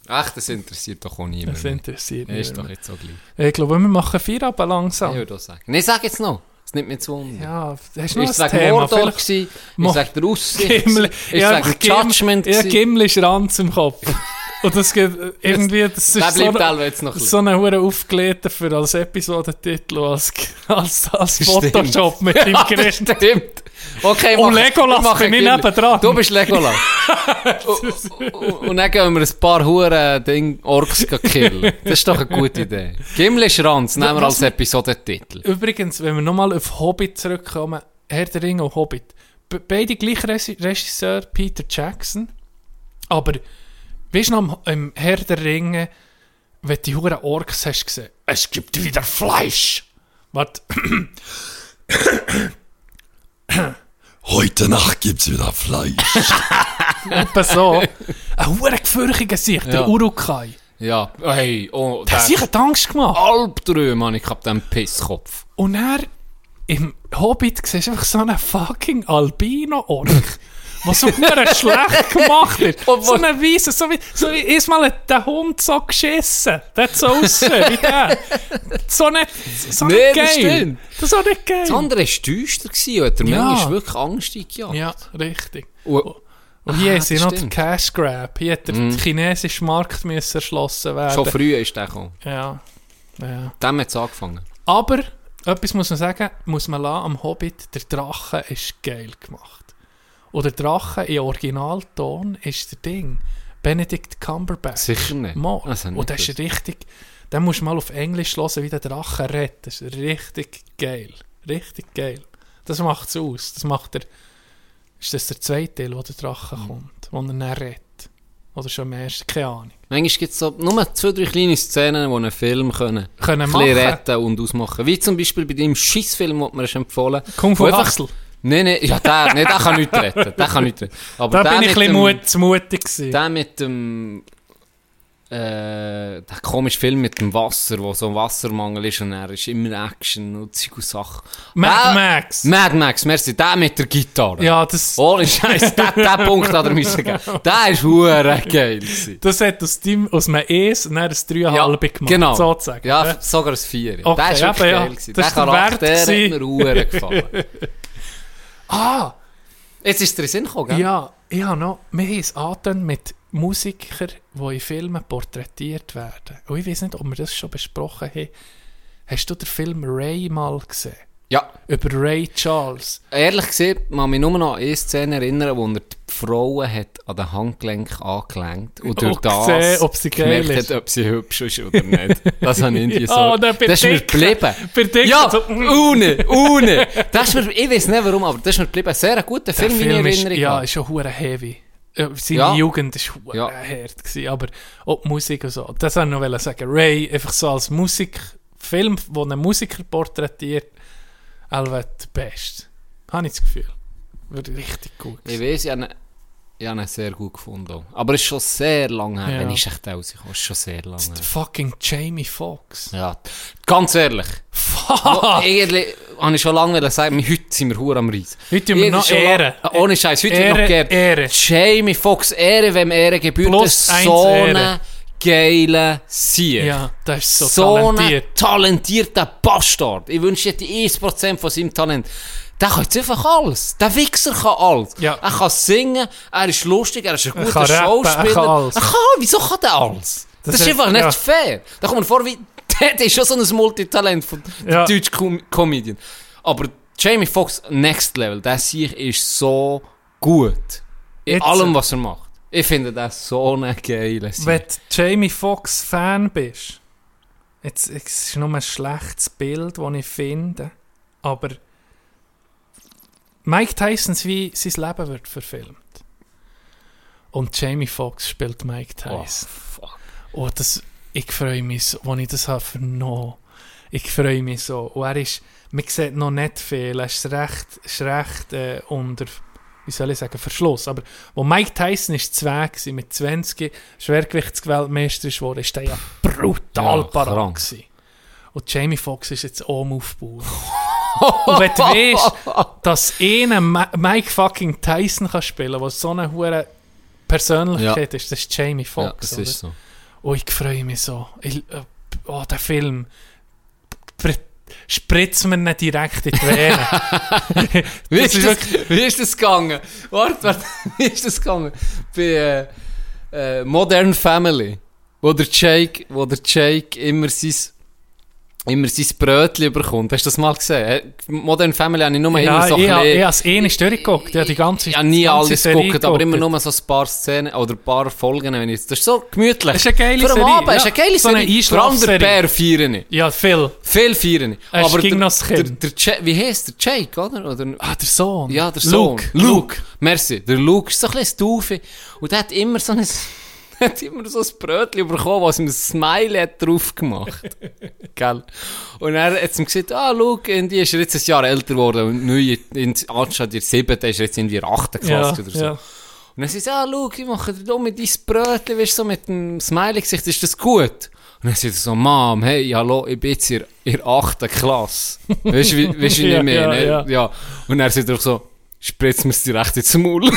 D: Ach, das interessiert doch auch niemand.
C: Das interessiert mich.
D: Ist doch jetzt so gleich.
C: Ich glaube, wir machen Feierabend langsam.
D: Ich würde auch sagen. Nein, sag jetzt noch. Es nimmt mich zu Wunder.
C: Ja, hast du noch
D: Ist es
C: ein Thema?
D: Mordor gewesen?
C: Mo-
D: Ist es wegen der Aussicht?
C: Gimli.
D: Ist
C: Ja,
D: wegen Judgment?
C: Ja,
D: gewesen?
C: Gimli ist Ranz im Kopf. Und das geht irgendwie, das ist so,
D: bleibt jetzt noch
C: so eine hure aufgelegte für als Episodentitel als, als, als. Photoshop mit dem
D: Ja,
C: Gerät.
D: das stimmt. Okay,
C: Und
D: mach-
C: Legolas
D: machen
C: bin ich
D: Gimli.
C: nebendran.
D: Du bist Legolas. und, und, und dann gehen wir ein paar Huren Ding Orks killen. Das ist doch eine gute Idee. Gimli Schranz nehmen wir als Episodentitel.
C: Übrigens, wenn wir nochmal auf Hobbit zurückkommen, Herr der Ringe und Hobbit. Be beide gleich Regisseur, Peter Jackson. Aber, weißt du noch, im, Herr der Ringe, wenn du die Huren Orks hast gesehen, es gibt wieder Fleisch. Was?
G: Heute Nacht gibt's wieder Fleisch.
C: Etwa so. Ein hure gefürchiger Sicht, der
D: Ja.
C: Urukai.
D: Ja, hey, oh,
C: Der hat sich Angst gemacht.
D: Albträume habe ich gehabt, den Pisskopf.
C: Und er im Hobbit siehst du einfach so einen fucking Albino-Ork. Was so schlecht gemacht ist. So eine Weise, so wie, so wie, erstmal hat der Hund so geschissen. Der hat so ausgesehen wie der. So nicht, so
D: Nee,
C: nicht
D: das
C: geil.
D: stimmt.
C: Das ist auch nicht geil.
D: Das andere war düster gewesen und hat der
C: Ja.
D: manchmal wirklich Angst eingejagt.
C: Ja, richtig.
D: Und,
C: Und hier
D: Ah,
C: ist ja
D: das
C: noch der. Cash Grab. Hier hat der chinesische Markt müssen erschlossen werden.
D: schon früh ist der gekommen.
C: Ja. ja.
D: Dem hat es angefangen.
C: Aber, etwas muss man sagen, muss man lassen, am Hobbit, der Drache ist geil gemacht. Und der Drache im Originalton ist der Ding. Benedict Cumberbatch.
D: Sicher nicht.
C: Mal.
D: Das hab ich
C: Und das
D: nicht
C: ist richtig, den musst du mal auf Englisch hören, wie der Drache redet. Das ist richtig geil. Richtig geil. Das macht es aus. Das macht der, ist das der zweite Teil, wo der Drache
D: Mhm.
C: kommt, wo er dann redet. Oder schon im ersten, keine Ahnung.
D: Manchmal gibt es so nur zwei, drei kleine Szenen, die einen Film können,
C: Können
D: ein retten und ausmachen. Wie zum Beispiel bei deinem Schissfilm, den hast empfohlen
C: Kung Fu Hustle.
D: Nein, nein, ja, der, nee, der kann nicht retten. Der kann nicht retten. Aber
C: Da
D: der
C: bin ich ein bisschen mutig gewesen.
D: Der mit dem, äh, der komische Film mit dem Wasser, wo so ein Wassermangel ist und er ist immer Action und und Sachen.
C: Mad
D: Der-
C: Max.
D: Mad Max, merci. Der mit der Gitarre.
C: Ja, das,
D: Ohne Scheiß, der, Punkt hat er müssen geben. Der ist hure geil gewesen.
C: das hat aus, dem, aus einem E's und dann ein 3,5 gemacht.
D: genau.
C: Sozusagen.
D: Ja, sogar ein Vier.
C: Okay,
D: der ist wirklich
C: ja.
D: geil gewesen.
C: Das
D: Der Charakter hat mir hure gefallen.
C: Ah,
D: Jetzt ist den Sinn gekommen, gell?
C: ja, ich habe noch, wir haben es angetan mit Musikern, die in Filmen porträtiert werden. Und ich weiß nicht, ob wir das schon besprochen haben. Hast du den Film Ray mal gesehen?
D: Ja.
C: Über Ray Charles.
D: Ehrlich gesagt, man mich nur noch an eine Szene erinnern, wo er die Frauen hat an den Handgelenk angelenkt und durch das
C: gesehen, ob sie
D: gemerkt
C: ist.
D: hat, ob sie hübsch ist oder nicht. Das habe ich irgendwie so...
C: Oh, der
D: das ist mir geblieben.
C: Bedecke,
D: Ja,
C: so-
D: ohne, ohne. Das ist mir, ich weiß nicht warum, aber das ist mir geblieben. Sehr ein guter Film,
C: Film,
D: in
C: ist,
D: Erinnerung
C: ja, ist schon hure heavy. Äh, Seine
D: Ja.
C: Jugend ist hure
D: Ja.
C: hart gewesen, aber auch die Musik und so. Das wollte ich noch sagen. Ray, einfach so als Musik, Film, wo einen Musiker porträtiert, allweg der Beste. Habe ich das Gefühl. Wird richtig gut.
D: Ich weiß, ich habe ihn, ich habe ihn sehr gut gefunden. auch. Aber es ist schon sehr lange her.
C: Ja.
D: Wenn ich echt rausgekommen ist schon sehr lange her.
C: fucking Jamie Foxx.
D: Ja, ganz ehrlich. Wo- Eigentlich habe ich schon lange sagen, heute sind wir hure am Reis.
C: Heute tun wir noch Ehre.
D: Ohne Scheiß, heute wird noch
C: Ehre. Ehre.
D: Jamie Foxx, Ehre, wem Ehre gebührt.
C: Plus
D: ist
C: eins
D: so
C: Ehre.
D: Eine geile Sieg.
C: Ja, das ist so,
D: so ein
C: talentiert.
D: talentierter Bastard. Ich wünsche dir die 1% von seinem Talent. Der kann jetzt einfach alles. Der Wichser kann alles.
C: Ja.
D: Er kann singen, er ist lustig, er ist ein
C: Er
D: guter
C: kann rappen, er
D: Schauspieler.
C: kann alles.
D: Er kann, wieso kann der alles? Das,
C: Das
D: ist einfach nicht
C: ja.
D: fair. Da kommt mir vor wie der ist schon so ein Multitalent von
C: Ja.
D: deutschen Com Comedian. Aber Jamie Foxx, next level, der sich ist so gut. In
C: Jetzt-
D: allem, was er macht. Ich finde das so eine geile Sieg.
C: Wenn du Jamie Foxx Fan bist, jetzt, es ist nur ein schlechtes Bild, das ich finde, aber Mike Tysons wie sein Leben wird verfilmt. Und Jamie Foxx spielt Mike
D: Oh,
C: Tyson.
D: fuck.
C: Oh, das, ich freue mich so, als ich das habe vernommen. Ich freue mich so. Und er ist, man sieht noch nicht viel, er ist recht, ist recht äh, unter, wie soll ich sagen, Verschluss. Aber wo Mike Tyson ist zwei gewesen, mit 20 Schwergewichtsweltmeister ist geworden, ist der ja brutal
D: Ja,
C: parat gewesen. Und Jamie Foxx ist jetzt oben aufgebaut. Und wenn du weißt, dass einer Mike fucking Tyson kann spielen, der so eine hohe Persönlichkeit ist, das ist Jamie
D: Ja,
C: Foxx.
D: das
C: oder?
D: ist so.
C: Oh, ich freue mich so. Ich, äh, oh, der Film. Spr- Spritzt mir nicht direkt in die Venen.
D: Wie ist das, wie ist das gegangen? Warte, warte, wie ist das gegangen? Bei äh, äh, Modern Family, wo der Jake, wo der Jake immer sein, immer sein Brötchen bekommt. Hast du das mal gesehen? Modern Family habe ich nur
C: ja,
D: immer so
C: ich,
D: ein bisschen-
C: ich habe es eh nicht durchgeguckt. Ich habe die ganze,
D: ich habe nie alles geguckt, aber immer nur so ein paar Szenen oder ein paar Folgen. Wenn ich, das ist so gemütlich.
C: Das ist eine geile
D: Für
C: Serie,
D: Abend,
C: ja.
D: ist eine geile
C: So eine
D: Serie. Vor allem der. Bär feiern ich.
C: Ja, Phil.
D: Viel feiern ich.
C: Er
D: Aber
C: gegen
D: der, der, der, Ja- wie heisst der? Jake, oder? oder
C: Ah, der Sohn.
D: Ja, der Sohn.
C: Luke.
D: Luke. Merci. Der Luke ist so ein bisschen Stufe. Und der hat immer so ein, der hat immer so ein Brötchen bekommen, was ihm ein Smiley hat drauf gemacht. Gell? Und er hat ihm gesagt, ah, Luke, und die ist er jetzt ein Jahr älter geworden. Und neu, in, anstatt ihr siebten, ist er jetzt in die achte
C: Ja,
D: Klasse oder so.
C: ja.
D: Und dann sagt er, ah, Luke, ich mache dir mit dein Brötchen, weißt du, so mit dem Smiley-Gesicht, ist das gut? Und dann sagt er so, Mom, hey, hallo, ich bin jetzt in der achten Klasse. Weißt du, wie, weißt, wie
C: Ja,
D: ich meine?
C: ja, ja.
D: ja. Und er sagt doch so, spritzt mir es direkt ins Maul.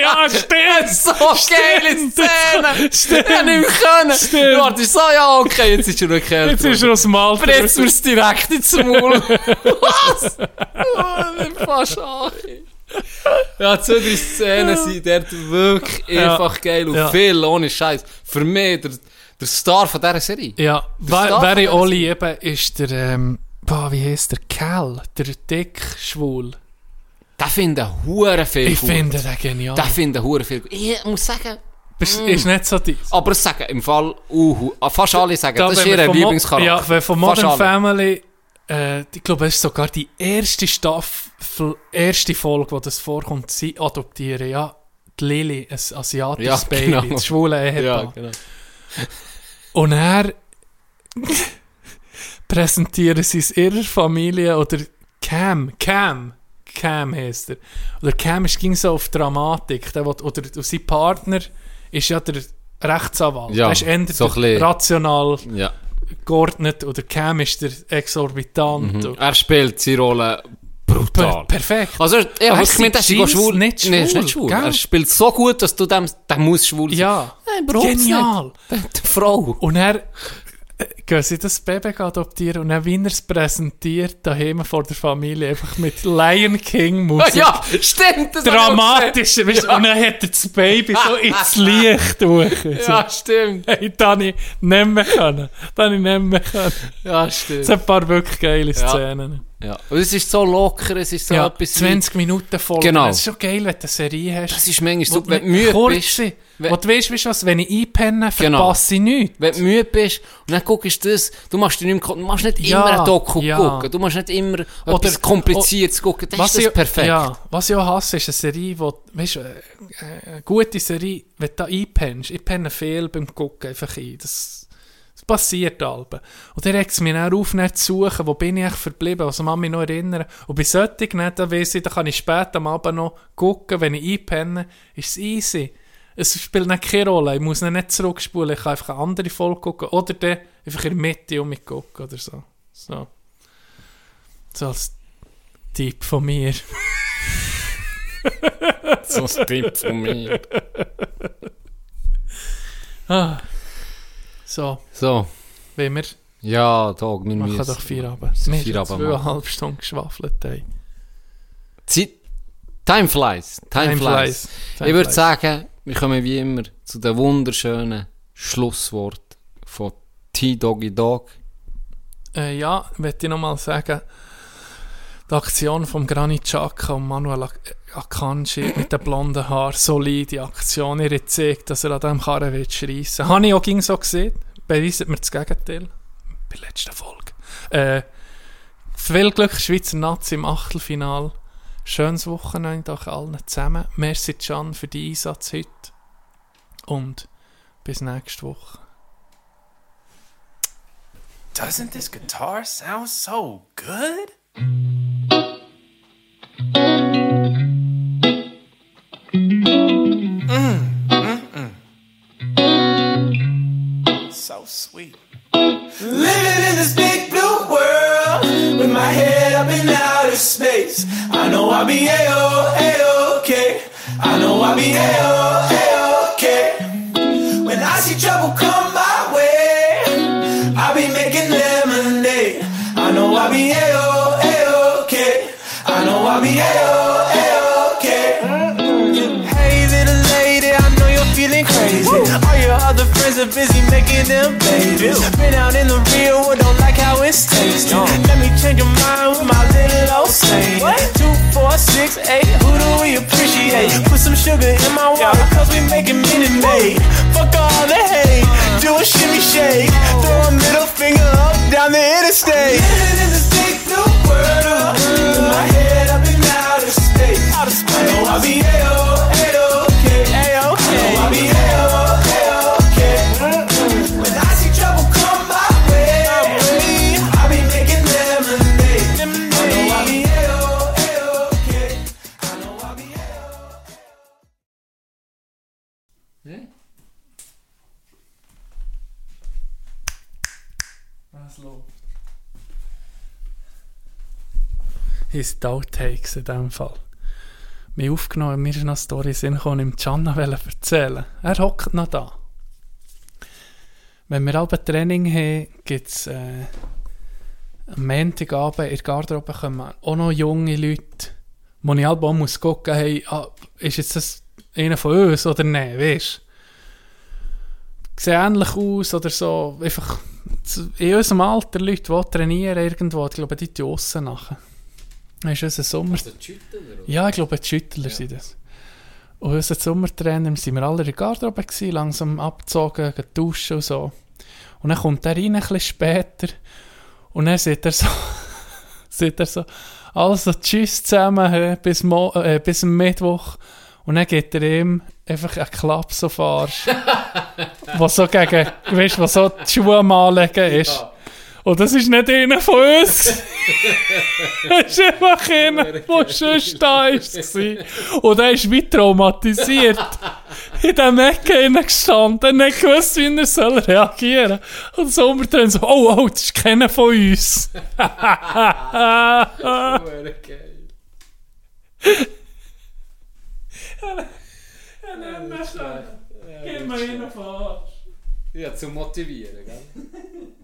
C: ja, stimmt.
D: so geile Szene!
C: Stimmt.
D: Ich nicht können.
C: Stimmt.
D: Du wartest so, ja, okay, jetzt ist er wirklich älter.
C: Jetzt ist er aus dem Alter.
D: Spritzt mir es direkt ins Maul. Was? Oh, ich bin fast. Ja, zwei, drei Szenen sind dort wirklich
C: Ja.
D: einfach geil und
C: Ja.
D: viel ohne Scheiß. Für mich der, der Star von dieser Serie.
C: Ja, wer, wer ich
D: von
C: alle eben ist der, ähm, boah, wie heißt der? Cal, der dick schwul.
D: Der finde ich hure viel
C: Ich
D: gut.
C: finde den genial.
D: Der finde ich hure viel gut. Ich muss sagen,
C: Bist, Ist nicht so dies.
D: aber es sagen im Fall, uh, fast alle sagen, das ist ihr Lieblingscharakter.
C: Ja, wenn von Modern. Family, äh, ich glaube, es ist sogar die erste Staffel, erste Folge, wo das vorkommt, sie adoptieren, ja, die Lily, ein asiatisches
D: Ja,
C: Baby,
D: genau.
C: das schwule Ehepaar.
D: Ja, genau.
C: Und er präsentieren sie es ihrer Familie oder Cam, Cam, Cam heisst er. Oder Cam ist, ging so auf Dramatik. Der, will- oder sein Partner ist ja der Rechtsanwalt.
D: Ja,
C: der ist eher
D: so
C: rational
D: Ja.
C: geordnet. Oder Cam ist der exorbitant.
D: Mhm. Er spielt seine Rolle brutal.
C: Per perfekt.
D: Also, ich
C: Er
D: habe
C: ist
D: er
C: Jeans
D: schwul.
C: nicht
D: Nee, ist
C: schwul,
D: nicht schwul.
C: gell?
D: Er spielt so gut, dass du dem, der muss schwul sein.
C: ja,
D: Nein,
C: genial.
D: nicht. Die Frau.
C: Und er gehen sie das Baby adoptieren und dann, wie er es präsentiert, daheim vor der Familie, einfach mit Lion King Musik.
D: Ja, stimmt. das
C: Dramatisch, weißt, du, und dann hat er das Baby so ins Licht durch.
D: Ja, stimmt.
C: hey, da habe ich nicht mehr können. Da habe ich nicht mehr können.
D: Ja,
C: Es
D: stimmt.
C: sind ein paar wirklich geile Szenen.
D: Ja. Und es ist so locker, es ist so
C: Ja,
D: etwas...
C: 20 Minuten voll.
D: Genau.
C: Es ist schon geil, wenn du eine Serie hast.
D: Das ist manchmal so, wenn du müde
C: kurz
D: bist...
C: sind.
D: wenn-
C: Wo du weißt, weißt was, wenn ich einpenne,
D: Genau.
C: verpasse ich nichts.
D: Wenn du müde bist und dann guckst du das, du machst dir nicht mehr, du machst nicht
C: Ja,
D: immer ein Doku
C: ja.
D: gucken, du musst nicht immer
C: Oder-
D: etwas Kompliziertes gucken, das ist das
C: ich,
D: perfekt.
C: Ja, was ich auch hasse, ist eine Serie, wo, weißt du, äh, eine gute Serie, wenn du da einpennst, ich penne viel beim Gucken einfach ein. Das, das passiert alben. Und dann regt es mich dann auf, nicht zu suchen, wo bin ich eigentlich verblieben, was man mich noch erinnern. Und bei solchen nicht, da weiss ich, da kann ich später am Abend noch gucken, wenn ich einpenne, ist es easy. Es spielt nicht keine Rolle, ich muss ihn nicht zurückspulen, ich kann einfach eine andere Folge gucken oder dann einfach in der Mitte um mich gucken oder so. So, so als Tipp von mir.
D: So ein Tipp von mir.
C: Ah. So,
D: So,
C: wenn wir
D: ja, Tag, wir
C: machen
D: müssen...
C: doch vier Abend. Wir
D: vier
C: haben zweieinhalb Stunden geschwafelt. Ey.
D: Zeit... Time flies. Time, flies.
C: Time
D: ich würde
C: flies.
D: sagen, wir kommen wie immer zu den wunderschönen Schlusswort von T Doggy Dog.
C: Äh, ja, möchte ich nochmal sagen, die Aktion von Granit Xhaka und Manuel Ak- Akanji mit den blonden Haaren, solide Aktion. Er hat gezeigt, dass er an diesem Karren wird schreissen. Habe ich auch so gesehen. Beweist mir das Gegenteil. Bei der letzten Folge. Äh, viel Glück, Schweizer Nazi im Achtelfinal. Schönes Wochenende auch allen zusammen. Merci Can für den Einsatz heute. Und bis nächste Woche.
G: Doesn't this guitar sound so good? Mm, So sweet. Living in this big blue world with my head up in outer space. I know I'll be a-oh, a-okay. I know I'll be a-oh, a-okay. When I see trouble come my way, I'll be making lemonade. I know I'll be a-oh, making them babies. Been out in the real world, don't like how it's tasting. Let me change your mind with my little old saying. Two, four, six, eight, who do we appreciate? Put some sugar in my water, cause we making Minute Maid. Fuck all the hate, do a shimmy shake. Throw a middle finger up down the interstate. Living in this big blue world, my head up in outer space. I know I'll be A-O,
C: Die Outtakes in diesem Fall. Mir aufgenommen, mir ist noch eine Story in den ihm Gianna erzählen. Er hockt noch da. Wenn wir alle Training haben, gibt es äh, am Montagabend in der Garderobe kommen auch noch junge Leute, wo ich alle muss gucken, hey, ah, ist jetzt das einer von uns oder nicht, weißt? Sieht ähnlich aus oder so, einfach in unserem Alter Leute, die trainieren irgendwo, ich glaube, die draussen nachher. Das ist unser Sommer... Ja, ich glaube, die Schüttler sind das. Und unser Sommertrainer, sind wir alle in der Garderobe gewesen, langsam abgezogen, gehen duschen und so. Und dann kommt er rein, ein bisschen später, und dann sieht er so, sieht er so, also tschüss zusammen, bis, Mo äh, bis Mittwoch. Und dann geht er ihm einfach einen Klapp so auf den Arsch. wo so gegen, weißt du, so die Schuhe Anlegen ist. Und das ist nicht einer von uns. das ist einfach einer, der schon da ist. gewesen. Und er ist wie traumatisiert. In diesem Ecke gestanden, nicht gewusst, wie er soll reagieren Und so umdrehen so, oh, oh, das ist keiner von uns. Gib mir einen Arsch.
D: Ja, zum Motivieren, gell?